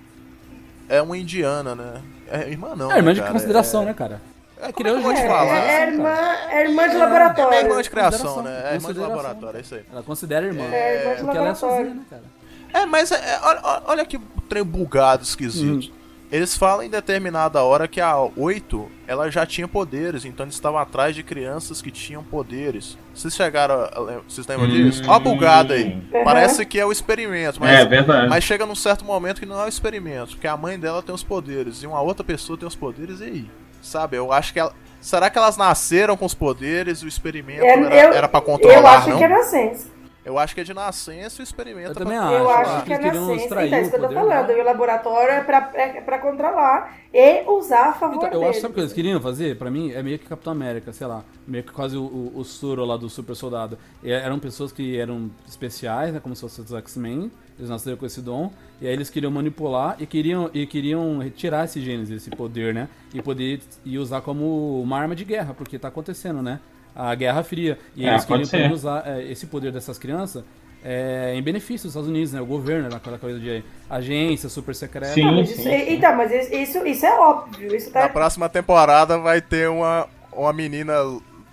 A: é uma indiana, né? É irmã não,
B: É, irmã
A: né,
B: de
A: cara?
B: consideração,
A: é,
B: né, cara?
A: É, é que eu vou
C: É,
A: te
C: é,
A: falar?
C: é irmã, é irmã de
A: É
C: laboratório.
A: irmã de criação, né? É irmã de laboratório, é isso aí.
B: Ela considera irmã.
C: É, irmã de
B: Porque ela é sozinha,
C: laboratório.
B: né, cara?
A: É, mas é, é, olha, olha que trem bugado, esquisito.
B: Hum.
A: Eles falam em determinada hora que a 8 ela já tinha poderes, então eles estavam atrás de crianças que tinham poderes. Vocês chegaram a. Vocês lembram disso? Ó a bugada aí.
C: Uhum.
A: Parece que é o experimento, mas,
D: É, verdade.
A: mas chega num certo momento que não é o experimento, porque a mãe dela tem os poderes e uma outra pessoa tem os poderes, e aí? Sabe, eu acho que ela. Será que elas nasceram com os poderes e o experimento
C: É,
A: era,
C: eu,
A: era pra
C: eu
A: controlar,
C: acho
A: não?
C: que é nascença.
A: Eu acho que é de nascença e o experimento
B: Eu
A: é
B: também
A: pra...
B: acho.
C: Eu
B: Ah,
C: acho que é nascença. Então, é isso que eu tô
B: o poder
C: falando. E o laboratório é pra, é pra controlar e usar a favor
B: Então, eu
C: deles.
B: acho, sabe o que eles queriam fazer? Pra mim, é meio que Capitão América, sei lá. Meio que quase o, o, o Soro lá do Super Soldado. E eram pessoas que eram especiais, né? Como se fossem os X-Men. Eles nasceram com esse dom. E aí eles queriam manipular e queriam, e queriam retirar esse genes, esse poder, né? E poder e usar como uma arma de guerra, porque tá acontecendo, né? A Guerra Fria. E
D: É,
B: eles queriam
D: ser.
B: usar é, esse poder dessas crianças é, em benefício dos Estados Unidos, né? O governo, né? aquela coisa de agência super secreta.
D: Sim.
C: Mas isso- então, mas isso, isso, é óbvio. Isso
A: Na
C: tá.
A: próxima temporada vai ter uma, uma menina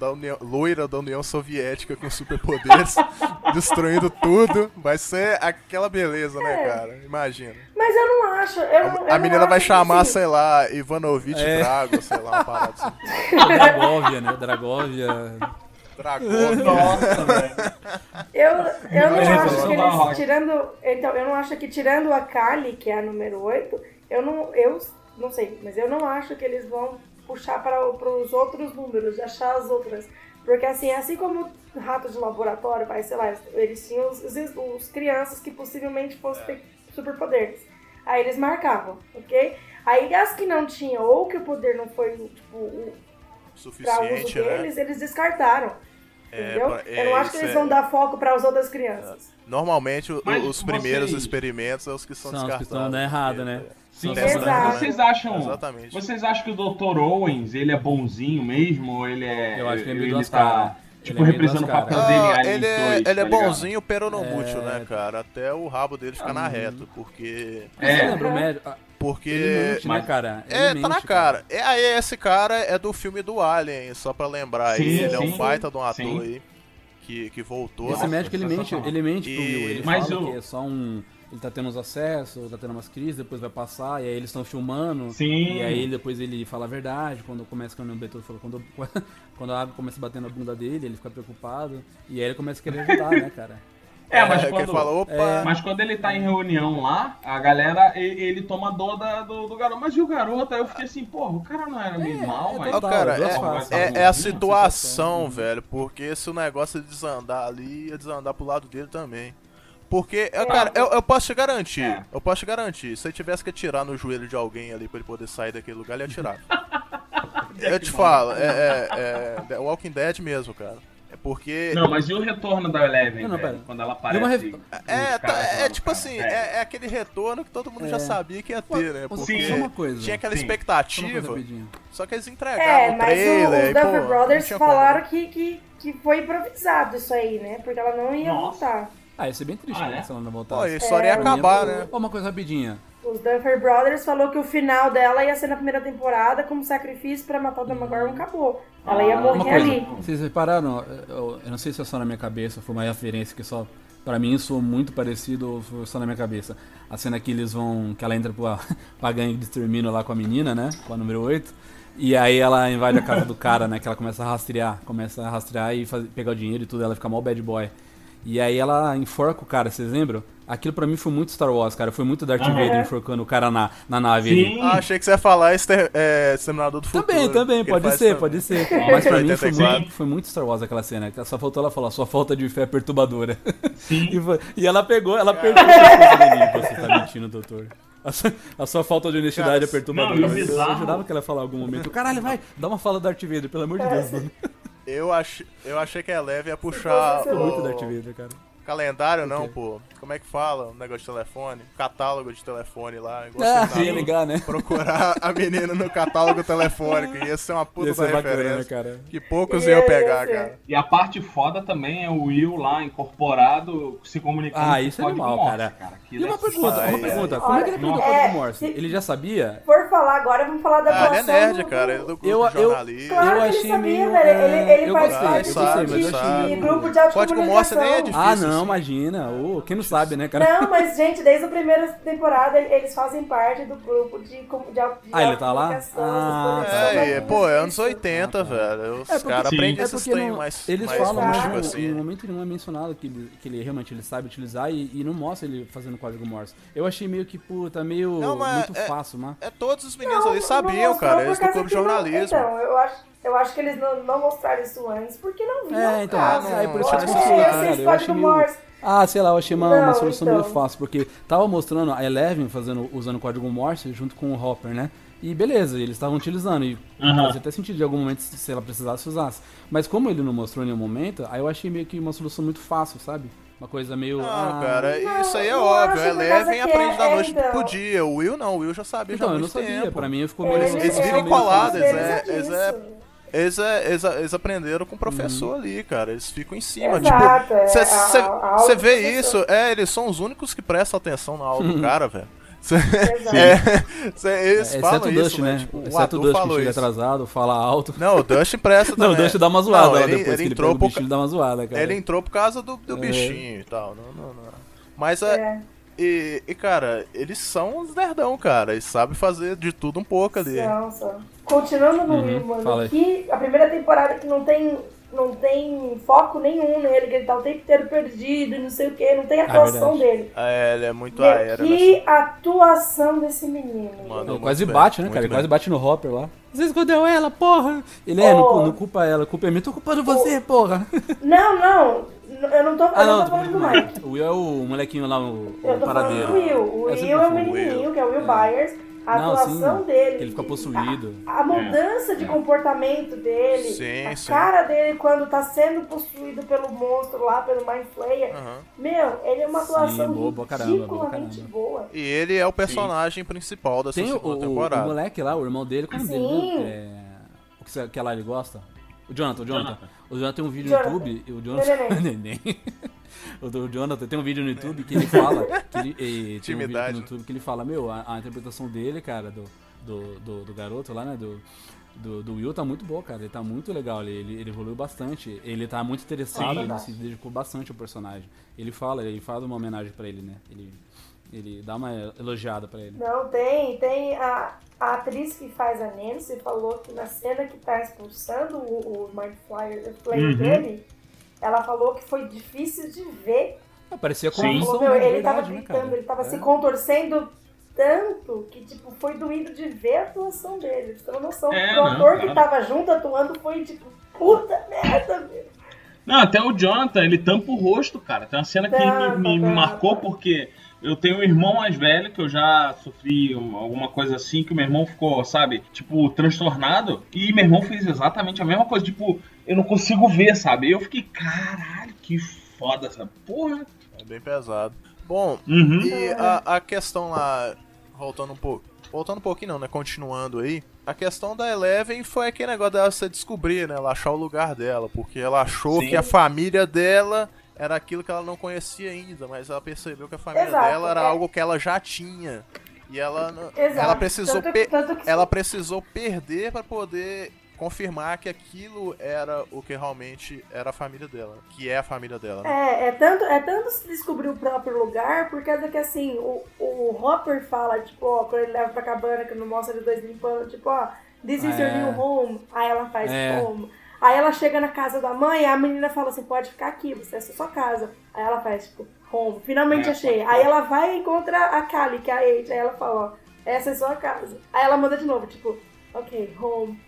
A: da União, loira da União Soviética com superpoderes, [laughs] destruindo tudo. Vai ser aquela beleza, né,
C: É.
A: cara? Imagina.
C: Mas eu não acho. Eu, não- eu
A: A
C: não
A: menina vai chamar,
C: assim,
A: sei lá, Ivanovich
B: É.
A: Drago, sei lá, uma parada assim. [laughs]
B: Dragovia, né? Dragovia.
A: Dragão.
D: Nossa, velho.
C: Eu, eu não acho
D: vamos
C: que eles, tirando. Então, eu não acho que tirando a Kali, que é a número 8, eu não. Eu não sei, mas eu não acho que eles vão puxar para, os outros números, de achar as outras. Porque assim, assim como rato de laboratório, vai, sei lá, eles tinham os, os, os crianças que possivelmente fossem ter superpoderes. Aí eles marcavam, ok? Aí as que não tinham, ou que o poder não foi, tipo, o, para uso
A: Suficiente, né?
C: deles, eles descartaram.
A: É,
C: Entendeu?
A: pra-
C: eu não
A: é,
C: acho que eles
A: é-
C: vão dar foco para as outras crianças.
A: Normalmente
D: Mas
A: os primeiros experimentos são os que são
B: São os que
A: descartados.
B: estão dando errado, né?
D: Sim,
C: Exato.
D: vocês acham.
A: Exatamente.
D: Vocês acham que o Dr. Owens, ele é bonzinho mesmo? Ou ele é.
B: Eu acho que ele é
D: ele tá,
B: caras.
D: Tipo,
B: Ele é
D: representando o papel dele
A: Ah,
D: Alien
A: ele é,
D: 2,
A: ele é
D: tá ligado?
A: bonzinho, pero não mútil,
B: É.
A: né, cara? Até o rabo dele fica na reta, porque...
B: Você
D: É.
B: lembra o médico? Ah, Ele
A: Porque...
B: mente, né,
D: Mas-
B: cara? Ele
A: É,
B: mente,
A: tá na cara. É, aí esse cara é do filme do Alien, só pra lembrar aí.
D: Sim,
A: Ele é um
D: sim.
A: baita de um ator
D: Sim.
A: aí que, que voltou.
B: Esse
A: né?
B: médico ele mente, ele mente pro
A: E-
B: Will. Ele
D: Mas
B: fala
D: o-
B: que é só um. Ele tá tendo uns acessos, tá tendo umas crises, depois vai passar, e aí eles estão filmando.
D: Sim.
B: E aí depois ele fala a verdade, quando começa, como o Beto falou, quando, [laughs] quando a água começa a bater na bunda dele, ele fica preocupado. E aí ele começa a querer ajudar, né, cara?
D: É, mas
A: que
D: quando,
A: ele fala, opa,
B: É.
D: mas quando ele tá em reunião lá, a galera, ele, ele toma dor da- do, do garoto. Mas e o garoto? Aí eu fiquei assim, porra, o cara não era meio
B: É,
D: mal,
B: é
D: mas.
B: Total,
A: cara, é,
B: faces.
A: é- é a
D: Bonzinho,
A: situação, velho. Porque se o negócio desandar ali, ia desandar pro lado dele também. Porque, eu, cara, eu, eu posso te garantir,
D: É.
A: eu posso te garantir, se ele tivesse que atirar no joelho de alguém ali pra ele poder sair daquele lugar, ele ia atirar. [laughs] eu te falo, é, é, é, é Walking Dead mesmo, cara. É porque.
D: Não, mas e o retorno da Eleven,
B: Não, não,
D: velho,
B: pera.
D: quando ela aparece? com
A: É, tá- é tipo
D: carro,
A: assim, é, é aquele retorno que todo mundo já
B: É.
A: sabia que ia ter, né? Porque
B: uma coisa.
A: tinha aquela
D: Sim.
A: Expectativa, só que eles
C: É,
A: entregaram o
C: mas o-
A: trailer.
C: os
A: pô,
C: Duffer Brothers falaram que, que, que foi improvisado isso aí, né? Porque ela não ia
D: Nossa.
C: voltar.
B: Ah, ia ser bem triste
D: Ah,
B: né,
D: é?
B: se ela não
A: Pô,
B: voltasse.
A: a história ia
C: É,
A: acabar,
B: Ó,
A: né?
B: uma coisa rapidinha.
C: Os Duffer Brothers falou que o final dela ia ser na primeira temporada como sacrifício pra matar o Demogorgon acabou. Ela ia
D: Ah,
C: morrer
B: Uma coisa,
C: ali.
B: vocês repararam, eu, eu não sei se é só na minha cabeça, foi uma referência que só, pra mim, soou muito parecido, ou foi só na minha cabeça. A cena que eles vão, que ela entra pra, [laughs] pra gangue de extermínio lá com a menina, né, com a número 8, e aí ela invade a casa do cara, né, que ela começa a rastrear, começa a rastrear e faz- pegar o dinheiro e tudo, ela fica mal bad boy. E aí ela enforca o cara, vocês lembram? Aquilo pra mim foi muito Star Wars, cara, foi muito Darth
D: Aham.
B: Vader enforcando o cara na, na nave ali.
D: Sim.
A: Ah, achei que você ia falar Exter é, Exterminador do Futuro.
B: Também, também, pode ser,
A: também.
B: pode ser. [laughs] Mas pra mim foi
A: 84.
B: muito, foi muito Star Wars aquela cena. que Só faltou ela falar, sua falta de fé é perturbadora.
D: Sim. [laughs]
B: E, foi- e ela pegou, ela perguntou pra Você tá mentindo, doutor. A sua, a sua falta de honestidade
A: Cara,
B: é perturbadora.
D: não,
B: eu, eu
D: bizarro-
B: jurava que ela ia falar em algum momento. Caralho, vai, dá uma fala do Darth Vader, pelo amor de Deus. mano.
A: Eu, ach... eu achei que a Eleve ia puxar
C: Foi
B: Foi muito
A: o
B: Darth Vader, cara.
A: Calendário, não, pô. Como é que fala? Um negócio de telefone? Catálogo de telefone lá. Igual
B: Ah, ia ligar, né?
A: Procurar a menina no catálogo telefônico. Ia ser uma puta
B: Ia ser
A: da
B: bacana, né,
A: referência.
B: cara?
A: Que poucos
C: Ia-
A: iam
C: ia
A: pegar, cara.
D: E a parte foda também é o Will lá incorporado se comunicando
B: Ah,
D: com
B: isso é
D: código
B: animal,
D: Morse,
B: cara.
D: Aquilo
B: E uma
D: é
B: pergunta, uma pergunta. Como é que ele aprendeu o
C: É,
B: código Morse?
C: se-
B: Ele já sabia?
C: For falar agora, vamos falar da
A: Ah, ele é nerd,
C: do-
A: cara. Ele é do grupo
B: Eu-
A: de
B: eu-
A: jornalista.
C: Claro
B: Eu
C: que ele
B: achei
C: sabia,
B: meio,
C: velho. Ele,
B: é,
C: ele
B: eu
C: faz
B: gostei,
C: parte de, grupo de
A: Código Morse nem é difícil.
B: Ah, não,
A: assim.
B: imagina. Ô, quem não sabe, né, cara?
C: Não, mas, gente, desde a primeira temporada eles fazem parte do grupo de, de, de
B: Ah, ele tá lá? Ah, tá.
A: É,
C: tudo
A: pô, é anos 80, velho. Os
B: É porque-
A: caras aprendem
B: É
A: esses
B: porque
A: trem
B: não-
A: mais,
B: eles
A: mais
B: falam, mas
A: assim.
B: no momento não é mencionado que ele, que ele realmente ele sabe utilizar e, e não mostra ele fazendo código Morse. Eu achei meio que, puta, meio
A: Não, mas
B: muito
A: é-
B: fácil, mas...
A: É, todos os meninos
C: Não,
A: ali
C: não
A: sabiam, cara. Eles do clube de
C: não-
A: jornalismo.
C: Então, eu acho, eu acho que eles não, não mostraram isso antes porque não viam.
B: É, então,
C: cara.
A: não,
B: aí por isso que eu meio...
C: Morse.
B: Ah, sei lá, eu achei uma, uma
C: Não,
B: solução
C: então.
B: meio fácil, porque tava mostrando a Eleven fazendo, usando o código Morse junto com o Hopper, né? E beleza, eles estavam utilizando, e
D: Aham.
B: fazia até sentido de algum momento se ela precisasse usasse. Mas como ele não mostrou em nenhum momento, aí eu achei meio que uma solução muito fácil, sabe? Uma coisa meio.
A: Não,
B: ah,
A: cara,
C: Não,
A: isso aí é óbvio. Eleven aprende da
C: é-
A: noite
C: então.
A: pro dia. O Will não, o Will já sabia já
B: Então,
A: há
B: eu não sabia,
A: tempo.
B: pra mim ficou
C: Eles,
B: meio.
A: eles vivem
B: meio-
A: colados,
C: eles
A: é-
C: é
A: eles é- Eles, é, eles, eles aprenderam com o professor ali, cara. Eles ficam em cima.
C: Exato,
A: tipo,
C: é,
A: você
C: do
A: vê
C: professor.
A: isso, é, eles são os únicos que prestam atenção na aula do cara, velho. [laughs] Cê- é, cê- eles
B: É,
A: falam isso,
B: Dust,
A: né?
B: né?
A: Tipo, o
B: exceto o Dust que
A: falou
B: chega
A: isso.
B: atrasado, fala alto.
A: Não, o Dust presta [laughs]
B: Não, o
A: também.
B: Dust dá uma zoada
A: Não, ele,
B: depois
A: ele
B: que ele
A: entrou
B: pega o
A: por
B: bicho,
A: ca-
B: ele dá uma zoada, cara.
A: Ele entrou por causa do, do
B: É.
A: bichinho e tal. Não, não, não. Mas é.
C: É,
A: E, e, cara, eles são os nerdão, cara. Eles sabem fazer de tudo um pouco ali.
C: são, são. Continuando no
B: Uhum,
C: Will, mano, que a primeira temporada que não tem, não tem foco nenhum nele, que ele tá o tempo inteiro perdido e não sei o que, não tem atuação
B: Ah, verdade.
C: dele.
A: É, ele é muito
C: Meu,
A: aéreo.
C: que
A: nessa-
C: atuação desse menino.
A: Mano,
B: Ele quase
A: bem,
B: bate, né, cara? Ele
A: bem.
B: quase bate no Hopper lá. Você escondeu ela, porra! Ele é,
C: Oh.
B: não, não culpa ela, culpa é minha. Tô culpando você, porra!
C: Não, não, eu não tô, eu
B: Ah,
C: não
B: não,
C: tô falando do Mike.
B: o Will é o molequinho lá, o,
C: Eu
B: o
C: tô
B: paradeiro.
C: falando do Will. O
B: É,
C: Will
B: sempre
C: é o
B: foi.
C: menininho, que é o Will Byers. A
B: Não,
C: atuação
B: sim,
C: dele.
B: que ele fica possuído.
C: A mudança de comportamento dele.
A: Sim,
C: a
A: sim.
C: cara dele quando tá sendo possuído pelo monstro lá, pelo Mind Flayer.
A: Aham.
C: Meu, ele é uma
B: Sim,
C: atuação
B: boa, boa caramba, boa
C: ridiculamente
B: caramba.
C: boa.
A: E ele é o personagem principal dessa
B: Tem o,
A: segunda
B: o, o
A: temporada.
B: moleque lá, o irmão dele, qual é o
C: Sim.
B: dele? mesmo? É, o que, que lá ele gosta? O Jonathan, o Jonathan. O Jonathan tem um vídeo
C: Jonathan.
B: no YouTube. e O Jonathan. [laughs] Neném. o do Jonathan tem um vídeo no YouTube que ele fala. Que ele, e, tem um vídeo
A: Intimidade.
B: no YouTube que ele fala, meu, a, a interpretação dele, cara, do, do, do, do garoto lá, né? Do, do, do Will tá muito boa, cara. Ele tá muito legal. Ele, ele, ele evoluiu bastante. Ele tá muito interessado,
C: Sim.
B: ele se dedicou bastante ao personagem. Ele fala, ele faz uma homenagem pra ele, né? Ele, ele dá uma elogiada pra ele.
C: Não, tem, tem a, a atriz que faz a Nancy falou que na cena que tá expulsando o, o Mind Flyer, o
D: Uhum.
C: dele, ela falou que foi difícil de ver.
B: Ah, Parecia
D: Sim.
B: convulsão,
C: Meu,
B: né?
C: ele
B: De
C: tava
B: verdade, né,
C: gritando,
B: cara?
C: ele tava
B: É.
C: se contorcendo tanto que, tipo, foi doído de ver a atuação dele. Você tem uma noção.
D: É,
C: o
D: não,
C: ator que tava junto atuando foi, tipo, puta merda, meu.
D: Não, até o Jonathan, ele tampa o rosto, cara. Tem uma cena que
C: Tampa,
D: me, me- me marcou porque eu tenho um irmão mais velho que eu já sofri um- alguma coisa assim, que o meu irmão ficou, sabe, tipo, transtornado. E meu irmão fez exatamente a mesma coisa, tipo, eu não consigo ver, sabe? E eu fiquei, caralho, que foda essa porra.
A: É bem pesado. Bom,
D: Uhum.
A: e a, a questão lá, voltando um pouco. Voltando um pouquinho não, né? Continuando aí. A questão da Eleven foi aquele negócio dela você descobrir, né? Ela achar o lugar dela. Porque ela achou
D: Sim.
A: que a família dela era aquilo que ela não conhecia ainda. Mas ela percebeu que a família
C: Exato,
A: dela era
C: é.
A: algo que ela já tinha. E ela, não-
C: Exato.
A: ela precisou
C: Tanto- tanto que-
A: ela precisou perder pra poder confirmar que aquilo era o que realmente era a família dela, que é a família dela. né?
C: É, é tanto, é tanto se descobrir o próprio lugar, por causa que assim, o, o Hopper fala, tipo, ó, quando ele leva pra cabana, que não mostra eles dois limpando, tipo, ó, this is your
B: É.
C: new home. Aí ela faz
B: É.
C: home. Aí ela chega na casa da mãe, a menina fala assim, pode ficar aqui, você essa é a sua casa. Aí ela faz, tipo, home. Finalmente
D: É,
C: achei. Aí ela vai e encontra a Kali, que é a Eight. Aí ela fala, ó, essa é a sua casa. Aí ela manda de novo, tipo, ok, home.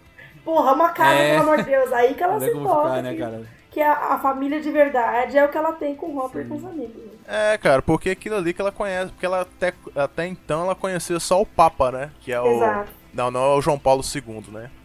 C: Porra, uma casa,
B: É.
C: pelo amor de Deus. Aí que ela
B: Não
C: se toca.
B: né, cara?
C: que a, a família de verdade é o que ela tem com o Hopper e com os amigos. né?
A: É, cara, porque aquilo ali que ela conhece, porque ela até, até então ela conhecia só o Papa, né? Que é o.
C: Exato.
A: Não, não é o João Paulo II, né? [laughs]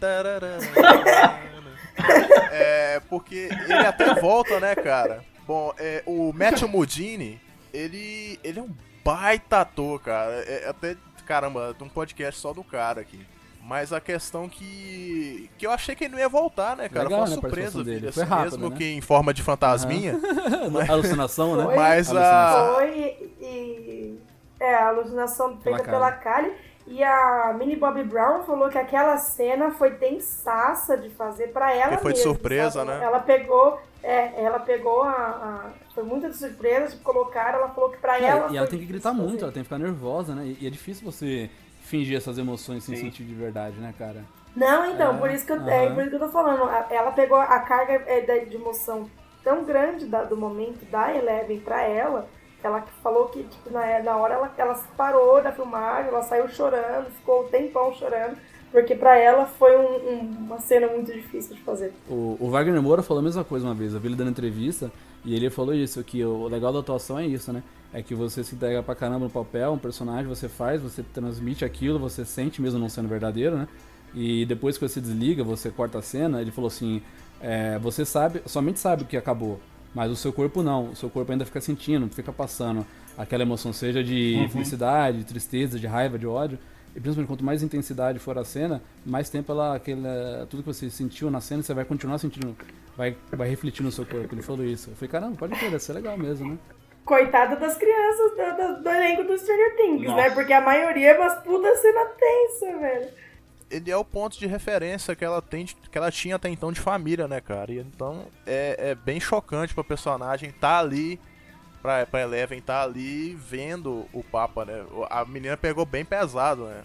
A: é, porque ele até volta, né, cara? Bom, é, o Matthew Modini, ele, ele é um baita ator, cara. É, até, caramba, tem um podcast só do cara aqui. Mas a questão que. que eu achei que ele não ia voltar, né, cara?
B: Legal,
A: Foi
B: né,
A: uma
B: participação
A: surpresa,
B: dele.
A: filho,
B: Foi
A: assim,
B: rápido,
A: mesmo
B: né?
A: que em forma de fantasminha. [laughs]
B: Alucinação, né?
C: Foi.
A: Mas a.
C: Foi e, É, a alucinação feita
B: Pela
C: pela Kali. E a Minnie Bobby Brown falou que aquela cena foi tensaça de fazer pra ela
A: Porque foi de surpresa,
C: sabe?
A: né?
C: Ela pegou, é, ela pegou a, a- foi muito de surpresa, tipo, colocaram, ela falou que pra
B: É,
C: ela
B: e ela tem que gritar
C: difícil
B: muito, ela
C: fazer.
B: tem que ficar nervosa, né? E, e é difícil você fingir essas emoções sem
D: Sim.
B: sentir de verdade, né, cara?
C: Não, então,
B: É,
C: por, isso que eu, é,
B: aham.
C: por isso que eu tô falando. Ela pegou a carga é, de emoção tão grande da- do momento da Eleven pra ela, que ela falou que, tipo, na, na hora ela, ela parou da filmagem, ela saiu chorando, ficou um tempão chorando, porque pra ela foi um- um- uma cena muito difícil de fazer.
B: O, o Wagner Moura falou a mesma coisa uma vez, eu vi ele dando entrevista, e ele falou isso, que o legal da atuação é isso, né? É que você se entrega pra caramba no papel, um personagem, você faz, você transmite aquilo, você sente mesmo não sendo verdadeiro, né? E depois que você desliga, você corta a cena, ele falou assim, é, você sabe, somente sabe que acabou, mas o seu corpo não, o seu corpo ainda fica sentindo, fica passando aquela emoção, seja de felicidade, de tristeza, de raiva, de ódio. E principalmente quanto mais intensidade for a cena, mais tempo ela, aquele, tudo que você sentiu na cena, você vai continuar sentindo, vai, vai refletir no seu corpo. Ele falou isso. Eu falei, caramba, pode crer, deve ser legal mesmo, né?
C: Coitada das crianças do, do, do elenco do Stranger Things,
D: Nossa.
C: né? Porque a maioria é umas puta cena tensa, velho.
A: Ele é o ponto de referência que ela tem, que ela tinha até então de família, né, cara? E então é, é bem chocante pra personagem tá ali, pra, pra Eleven tá ali vendo o Papa, né? A menina pegou bem pesado, né?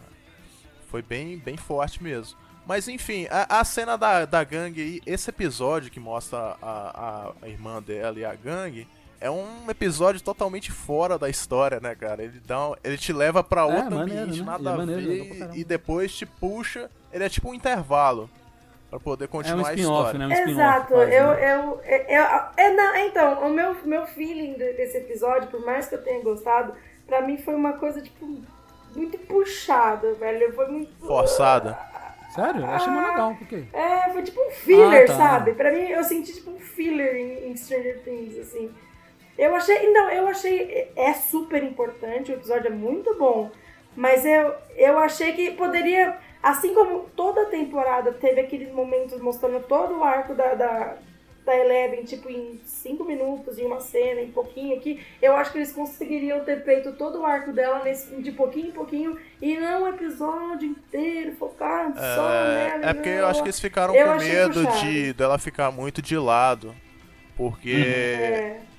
A: Foi bem, bem forte mesmo. Mas enfim, a, a cena da, da gangue aí, esse episódio que mostra a, a, a irmã dela e a gangue, é um episódio totalmente fora da história, né, cara? Ele, dá um- ele te leva pra
B: É,
A: outro
B: maneiro,
A: ambiente,
B: né?
A: nada
B: é
A: a
B: maneiro,
A: ver,
B: legal pra
A: e- depois te puxa. Ele é tipo um intervalo pra poder
B: É um
A: continuar a história.
B: né? Um spin-off.
C: Exato,
B: quase,
C: eu,
B: né?
C: eu, eu, eu- é, não, então, o meu, meu feeling de- desse episódio, por mais que eu tenha gostado, pra mim foi uma coisa, tipo, muito puxada, velho. Foi muito.
A: Forçada.
B: Sério? Eu achei mais legal, por quê?
C: É, foi tipo um filler,
B: Ah, tá.
C: sabe? Pra mim, eu senti tipo um filler em, em Stranger Things, assim. Eu achei. Não, eu achei. É super importante, o episódio é muito bom. Mas eu, eu achei que poderia. Assim como toda a temporada teve aqueles momentos mostrando todo o arco da, da, da Eleven, tipo, em cinco minutos, em uma cena, em pouquinho aqui, eu acho que eles conseguiriam ter feito todo o arco dela nesse, de pouquinho em pouquinho e não um episódio inteiro focado só nela.
A: É, é porque eu acho que eles ficaram
C: Eu
A: com medo
C: puxado.
A: de dela ficar muito de lado. Porque.
C: É.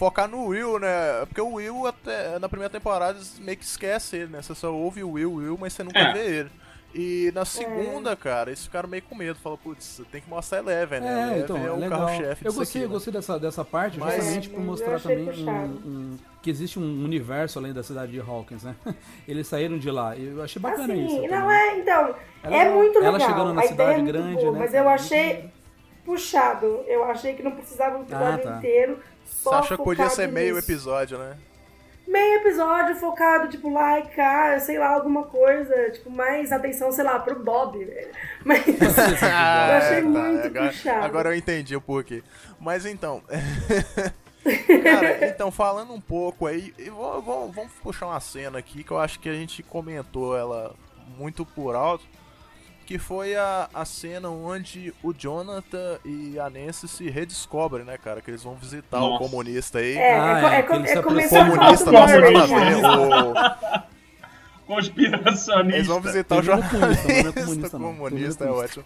A: Focar no Will, né? Porque o Will, até, na primeira temporada, eles meio que esquece ele, né? Você só ouve o Will, Will, mas você nunca
D: É.
A: vê ele. E na segunda, cara, eles ficaram meio com medo. Falaram, putz, tem que mostrar Eleven, né?
B: É,
A: Eleven
B: então,
A: é
B: é
A: o
B: legal.
A: carro-chefe
B: Eu gostei,
A: aqui,
B: eu
A: né?
B: gostei dessa, dessa parte,
A: Mas-
B: justamente
C: É,
B: por mostrar também um, um- que existe um universo além da cidade de Hawkins, né? [laughs] Eles saíram de lá. E eu achei bacana
C: Assim,
B: isso.
C: não
B: também.
C: é, então,
B: Ela-
C: é muito legal.
B: ela chegando na
C: a
B: cidade
C: ideia é
B: grande,
C: boa,
B: né,
C: Mas eu achei. Puxado. Eu achei que não precisava um episódio
B: tá.
C: inteiro.
A: Você
C: Só
A: achou que podia ser meio
C: nisso.
A: episódio, né?
C: Meio episódio focado, tipo, lá e cá, sei lá, alguma coisa, tipo, mais atenção, sei lá, pro Bob, velho. [laughs] Mas [laughs] eu achei
A: É, tá,
C: muito
A: agora,
C: puxado.
A: Agora eu entendi o porquê. Mas então. [laughs] Cara, então falando um pouco aí, e vou- vou- vamos puxar uma cena aqui que eu acho que a gente comentou ela muito por alto. Que foi a, a cena onde o Jonathan e a Nancy se redescobrem, né, cara? Que eles vão visitar o
D: Nossa.
A: comunista aí.
C: É,
B: Ah,
C: é, co-
B: é,
C: é, é
B: se
C: começar a falar
A: comunista, nossa, nada a
C: já.
A: ver. O-
D: Conspiracionista.
A: Eles vão visitar o
B: é é
A: jornalista.
B: comunista,
A: comunista é
B: é
A: ótimo.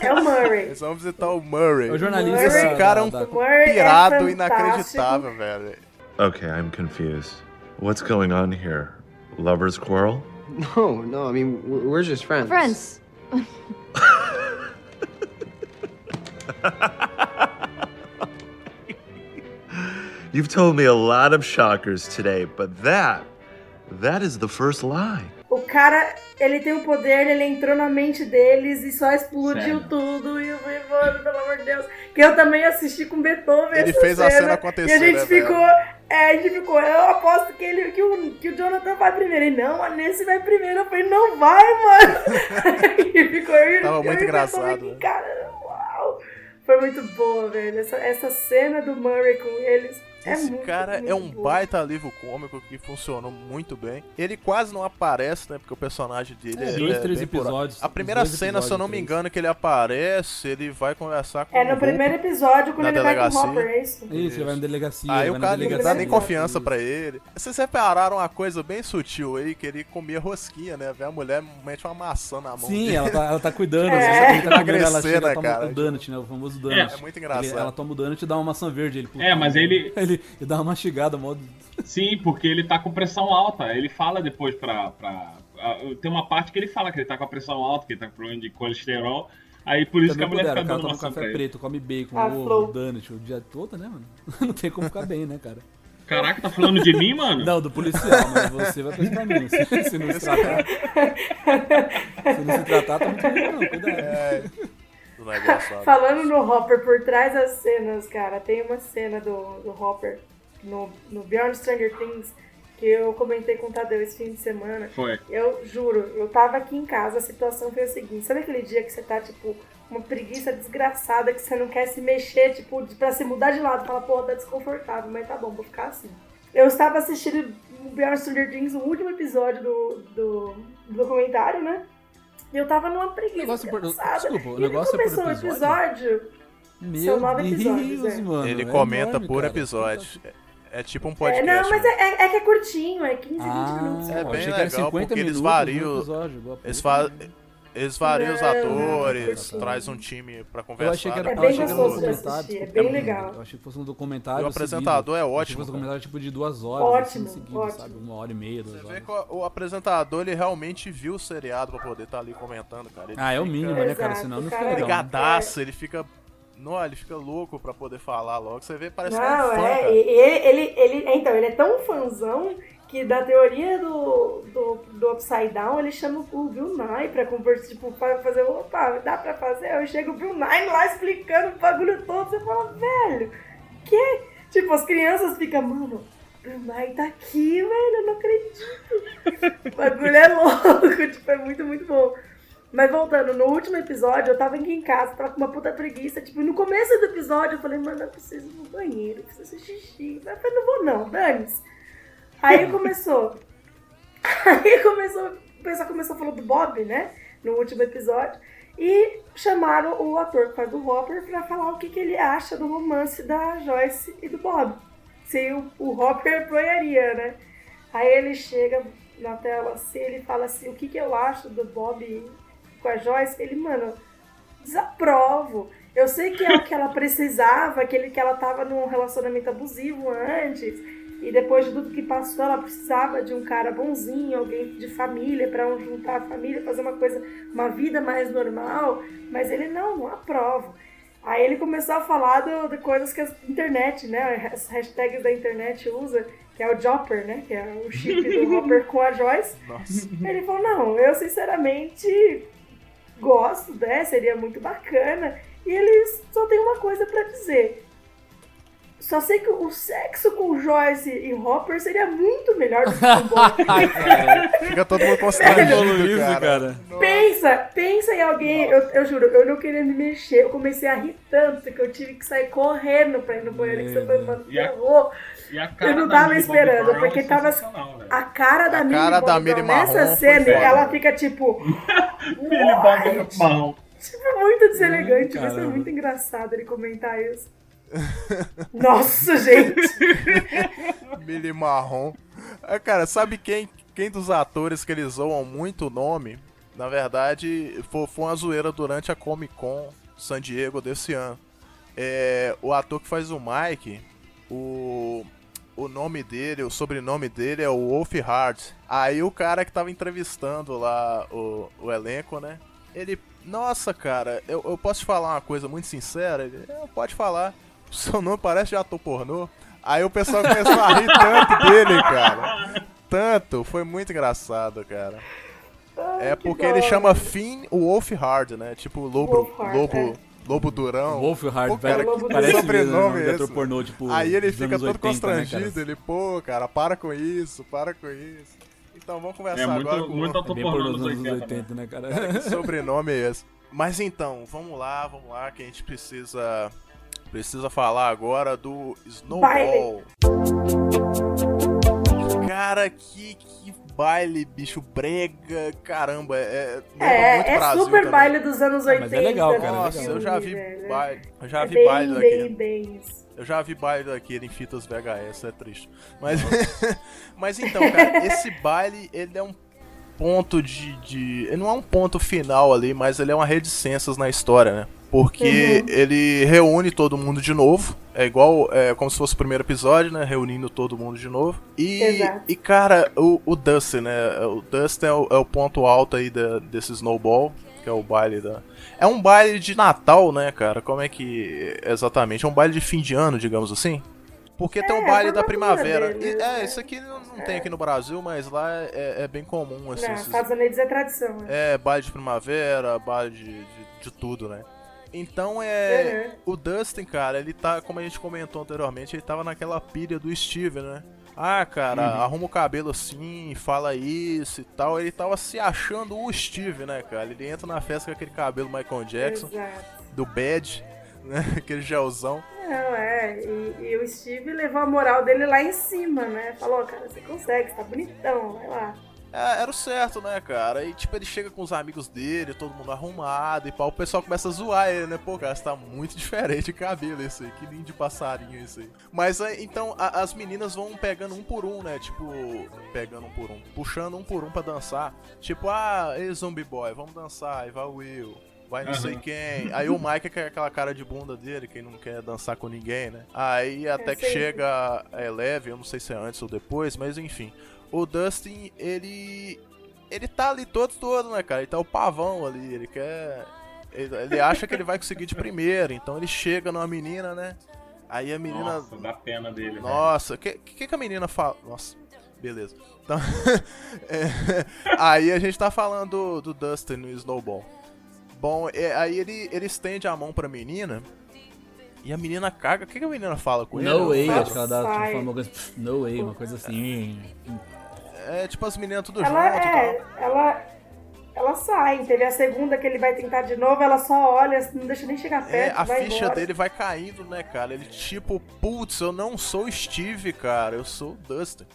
C: É o Murray.
A: Eles vão visitar o Murray.
B: É o jornalista
C: Murray-
A: Esse cara é um
C: é
A: pirado inacreditável, velho.
I: Okay, I'm confused. What's going on here? Lover's quarrel?
J: No, no, I mean, we're we're just friends.
G: Friends. [laughs]
I: You've told me a lot of shockers today, but that, that is the first lie.
C: O cara, ele tem o poder, ele entrou na mente deles e só explodiu
D: Sério?
C: tudo. E eu falei, mano, pelo amor de Deus. Que eu também assisti com Beethoven.
A: Ele
C: essa
A: fez a cena acontecer,
C: E a gente
A: né,
C: ficou. É, a gente ficou. Eu aposto que, ele, que, o, que o Jonathan vai primeiro. Ele, não, a Nancy vai primeiro. Eu falei, não vai, mano. [laughs] e ficou eu,
A: Tava
C: eu
A: muito
C: e o
A: engraçado, né?
C: Cara, uau. Foi muito boa, velho. Essa, essa cena do Murray com eles. É
A: Esse
C: muito,
A: cara
C: muito
A: é um baita alívio cômico que funcionou muito bem. Ele quase não aparece, né? Porque o personagem dele
B: É,
A: é,
B: dois,
A: é
B: três
A: por-
B: episódios.
A: A primeira
B: Dois
A: cena, se eu não me engano, que ele aparece, ele vai conversar com
C: É no primeiro episódio, quando ele vai com o
A: delegacia.
C: Hopper, é isso?
B: Isso, ele vai na delegacia.
A: Aí o cara ninguém dá
B: delegacia.
A: nem confiança pra ele. Vocês repararam uma coisa bem sutil aí, que ele comia rosquinha, né? Vê a mulher mete uma maçã na mão.
B: Sim,
A: dele.
B: ela tá, ela tá cuidando.
C: É.
B: Ele tá comendo, ela chega
A: né,
B: toma
A: cara?
B: o donut, né? O famoso donut.
A: É muito engraçado.
B: Ele- ela toma o donut e dá uma maçã verde. Ele,
D: É, mas ele-
B: Ele, ele dá uma mastigada, modo...
D: Sim, porque ele tá com pressão alta. Ele fala depois pra, pra. Tem uma parte que ele fala que ele tá com a pressão alta, que ele tá com problema de colesterol. Aí por isso
B: Também
D: que a mulher
B: pudera,
D: fica
B: cara
D: dando pra
B: café
D: ele.
B: preto, come bacon,
C: Ah,
B: ovo, donut o dia todo, né, mano? [laughs] Não tem como ficar bem, né, cara?
D: Caraca, tá falando de mim, mano?
B: Não, do policial, mas você vai pra esse caminho. Se, se não se tratar. [laughs] se não se tratar, tá muito bem, não. Cuidado.
A: É, do negócio lá.
C: Falando no Hopper, por trás das cenas, cara, tem uma cena do, do Hopper no, no Beyond Stranger Things que eu comentei com o Tadeu esse fim de semana.
D: Foi.
C: Eu juro, eu tava aqui em casa, a situação foi a seguinte: sabe aquele dia que você tá, tipo, uma preguiça desgraçada, que você não quer se mexer, tipo, de- pra se mudar de lado? Fala, pô, tá desconfortável, mas tá bom, vou ficar assim. Eu estava assistindo Beyond Stranger Things, o último episódio do, do, do documentário, né? E eu tava numa preguiça.
B: negócio é por- desculpa, o negócio é por
C: começou o
B: episódio?
C: episódio. São nove episódios, é.
B: mano.
A: Ele
B: é
A: comenta
B: enorme,
A: por
B: cara.
A: episódio. É, é tipo um
C: É,
A: podcast.
C: não, mas
A: né?
C: é, é- é que é curtinho, é 15, 20
B: Ah,
C: minutos.
A: É bem legal,
B: 50
A: porque eles
B: minutos
A: variam-
B: episódio,
A: Eles,
B: puta.
A: fa eles variam os
C: Não,
A: atores,
C: não,
A: traz um time pra
B: Eu
A: conversar.
B: achei que era,
C: É
B: eu
C: bem
B: achei que era um
C: gostoso de
B: documentário.
C: assistir, é
B: desculpa,
C: bem legal.
B: Eu achei que fosse um documentário.
A: O apresentador
B: seguido.
A: é
B: Eu achei que
A: ótimo,
B: fosse um documentário tipo de duas horas.
C: Ótimo,
B: assim, seguido,
C: ótimo.
B: sabe? Uma hora e meia, duas
A: Você vê
B: horas.
A: que o, o apresentador ele realmente viu o seriado pra poder estar ali comentando, cara. Ele
B: Ah, é o
A: fica
B: mínimo, né, cara? Senão não fica legal.
A: Ligadaço, ele fica. Não, ele fica louco pra poder falar logo. Você vê, parece que é um
C: Não,
A: fã,
C: é,
A: cara.
C: e- e ele, ele, ele, então, ele é tão fãzão que da teoria do, do, do Upside Down, ele chama o Bill Nye pra conversar, tipo, pra fazer, opa, dá pra fazer? Eu chego o Bill Nye lá explicando o bagulho todo, você fala, velho, que? Tipo, as crianças ficam, mano, Bill Nye tá aqui, velho, eu não acredito. O bagulho é louco, [laughs] tipo, é muito, muito bom. Mas voltando, no último episódio, eu tava aqui em casa, tava com uma puta preguiça. Tipo, no começo do episódio, eu falei, mano, eu preciso ir no banheiro, eu preciso fazer xixi. Eu falei, não vou não, dane-se. Aí começou. [laughs] Aí começou, o pessoal começou falar do Bob, né? No último episódio. E chamaram o ator faz do Hopper pra falar o que, que ele acha do romance da Joyce e do Bob. Se o, o Hopper apoiaria, né? Aí ele chega na tela assim, ele fala assim, o que, que eu acho do Bob com a Joyce? Ele, mano, desaprovo. Eu sei que é o que ela precisava, aquele que ela tava num relacionamento abusivo antes, e depois de tudo que passou, ela precisava de um cara bonzinho, alguém de família, pra um juntar a família, fazer uma coisa, uma vida mais normal, mas ele não, não aprova. Aí ele começou a falar do, de coisas que a internet, né, as hashtags da internet usa, que é o Jopper, né, que é o chip do [laughs] Hopper com a Joyce.
A: Nossa.
C: Ele falou, não, eu sinceramente gosto, né? Seria muito bacana. E eles só tem uma coisa pra dizer. Só sei que o sexo com Joyce e Hopper seria muito melhor do que com [laughs] Bob.
A: Fica todo mundo constrangido, cara.
B: cara.
C: pensa, pensa em alguém. Eu, eu juro, eu não queria me mexer. Eu comecei a rir tanto que eu tive que sair correndo pra ir no banheiro. Que você foi, mano,
D: E a-
C: ferrou.
D: E a cara
C: Eu não tava esperando,
D: Brown
C: porque
D: é
C: tava-
D: velho.
C: A cara da
A: A
C: Millie
A: cara da
C: Bobby
A: Millie
C: Brown,
A: Marrom
C: nessa cena, ela fica tipo. [laughs]
D: Millie Bobby Brown.
C: Tipo, muito deselegante, vai ser
B: caramba.
C: muito engraçado ele comentar isso. Nossa, gente!
A: Millie Marrom. Ah, cara, sabe quem, quem dos atores que eles zoam muito o nome? Na verdade, foi, foi uma zoeira durante a Comic Con San Diego desse ano. É, o ator que faz o Mike, o, o nome dele, o sobrenome dele é o Wolf Hard. Aí o cara que tava entrevistando lá o, o elenco, né? Ele, nossa, cara, eu, eu posso te falar uma coisa muito sincera? Ele, "É, pode falar. O seu nome parece de ator pornô. Aí o pessoal começou a rir tanto dele, cara. Tanto, foi muito engraçado, cara.
C: Ai,
A: É
C: que
A: porque ele chama Finn o Wolf Hard, né? Tipo lobo,
C: Hard,
A: lobo,
C: é.
A: lobo durão.
B: Wolf Hard,
A: Pô, cara,
B: velho,
C: que
B: parece
A: sobrenome
B: mesmo, né,
A: é esse?
B: pornô, tipo,
A: Aí ele fica todo
B: 80, né,
A: constrangido,
B: cara?
A: ele, pô, cara, para com isso, para com isso. Então vamos conversar
D: É muito,
A: agora com
D: muito
A: o
B: É
D: ator
B: bem
D: pornô
B: dos anos
D: 80.
B: 80, né, cara?
A: que sobrenome é esse. Mas então, vamos lá, vamos lá, que a gente precisa precisa falar agora do Snowball. Cara, que, que baile, bicho, brega, caramba, é, lembra muito
C: É, é
A: Brasil
C: super
A: também.
C: baile dos anos
B: Ah,
C: 80.
B: mas é legal, cara, é
A: Nossa,
B: legal.
A: eu já vi
C: velho.
A: baile, eu já
C: É
A: vi
C: bem,
A: baile daquele.
C: bem, bem isso.
A: Eu já vi baile daquele em fitas VHS, é triste. Mas, [laughs] mas então, cara, esse baile, ele é um ponto de, de. Ele não é um ponto final ali, mas ele é uma reticências na história, né? Porque
C: Uhum.
A: ele reúne todo mundo de novo. É igual, é como se fosse o primeiro episódio, né? Reunindo todo mundo de novo. E,
C: Exato.
A: e cara, o, o Dustin, né? O Dustin é o, é o ponto alto aí da- desse Snowball, que é o baile da. É um baile de Natal, né, cara? Como é que. Exatamente? É um baile de fim de ano, digamos assim? Porque tem
C: É,
A: um baile
C: a
A: da primavera. E- é,
C: né?
A: isso aqui não, não tem aqui no Brasil, mas lá é, é bem comum, assim.
C: Não,
A: esses-
C: Estados Unidos é tradição. né?
A: é, baile de primavera, baile de, de, de tudo, né? Então é. O Dustin, cara, ele tá, como a gente comentou anteriormente, ele tava naquela pilha do Steve, né? Ah, cara, arruma o cabelo assim, fala isso e tal. Ele tava se achando o Steve, né, cara? Ele entra na festa com aquele cabelo Michael Jackson,
C: Exato.
A: do Bad, [laughs] né? Aquele gelzão.
C: Não, é. E, e o Steve levou a moral dele lá em cima, né? Falou, cara, você consegue, você tá bonitão, vai lá.
A: É, era o certo, né, cara? E tipo, ele chega com os amigos dele, todo mundo arrumado e pau, o pessoal começa a zoar ele, né? Pô, cara, você tá muito [laughs] diferente de cabelo esse aí, que lindo de passarinho esse aí. Mas aí, então a- as meninas vão pegando um por um, né? Tipo, pegando um por um, puxando um por um pra dançar. Tipo, ah, ei, Zombie Boy, vamos dançar, aí vai o Will. Vai não sei
D: Aham.
A: quem. Aí o Mike é aquela cara de bunda dele, quem não quer dançar com ninguém, né? Aí até que chega a Eleve, eu não sei se é antes ou depois, mas enfim. O Dustin, ele. Ele tá ali todo, todo, né, cara? Ele tá o pavão ali, ele quer. Ele, ele acha que ele vai conseguir de primeira, então ele chega numa menina, né? Aí a menina.
D: Nossa, dá pena dele.
A: Nossa, o que, que, que a menina fala? Nossa, beleza. Então, [laughs] é, aí a gente tá falando do, do Dustin no Snowball. Bom, é, aí ele, ele estende a mão pra menina e a menina caga. O que, que a menina fala com ele?
B: No way, acho que ela dá tipo, uma coisa. "Pff, No way, uma coisa assim.
A: É tipo as meninas tudo
C: Ela
A: junto e
C: é,
A: tal.
C: ela. Ela sai, teve a segunda que ele vai tentar de novo, ela só olha, não deixa nem chegar
A: É,
C: perto,
A: a
C: vai
A: ficha
C: embora.
A: dele vai caindo, né, cara? Ele tipo, putz, eu não sou o Steve, cara, eu sou o Dustin.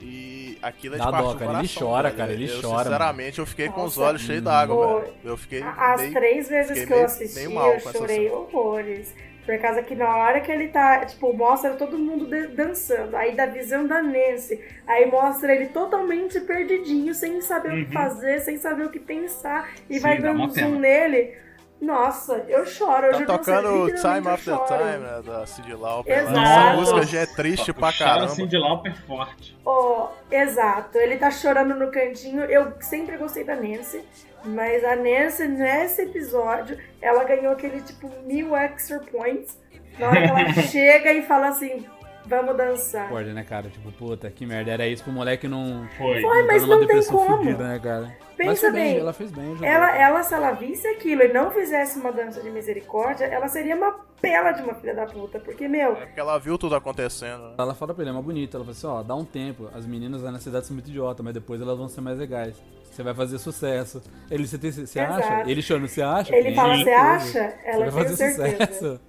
A: E aquilo é de
B: Dá
A: partir
B: dó, cara, ele
A: coração,
B: chora,
A: velho.
B: cara, ele
A: eu,
B: chora,
A: Sinceramente, eu fiquei com os
C: Nossa.
A: olhos cheios d'água, velho. Eu fiquei
C: As
A: meio-
C: três vezes que eu assisti, eu chorei horrores. Por causa que na hora que ele tá, tipo, mostra todo mundo dançando, aí da visão da Nancy, aí mostra ele totalmente perdidinho, sem saber o que
D: Uhum.
C: fazer, sem saber o que pensar, e
D: Sim,
C: vai dando um
D: pena.
C: zoom nele. Nossa, eu choro.
A: Tá
C: eu
A: tocando
C: literalmente
A: Time After. Time, né, da Cyndi Lauper.
C: Exato.
A: Essa música já é triste pra caramba.
D: de Lauper forte.
C: Ó, exato. Ele tá chorando no cantinho. Eu sempre gostei da Nancy, mas a Nancy, nesse episódio, ela ganhou aquele tipo mil extra points. Na hora que ela [laughs] chega e fala assim: vamos dançar.
B: Pode, né, cara? Tipo, puta, que merda. Era isso pro moleque não.
D: Foi.
C: Foi,
B: não
C: mas
B: tá
C: não tem como.
B: fudida, né, cara?
C: Pensa
B: bem,
C: bem,
B: ela fez bem. já
C: Ela, ela, se ela visse aquilo e não fizesse uma dança de misericórdia, ela seria uma pela de uma filha da puta. Porque, meu,
A: É porque ela viu tudo acontecendo. né?
B: Ela fala pra ele, é uma bonita. Ela fala assim, ó, dá um tempo. As meninas lá na cidade são muito idiotas, mas depois elas vão ser mais legais. Você vai fazer sucesso. Ele, você, tem- você
C: Exato.
B: acha? Ele chorando, você acha?
C: ele fala: você acha?
B: Você
C: Ela
B: vai
C: tem
B: fazer
C: certeza.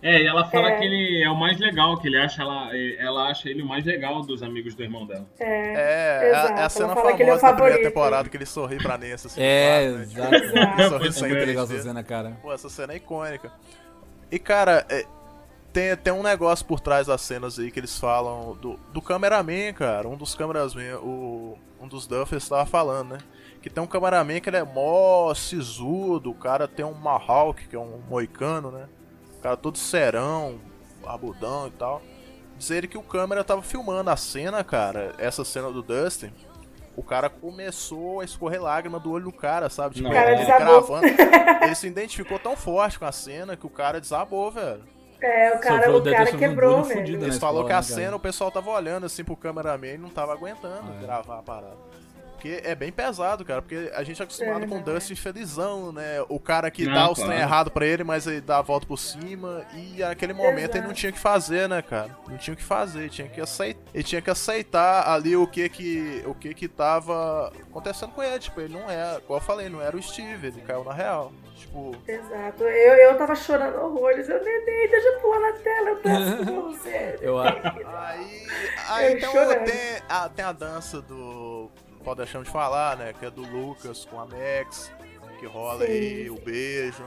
D: É, e ela fala
C: É.
D: que ele é o mais legal, que ele acha ela, ela acha ele o mais legal dos amigos do irmão dela.
C: É,
A: É, é,
C: Exato,
A: a- é a
C: ela
A: cena
C: ele é
A: famosa da primeira temporada que ele sorri pra Nancy. Assim,
B: É,
A: claro, né?
B: exato.
A: Ele [laughs] sorri
D: Foi
A: sem
B: Muito legal essa cena, cara.
A: Pô, essa cena é icônica. E, cara, é, tem, tem um negócio por trás das cenas aí que eles falam do, do cameraman, cara. Um dos cameraman, o, um dos Duffers tava falando, né? Que tem um cameraman que ele é mó sisudo, o cara tem um Mahawk, que é um moicano, né? O cara todo serão, barbudão e tal. Dizer que o câmera tava filmando a cena, cara, essa cena do Dustin. O cara começou a escorrer lágrima do olho do cara, sabe? Tipo,
D: O
C: cara
A: ele
C: desabou.
A: gravando. Ele se identificou tão forte com a cena que o cara desabou, velho.
C: é, o cara, o cara quebrou, velho.
A: Eles
B: na
A: falou que a
B: cara?
A: cena o pessoal tava olhando assim pro cameraman e não tava aguentando
B: É.
A: gravar a parada. Porque é bem pesado, cara. Porque a gente é acostumado
C: É,
A: com o. Dustin felizão, né? O cara que
D: Não,
A: dá os
D: claro.
A: trem errado pra ele, mas ele dá a volta por cima. E naquele momento ele não
C: Exato.
A: tinha o que fazer, né, cara? Não tinha o que fazer, ele tinha que aceitar. Ele tinha que aceitar ali o que que. o que que tava acontecendo com ele. Tipo, ele não era, igual eu falei, não era o Steve, ele caiu na real. Tipo,
C: Exato. Eu, eu tava chorando horrores. Eu neném, deixa eu pular na tela, eu tô assim com você.
B: Eu,
A: Aí, aí
C: Eu
A: então tem a, tem a dança do. Não pode deixar de falar, né? Que é do Lucas com a Max, que rola
C: Sim.
A: aí o beijo.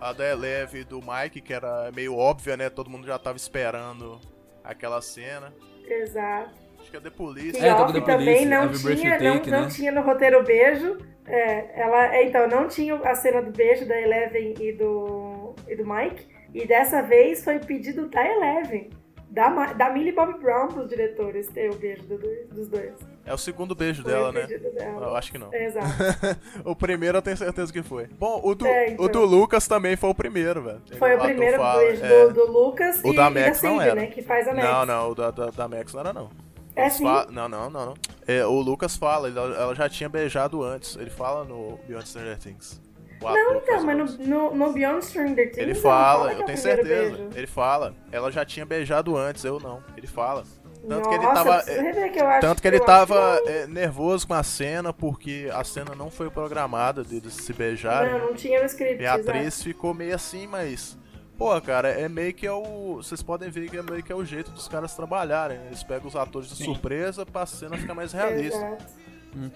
A: A da Eleve e do Mike, que era meio óbvia, né? Todo mundo já tava esperando aquela cena.
C: Exato.
A: Acho que é The Police.
B: É,
C: Off
B: The
C: também
B: Police,
C: não tinha, não,
B: Take,
C: não
B: né?
C: tinha no roteiro o beijo. É, ela, é, então, não tinha a cena do beijo da Eleven e do, e do Mike. E dessa vez foi pedido da Eleven. Da, da Millie Bob Brown pros diretores ter o beijo do dos dois.
A: É o segundo beijo
C: Foi
A: dela, né?
C: dela.
A: Eu acho que não.
C: Exato. [laughs]
A: o primeiro eu tenho certeza que foi. Bom, o do,
C: É, então.
A: o do Lucas também foi o primeiro, velho.
C: Foi o primeiro
A: fala,
C: beijo
A: é.
C: do, do Lucas
A: O
C: e,
A: da
C: e da
A: Max não
C: Cindy,
A: era.
C: né? Que faz a Max.
A: Não, não, o da, da, da Max não era, não.
C: É sim.
A: fa- Não, não, não, não. É, o Lucas fala, ele- ela já tinha beijado antes. Ele fala no Beyond Stranger Things.
C: Não, então, mas no, no, no Beyond Stranger Things
A: Ele fala,
C: que
A: eu
C: é
A: tenho certeza.
C: beijo.
A: Ele fala, ela já tinha beijado antes, eu não. Ele fala. Tanto que ele
C: Nossa,
A: tava.
C: que eu acho
A: Tanto que ele
C: eu
A: tava
C: que
A: é, nervoso com a cena, porque a cena não foi programada deles se beijarem.
C: não, não tinha no script.
A: E a
C: exato.
A: atriz ficou meio assim, mas Pô, cara, é meio que é o. Vocês podem ver que é meio que é o jeito dos caras trabalharem. né? Eles pegam os atores de
D: Sim.
A: surpresa pra cena ficar mais realista.
C: Exato.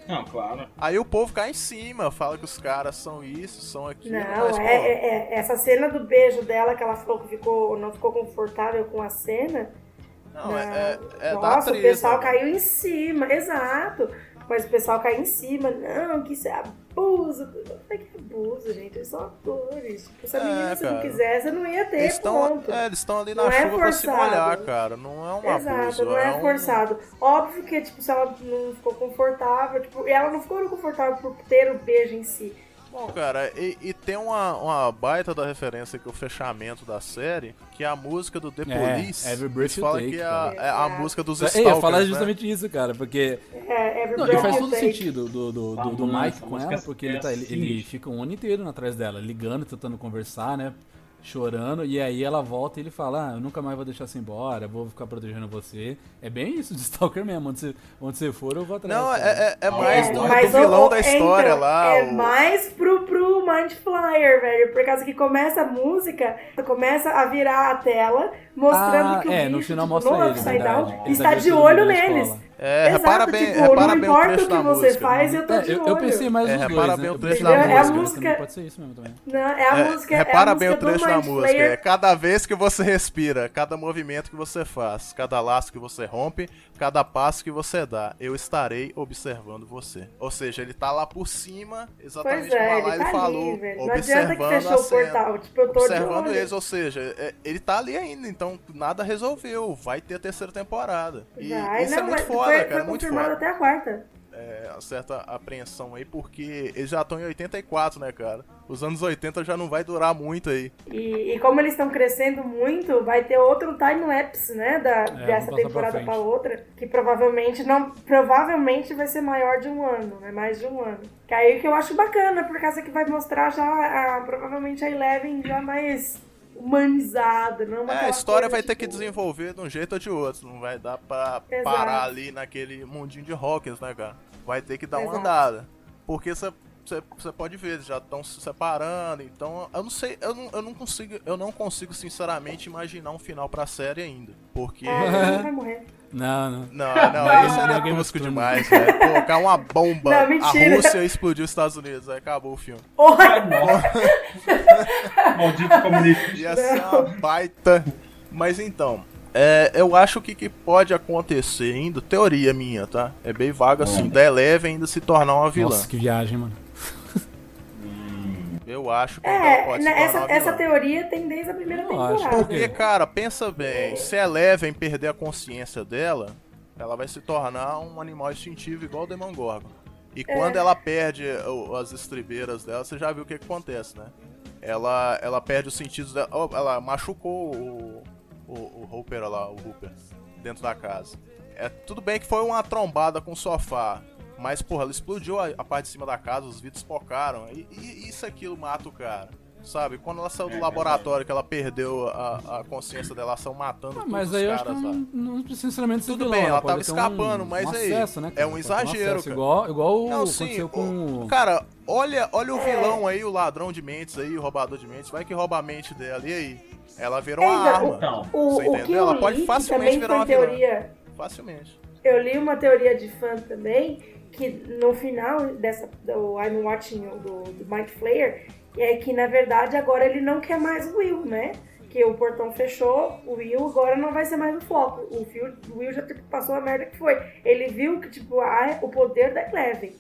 D: Não, claro.
A: Aí o povo cai em cima, fala que os caras são isso, são aquilo.
C: Não,
A: mas,
C: é, é- é- essa cena do beijo dela que ela falou que ficou, não ficou confortável com a cena.
A: Não,
C: não.
A: é, é, é
C: Nossa, o pessoal
A: né?
C: caiu em cima, exato. Mas o pessoal caiu em cima, não, que isso é abuso. Eu falei que abuso, gente, eles são atores. Tipo, se a
A: É,
C: menina se não quisesse, não ia ter,
A: Eles é, eles estão ali na
C: Não é
A: chuva pra se
C: forçado.
A: molhar, cara. Não é um
C: Exato,
A: abuso.
C: não é,
A: um-
C: forçado. Óbvio que, tipo, se ela não ficou confortável, tipo, ela não ficou confortável por ter o beijo em si.
A: Bom, cara, e, e tem uma, uma baita da referência que é o fechamento da série, que é a música do The
B: É,
A: Police.
B: Every Breath You
A: falam
B: Take,
A: que é a, é a música dos
B: É, eu
A: Stalkers,
B: ia falar
A: né?
B: justamente isso, cara, porque.
C: É, every
B: Não, e faz todo
C: take.
B: sentido do, do, do, do Mike com ela, porque ele, tá, ele,
D: é
B: ele fica um ano inteiro atrás dela, ligando, tentando conversar, né? Chorando, e aí ela volta e ele fala: Ah, eu nunca mais vou deixar você embora, vou ficar protegendo você. É bem isso de [laughs] Stalker mesmo, onde você, onde você for, eu vou atrás.
A: Não, é, é, é mais
C: É,
A: do,
C: mas
A: do vilão
C: o-
A: da história
C: então,
A: lá.
C: É
A: o-
C: mais pro, pro Mind Flyer, velho. Por causa que começa a música, começa a virar a tela, mostrando
B: Ah,
C: que o
B: é,
C: bicho,
B: no final
C: tipo,
B: mostra
C: no
B: ele,
C: Upside
B: verdade.
C: Down,
B: Ele
C: está
B: tá
C: de olho neles.
A: É,
C: Exato,
A: repara bem,
C: tipo,
A: repara
C: não
A: bem o
C: importa
A: trecho
C: o que você
A: música.
C: faz, eu tô
B: É,
C: de
B: eu,
C: olho.
B: eu pensei mais
A: É,
B: nos
A: repara
B: dois,
A: bem
B: né?
A: o
B: Eu
A: trecho da
B: na
C: música. É a música-
B: Pode ser isso mesmo também.
C: Não, é a
A: É,
C: música,
A: repara
C: é a
A: bem o trecho da música. É cada vez que você respira, cada movimento que você faz, cada laço que você rompe, cada passo que você dá, eu estarei observando você. Ou seja, ele tá lá por cima, exatamente
C: Pois é,
A: como
C: ele tá
A: falou,
C: ali, velho. Não adianta que
A: observando
C: fechou o portal. Tipo, eu tô de
A: observando
C: olho.
A: eles, ou seja, é, ele tá ali ainda, então nada resolveu. Vai ter a terceira temporada. E
C: Vai,
A: isso
C: não,
A: é muito foda,
C: foi,
A: cara,
C: foi
A: muito
C: confirmado
A: foda.
C: até a quarta.
A: É, certa apreensão aí, porque eles já estão em 84, né, cara? Os anos 80 já não vai durar muito aí.
C: E, e como eles estão crescendo muito, vai ter outro time-lapse, né? Da, dessa
B: passar pra
C: temporada
B: frente.
C: pra outra. Que provavelmente não. Provavelmente vai ser maior de um ano, né? Mais de um ano. Que aí que eu acho bacana, por causa que vai mostrar já a- provavelmente a Eleven já mais humanizada, não
A: É, a
C: aquela
A: história vai ter
C: tipo,
A: que desenvolver de um jeito ou de outro. Não vai dar pra
C: Exato.
A: parar ali naquele mundinho de rockers, né, cara? Vai ter que dar uma
C: Exato.
A: andada. Porque você pode ver, já estão se separando. Então, eu não sei, eu não, eu não consigo, eu não consigo sinceramente imaginar um final pra série ainda. Porque.
C: Não vai morrer.
B: Não, não.
A: Não, [laughs] não,
B: of
A: tosco
B: Thrones.
A: demais, velho. Colocar uma bomba,
C: Não,
A: a. Rússia explodiu os Estados Unidos, aí acabou o filme. [laughs]
C: Porra!
D: Maldito comunista.
A: Ia ser uma baita. Mas então, é, eu acho que que pode acontecer ainda, teoria minha, tá? É bem vaga assim, da Eleven ainda se tornar uma vilã.
B: Nossa, que viagem, mano.
A: Eu acho que
C: É,
A: pode
C: né,
A: se
C: essa,
A: uma
C: essa teoria tem desde a primeira
B: Eu acho,
C: temporada.
A: Porque, cara, pensa bem, se a Eleven perder a consciência dela, ela vai se tornar um animal instintivo igual o Demogorgon. E
C: É.
A: quando ela perde as estribeiras dela, você já viu o que, que acontece, né? Ela, ela perde os sentidos dela. ó, ela machucou o, o, o Hooper lá, o Hooper, dentro da casa. É, tudo bem que foi uma trombada com o sofá. Mas, porra, ela explodiu a, a parte de cima da casa, os vidros pocaram. E, e isso aquilo mata o cara. Sabe? Quando ela saiu do
D: É,
A: laboratório, que ela perdeu a, a consciência dela, são matando
B: Ah,
A: todos
B: mas
A: os
B: aí eu acho que
A: caras
B: não,
A: lá.
B: não ser
A: Tudo
B: vilão,
A: bem, ela tava
B: ter um-
A: escapando, mas
B: um
A: aí,
B: acesso, né,
A: é um exagero,
B: acesso,
A: cara.
B: Igual, igual
A: Não,
B: aconteceu
A: sim,
B: com...
A: o- Cara, olha, olha o vilão aí, o ladrão de mentes aí, o roubador de mentes. Vai que rouba a mente dela. E aí? Ela virou uma
C: É,
A: arma.
D: Então,
C: O,
A: Você
C: o que
A: entendeu?
C: eu
A: Ela pode facilmente virar uma
C: foi
A: vilã.
C: teoria,
A: Facilmente.
C: eu li uma teoria de fã também, que no final dessa, do I'm Watching, do, do Mike Flair, é que na verdade agora ele não quer mais o Will, né? Que o portão fechou, o Will agora não vai ser mais o foco. O Will, o Will já tipo, passou a merda que foi. Ele viu que, tipo, ah, o poder da Eleven.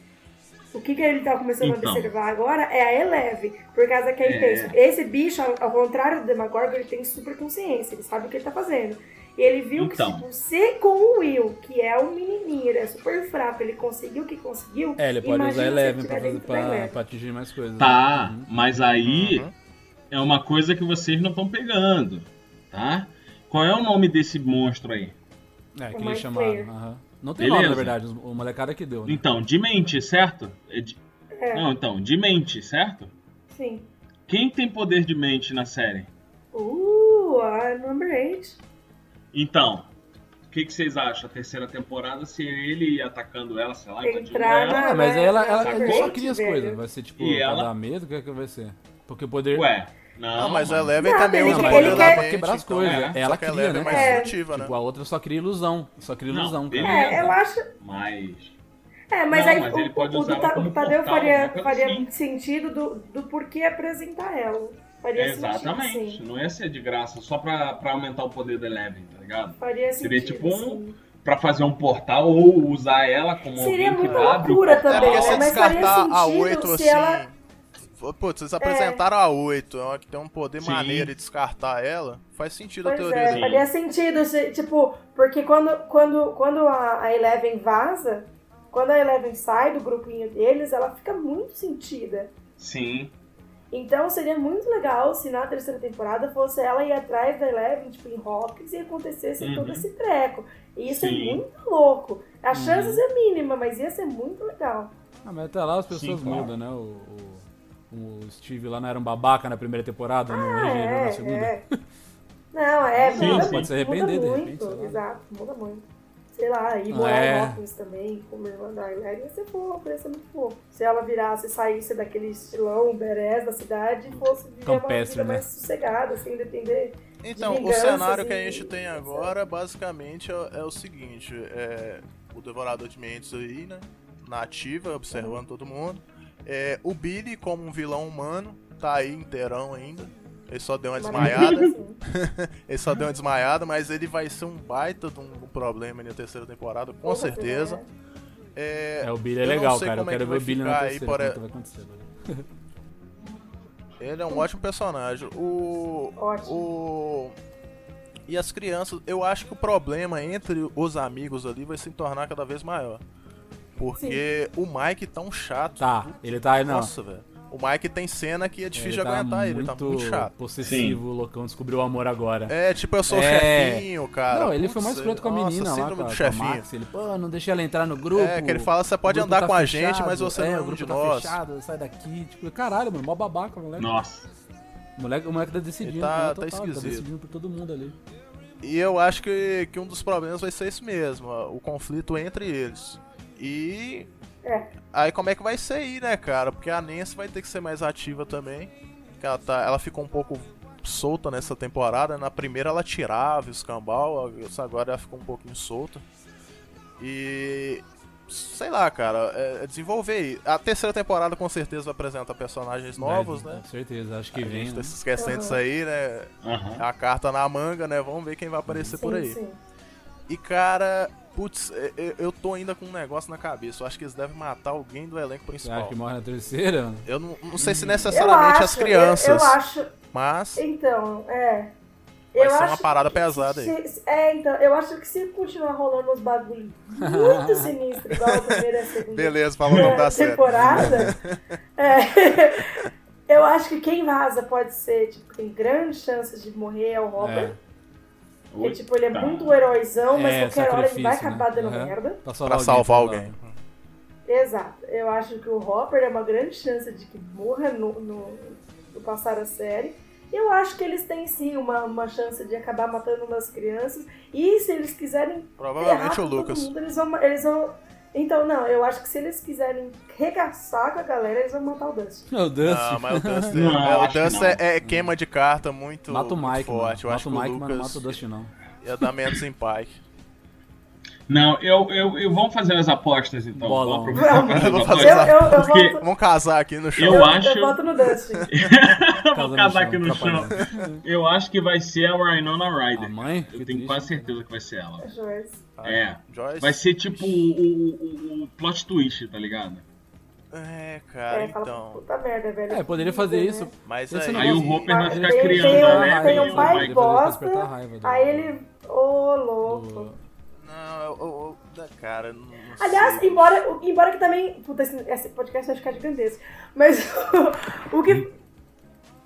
C: O que, que ele tá começando
D: Então.
C: a observar agora é a Eleven. Por causa que
D: É.
C: pensa, esse bicho, ao, ao contrário do Demagorgon, ele tem super consciência, ele sabe o que ele tá fazendo. Ele viu
D: Então.
C: que, tipo, se com o Will, que é um menininho, ele é super fraco, ele conseguiu o que conseguiu.
B: É, ele pode usar Eleven
C: ele
B: pra, fazer, pra,
C: Eleven.
B: pra atingir mais coisas.
D: Tá,
B: né?
D: mas aí
A: Uhum.
D: é uma coisa que vocês não estão pegando, tá? Qual é o nome desse monstro aí?
B: É, que
C: O
B: eles chamaram. Aham. Não tem
D: Beleza.
B: nome, na verdade, o molecada que deu, né?
D: Então, de mente, certo? É de-
C: É.
D: Não, então, de mente, certo?
C: Sim.
D: Quem tem poder de mente na série?
C: Uh, a number 8.
D: Então, o que, que vocês acham? A terceira temporada, se ele ir atacando ela, sei lá, invadindo
C: Entrar
D: ela.
B: Ah, mas aí ela, ela, ela só cria as coisas. Vai ser tipo,
D: E
B: pra
D: ela-
B: dar medo, o que é que vai ser? Porque o poder.
D: Ué, Não,
A: Não, mas a
D: mano.
A: Eleven
C: Nada,
A: também
C: ele
A: usa o
C: ele quer-.
B: Pra quebrar as
A: então,
B: coisas.
A: é.
B: Ela
A: Só que a
B: cria,
A: Eleven é
B: né?
A: mais
C: É.
A: furtiva, né?
B: Tipo, a outra só cria ilusão. Só cria
D: Não,
B: ilusão, cara.
D: beleza.
C: É, eu acho.
D: Mas.
C: É, mas
D: Não,
C: aí
D: mas
C: o,
D: ele pode
C: o, o do,
D: ela
C: Ta- o Tadeu
D: portal,
C: faria, faria
D: assim.
C: sentido do, do porquê apresentar ela. Faria
D: Exatamente.
C: sentido, sim.
D: Não ia ser de graça só pra, pra aumentar o poder da Eleven, tá ligado?
C: Faria
D: Seria
C: sentido,
D: tipo um.
C: sim.
D: Pra fazer um portal ou usar ela como
C: Seria
D: alguém que
C: muita
D: abre o
C: loucura
D: portal.
C: também,
A: Porque
C: né?
A: se
C: Mas faria
A: descartar a
C: sentido
A: 8
C: se
A: assim.
C: ela-
A: Putz, vocês apresentaram a 8, é uma que tem um poder
D: Sim.
A: maneiro e descartar ela. Faz sentido a
C: Pois
A: teoria
C: é,
A: dele.
C: faria sentido, se- tipo, porque quando, quando, quando a, a Eleven vaza, quando a Eleven sai do grupinho deles, ela fica muito sentida.
D: Sim.
C: Então seria muito legal se na terceira temporada fosse ela ir atrás da Eleven, tipo, em Hopkins e acontecesse
D: Uhum.
C: todo esse treco. E isso é
D: Sim.
C: muito louco. As chances é mínima, mas ia ser muito legal.
B: Ah, mas até lá as pessoas
D: Sim, claro.
B: mudam, né? O, o, o Steve lá não era um babaca na primeira temporada, não
C: Ah,
B: regenerou
C: é,
B: na segunda.
C: é. Não, é, [laughs]
D: Sim,
C: muda.
B: Pode se arrepender,
C: muda
B: de
C: muito,
B: repente, sei lá.
C: exato, muda muito. Sei lá, e
B: Ah,
C: morar
B: é.
C: em Hopkins também, como irmã da Eleven, ia ser fofo, ia ser muito fofo. Se ela virasse, saísse daquele estilão, berés da cidade e fosse viver
B: Campestre,
C: uma vida
B: né?
C: mais sossegada, sem depender
A: Então,
C: de
A: o cenário que a gente tem agora, basicamente, é, é o seguinte: é o Devorador de Mentes aí, né? Na ativa, observando todo mundo. É, o Billy, como um vilão humano, tá aí inteirão ainda. Ele só deu uma desmaiada.
C: assim. [laughs]
A: Ele só deu uma desmaiada, mas ele vai ser um baita de um, um problema na terceira temporada, com
C: Porra,
A: certeza. É,
B: É, o Billy é legal, cara. Eu
A: é
B: quero
A: que
B: ver o Billy na
A: aí,
B: terceira, vai acontecer.
A: Ele é um ótimo personagem. O.
C: Ótimo.
A: O. E as crianças, eu acho que o problema entre os amigos ali vai se tornar cada vez maior. Porque o Mike tá um chato.
B: Tá, ele tá. Não.
A: Nossa, velho. O Mike tem cena que é difícil de
B: tá
A: aguentar ele, tá muito chato.
B: possessivo, o loucão descobriu o amor agora.
A: É, tipo, eu sou o
B: É.
A: chefinho, cara.
B: não, ele
A: Putz,
B: foi mais escroto com a
A: nossa,
B: menina lá,
A: síndrome
B: com a,
A: do chefinho.
B: Max. Ele, pô, não deixa ela entrar no grupo.
A: É, que ele fala, você pode
B: o
A: andar
B: tá
A: com a gente,
B: fechado.
A: mas você não é
B: o
A: um
B: grupo
A: de
B: tá
A: nós.
B: fechado, sai daqui. Tipo, caralho, mano, mó babaca, moleque.
D: Nossa.
B: O moleque, o moleque tá decidindo,
A: Ele tá- tá
B: total, ele
A: esquisito.
B: decidindo por todo mundo ali.
A: E eu acho que, que um dos problemas vai ser esse mesmo, ó, o conflito entre eles. E.
C: É.
A: Aí como é que vai ser aí, né, cara? Porque a Nancy vai ter que ser mais ativa também. Ela, tá, ela ficou um pouco solta nessa temporada. Na primeira ela tirava o escambau, agora ela ficou um pouquinho solta. E. Sei lá, cara, é, é desenvolver aí. A terceira temporada com certeza vai apresentar personagens novos,
B: Vai,
A: né?
B: Com certeza, acho que
A: A
B: vem.
A: gente tá
B: né?
A: se esquecendo disso aí, né?
D: Aham.
A: A carta na manga, né? Vamos ver quem vai aparecer por
C: Sim,
A: aí.
C: sim.
A: E cara, putz, eu- eu, eu tô ainda com um negócio na cabeça. Eu acho que eles devem matar alguém do elenco
B: Você
A: principal.
B: acha que morre na terceira?
A: Eu não, não sei se necessariamente
C: acho,
A: as crianças,
C: Eu, eu acho.
A: mas
C: Então, é.
A: vai
C: eu
A: ser
C: acho
A: uma parada
C: que
A: pesada aí.
C: se- é, então, eu acho que se continuar rolando uns bagulho muito [laughs] sinistro, igual a primeira e a segunda
A: Beleza, falou não dá certo.
C: temporada, [laughs] é, [laughs] eu acho que quem vaza pode ser, tipo, tem grandes chances de morrer é o Robert. Porque, tipo, ele é
D: Tá.
C: muito heróizão, mas
B: É,
C: qualquer hora ele vai acabar
B: né?
C: dando
B: Aham.
C: merda.
B: Pra
A: Pra salvar
B: pra
A: alguém.
C: Exato. Eu acho que o Hopper é uma grande chance de que morra no, no, no passar a série. Eu acho que eles têm sim uma, uma chance de acabar matando umas crianças. E se eles quiserem.
A: Provavelmente o Lucas.
C: mundo, eles, vão, eles vão. Então, não, eu acho que se eles quiserem regaçar com a galera, eles vão matar o Dustin.
B: Meu Deus.
A: Não, mas o [laughs] Dust,
D: Não,
A: é, o Dust
D: não.
A: é, é queima de carta muito,
B: Mata o
A: muito
B: Mike, mano.
A: forte. Eu
B: Mata
A: acho
B: o
A: que o
B: Mike, mas não mata o Dustin, não.
A: ia dar menos em Pike.
D: Não, eu, eu, eu vamos fazer as apostas então.
B: Bolão.
D: Vamos
C: Vamos.
A: Eu
D: fazer
A: vou
D: as
A: fazer
C: Eu,
D: apostas.
C: eu, eu,
D: Porque
C: voto,
A: Vamos casar aqui no chão.
D: Eu
C: eu,
D: acho-
C: eu voto no [laughs]
B: Casa no
D: casar
B: chão,
D: aqui no chão. Eu acho que vai ser a Winona Ryder.
B: A mãe?
D: Eu
B: Que
D: tenho
B: triste.
D: quase certeza que vai ser ela.
C: Joyce.
D: É.
A: Joyce?
D: Vai ser tipo o, o, o- plot twist, tá ligado?
A: É, cara,
C: É, fala,
A: então.
C: puta merda, velho.
B: É, poderia fazer isso.
A: Mas
B: Esse
A: aí.
D: Aí o Hopper vai
C: Tem-
D: ficar
C: tem
D: criando a Eleven
C: tem um pai
D: Mike.
C: bosta,
B: Despertar a raiva do-
C: Aí ele. Ô, louco.
B: do-
A: Não, eu, eu, eu- cara, não, não
C: Aliás,
A: sei.
C: embora, embora que também. Puta, esse, esse podcast vai ficar gigantesco. Mas [laughs] o que.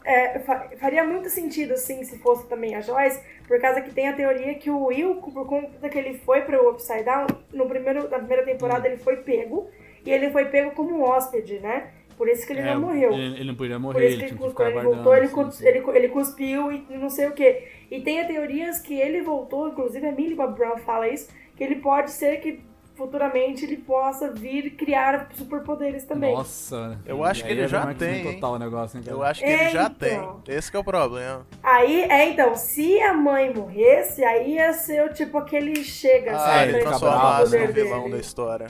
C: É, fa- faria muito sentido, assim, se fosse também a Joyce, por causa que tem a teoria que o Will, por conta que ele foi pro Upside Down, no primeiro, na primeira temporada ele foi pego, e ele foi pego como um hóspede, né? Por isso que ele
B: É,
C: não morreu.
B: Ele, ele não podia
C: Por
B: morrer,
C: isso que ele, ele voltou, ele,
B: assim,
C: ele, ele cuspiu e não sei o que. E tem teorias que ele voltou, inclusive a Millie Bob Brown fala isso, que ele pode ser que futuramente ele possa vir criar superpoderes também.
B: Nossa.
A: Eu acho
B: e
A: que ele
B: é
A: já tem, hein?
B: total negócio, hein?
A: Eu acho que ele já
C: Então.
A: tem. Esse que é o problema.
C: Aí, é, então, se a mãe morresse, aí ia ser o tipo aquele chega,
A: Ah,
C: sabe?
A: ele transformado
B: bravo,
A: no
C: poder
A: vilão
C: dele.
A: da história.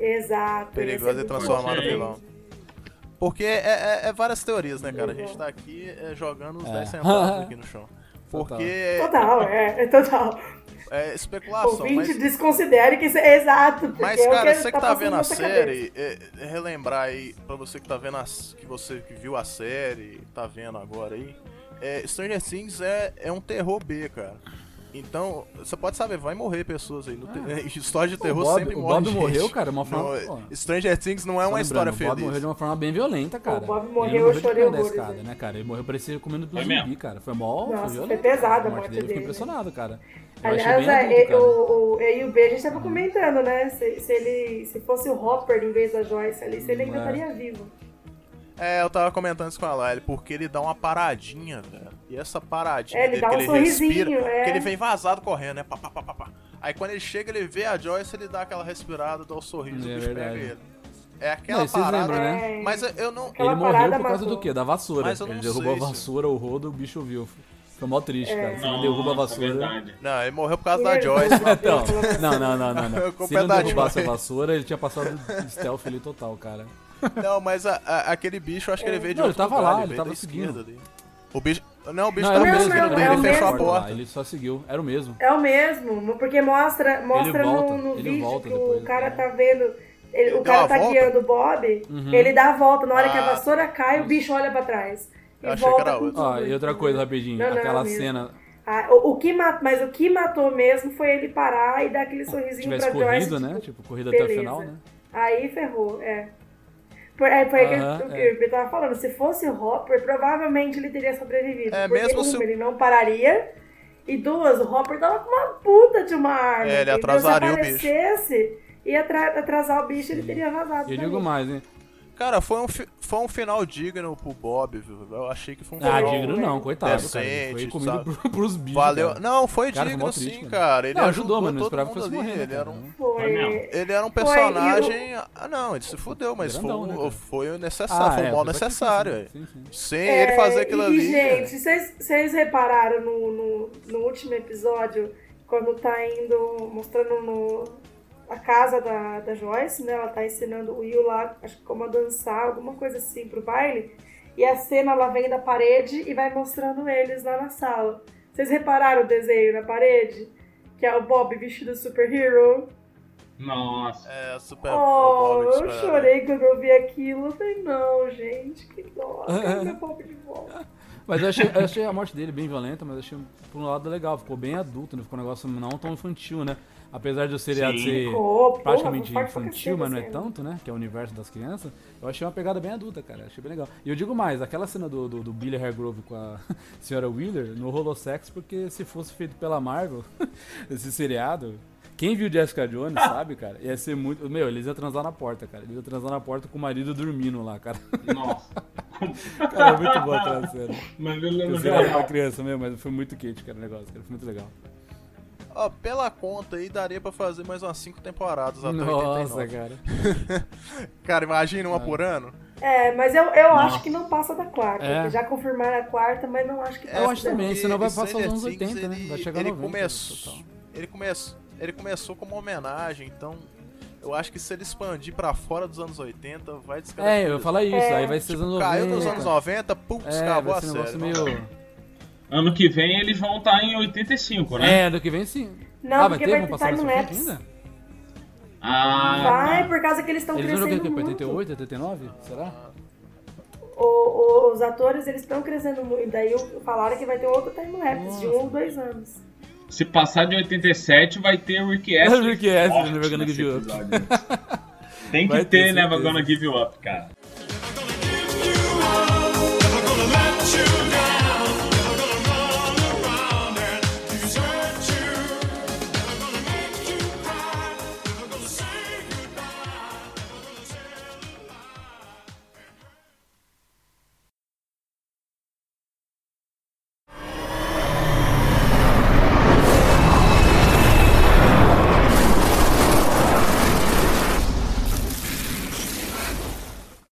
C: Exato.
A: Perigoso
C: ser muito
A: transformar no
D: bom.
A: vilão. Porque é, é- é várias teorias, né, cara? A gente tá aqui é, jogando os
B: É.
A: 10 centavos [laughs] aqui no chão. Porque
C: Total, é, é total.
A: É especulação,
C: Ouvinte,
A: mas,
C: desconsidere que isso é exato.
A: Mas
C: o
A: cara, você que tá
C: passando
A: vendo a série, é, é relembrar aí, pra você que tá vendo a, que você que viu a série, tá vendo agora aí, é, Stranger Things é, é um terror B, cara. Então, você pode saber, vai morrer pessoas aí. No te- [laughs] História de terror
B: Ah. Bob-
A: sempre
B: o
A: morre.
B: Bob
A: gente.
B: morreu, cara, uma forma-
A: No-. Stranger Things não é
B: Só
A: uma história
B: lembrando, O Bob
A: feliz.
B: morreu de uma forma bem violenta, cara.
C: O Bob
B: Ele
C: morreu, eu
B: morreu de
C: chorei horrores,
B: escada,
C: né?
B: né, cara? Ele morreu parecia comendo do
D: Foi
B: zumbi,
D: mesmo?
B: cara. Foi mó,
C: Nossa,
B: foi
C: foi
B: violento.
C: pesada a morte
B: dele. Fiquei
C: dele.
B: impressionado, cara. Eu
C: Aliás, é,
B: adulto,
C: e-
B: cara.
C: o, o, eu e o B, a gente tava comentando, né? Se, se ele se fosse o Hopper em vez da Joyce ali, se ele ainda
B: É.
C: estaria vivo.
A: É, eu tava comentando isso com a Laila, porque ele dá uma paradinha, velho. E essa paradinha
C: É, ele
A: dele,
C: dá
A: que
C: um
A: ele
C: sorrisinho,
A: respira,
C: é.
A: que ele vem vazado correndo, né? Pá, pá, pá, pá, pá. Aí quando ele chega, ele vê a Joyce, ele dá aquela respirada, dá o sorriso,
B: É
A: o bicho pega ele. É aquela
B: Não,
A: parada.
B: lembram, né?
C: É,
A: Mas eu- eu não.
C: Aquela
B: Ele morreu por causa
C: matou.
B: do quê? Da vassoura.
A: Mas eu
B: Ele
A: não
B: derrubou a
A: sei se-
B: vassoura, o rodo, o bicho viu. Foi mó triste,
C: É.
B: cara. Se não derruba a vassoura.
A: Não, ele morreu por causa da
C: ele-
A: Joyce. [laughs]
B: Então, não, não, não, não. não. [laughs] Se
A: é
B: não
A: da
B: derrubasse a vassoura, ele tinha passado de stealth ali total, cara.
A: Não, mas a- a- aquele bicho, eu acho que ele veio de
B: Não, ele tava
A: lugar,
B: lá, ele
A: veio
B: tava
A: da
B: seguindo.
A: ali. O bicho. Não, o bicho
B: Não,
A: tava
B: o mesmo,
C: não,
B: ele,
C: é
B: ele
C: o
A: fechou a porta.
B: Lá, ele só seguiu, era o mesmo.
C: É o mesmo, porque mostra, mostra
B: volta,
C: no, no
B: ele
C: vídeo
B: volta
C: que o
B: depois,
C: cara
B: né?
C: tá vendo. ele- o cara tá
A: volta?
C: guiando o Bob,
B: Uhum.
C: ele dá a volta. Na hora que a
A: Ah.
C: vassoura cai, o bicho olha pra trás. E
A: Eu achei que era outro.
B: Ó, e outra coisa, rapidinho.
C: Não, não,
B: aquela
C: mesmo.
B: cena.
C: Ah, o, o que ma- mas o que matou mesmo foi ele parar e dar aquele sorrisinho
B: tivesse
C: pra Joyce.
B: corrido, né?
C: tipo,
B: Tipo, corrida até o
C: beleza.
B: final, né?
C: Aí ferrou, é. Por, é, foi
B: Aham,
C: aquilo que
B: é.
C: eu tava falando. Se fosse o Hopper, provavelmente ele teria sobrevivido.
A: É,
C: porque,
A: mesmo
C: uma,
A: se o-
C: ele não pararia. E duas, o Hopper tava com uma puta de uma arma.
A: É, ele atrasaria o
C: Se aparecesse, ia atra- atrasar o bicho, ele teria vazado.
B: E eu
C: também.
B: digo mais, hein?
A: Cara, foi um, fi- foi um final digno pro Bob, viu? Eu achei que foi um
B: Ah,
A: final
B: digno não, coitado,
A: decente,
B: Foi comido por- pros bichos.
A: Valeu.
B: cara.
A: Não, foi
B: Cara, foi
A: digno sim,
B: triste,
A: cara. Ele
B: Não, ajudou, mas não
A: todo
B: esperava que
A: mundo
B: fosse
A: ali,
B: morrer, né,
A: Ele era um,
C: Foi.
D: Foi
A: ele era um
C: Foi,
A: personagem. Ah, não, ele se fudeu, mas
B: Grandão,
A: foi,
B: né,
A: foi o necessário,
B: Ah,
A: foi
B: é,
A: o mal
B: foi
A: necessário.
B: sacrifício,
A: velho.
B: sim, sim.
A: Sem
C: É,
A: ele fazer aquilo
C: e,
A: ali.
C: gente, vocês vocês repararam no, no, no último episódio, quando tá indo, mostrando no, a casa da, da Joyce, né? Ela tá ensinando o Will lá, acho que como a dançar, alguma coisa assim, pro baile. E a cena, ela vem da parede e vai mostrando eles lá na sala. Vocês repararam o desenho na parede? Que é o Bob vestido de superhero?
D: Nossa.
A: É, super.
C: Oh,
A: Bob
C: eu chorei quando eu vi aquilo. Eu falei, não, gente, que dó. Quero meu [laughs] Bob de volta.
B: Mas eu achei, eu achei a morte dele bem violenta, mas eu achei por um lado legal. Ficou bem adulto, né? Ficou um negócio não tão infantil, né? Apesar de o seriado
D: Sim.
B: ser praticamente infantil, mas não é tanto, né? Que é o universo das crianças. Eu achei uma pegada bem adulta, cara. Achei bem legal. E eu digo mais, aquela cena do, do, do Billy Hargrove com a [laughs] senhora Wheeler não rolou sexo porque se fosse feito pela Marvel, [laughs] esse seriado... Quem viu Jessica Jones [laughs] sabe, cara, ia ser muito... Meu, eles iam transar na porta, cara. Eles iam transar na porta com o marido dormindo lá, cara.
D: Nossa.
B: Cara, é muito boa aquela cena.
D: Mas eu lembro
B: Eu era pra criança mesmo, mas foi muito quente, cara, o negócio, cara. Foi muito legal.
A: Ó, pela conta aí, daria pra fazer mais umas 5 temporadas até
B: Nossa,
A: 89.
B: cara. [laughs]
A: Cara, imagina uma por ano.
C: É, mas eu, eu acho que não passa da quarta.
B: É.
C: Já confirmaram a quarta, mas não acho que
A: É,
C: passa
B: Eu acho também, senão vai passar os anos
A: Things,
B: 80, né?
A: ele-
B: Vai chegar
A: ele
B: 90.
A: começou-
B: total.
A: Ele, come... ele começou como uma homenagem, então eu acho que se ele expandir pra fora dos anos 80, vai
B: É,
A: descaracterizar.
B: eu ia falar isso,
C: É.
B: aí vai ser os anos 90.
A: Caiu nos anos 90, putz,
B: É,
A: acabou
B: vai
A: a
B: ser
A: série.
B: meio...
D: Ano que vem eles vão estar em 85, né?
B: É, ano que vem sim.
C: Não,
B: ah, vai
C: porque
B: ter?
C: ter
B: passar
C: time-lapse.
B: ainda?
D: Ah,
C: Vai,
D: tá.
C: por causa que eles estão
B: Eles vão
C: crescendo
B: o quê?
C: muito.
B: 88, 89? Será?
C: O- o- os atores, eles estão crescendo muito. Daí falaram que vai ter outro time-lapse de um ou dois anos.
D: Se passar de 87, vai ter o Rick Astley. [laughs]
B: Rick Astley, Never Gonna Give You Up.
D: Tem [laughs] que
B: Vai ter,
D: ter Never
B: certeza.
D: Gonna Give You Up, cara.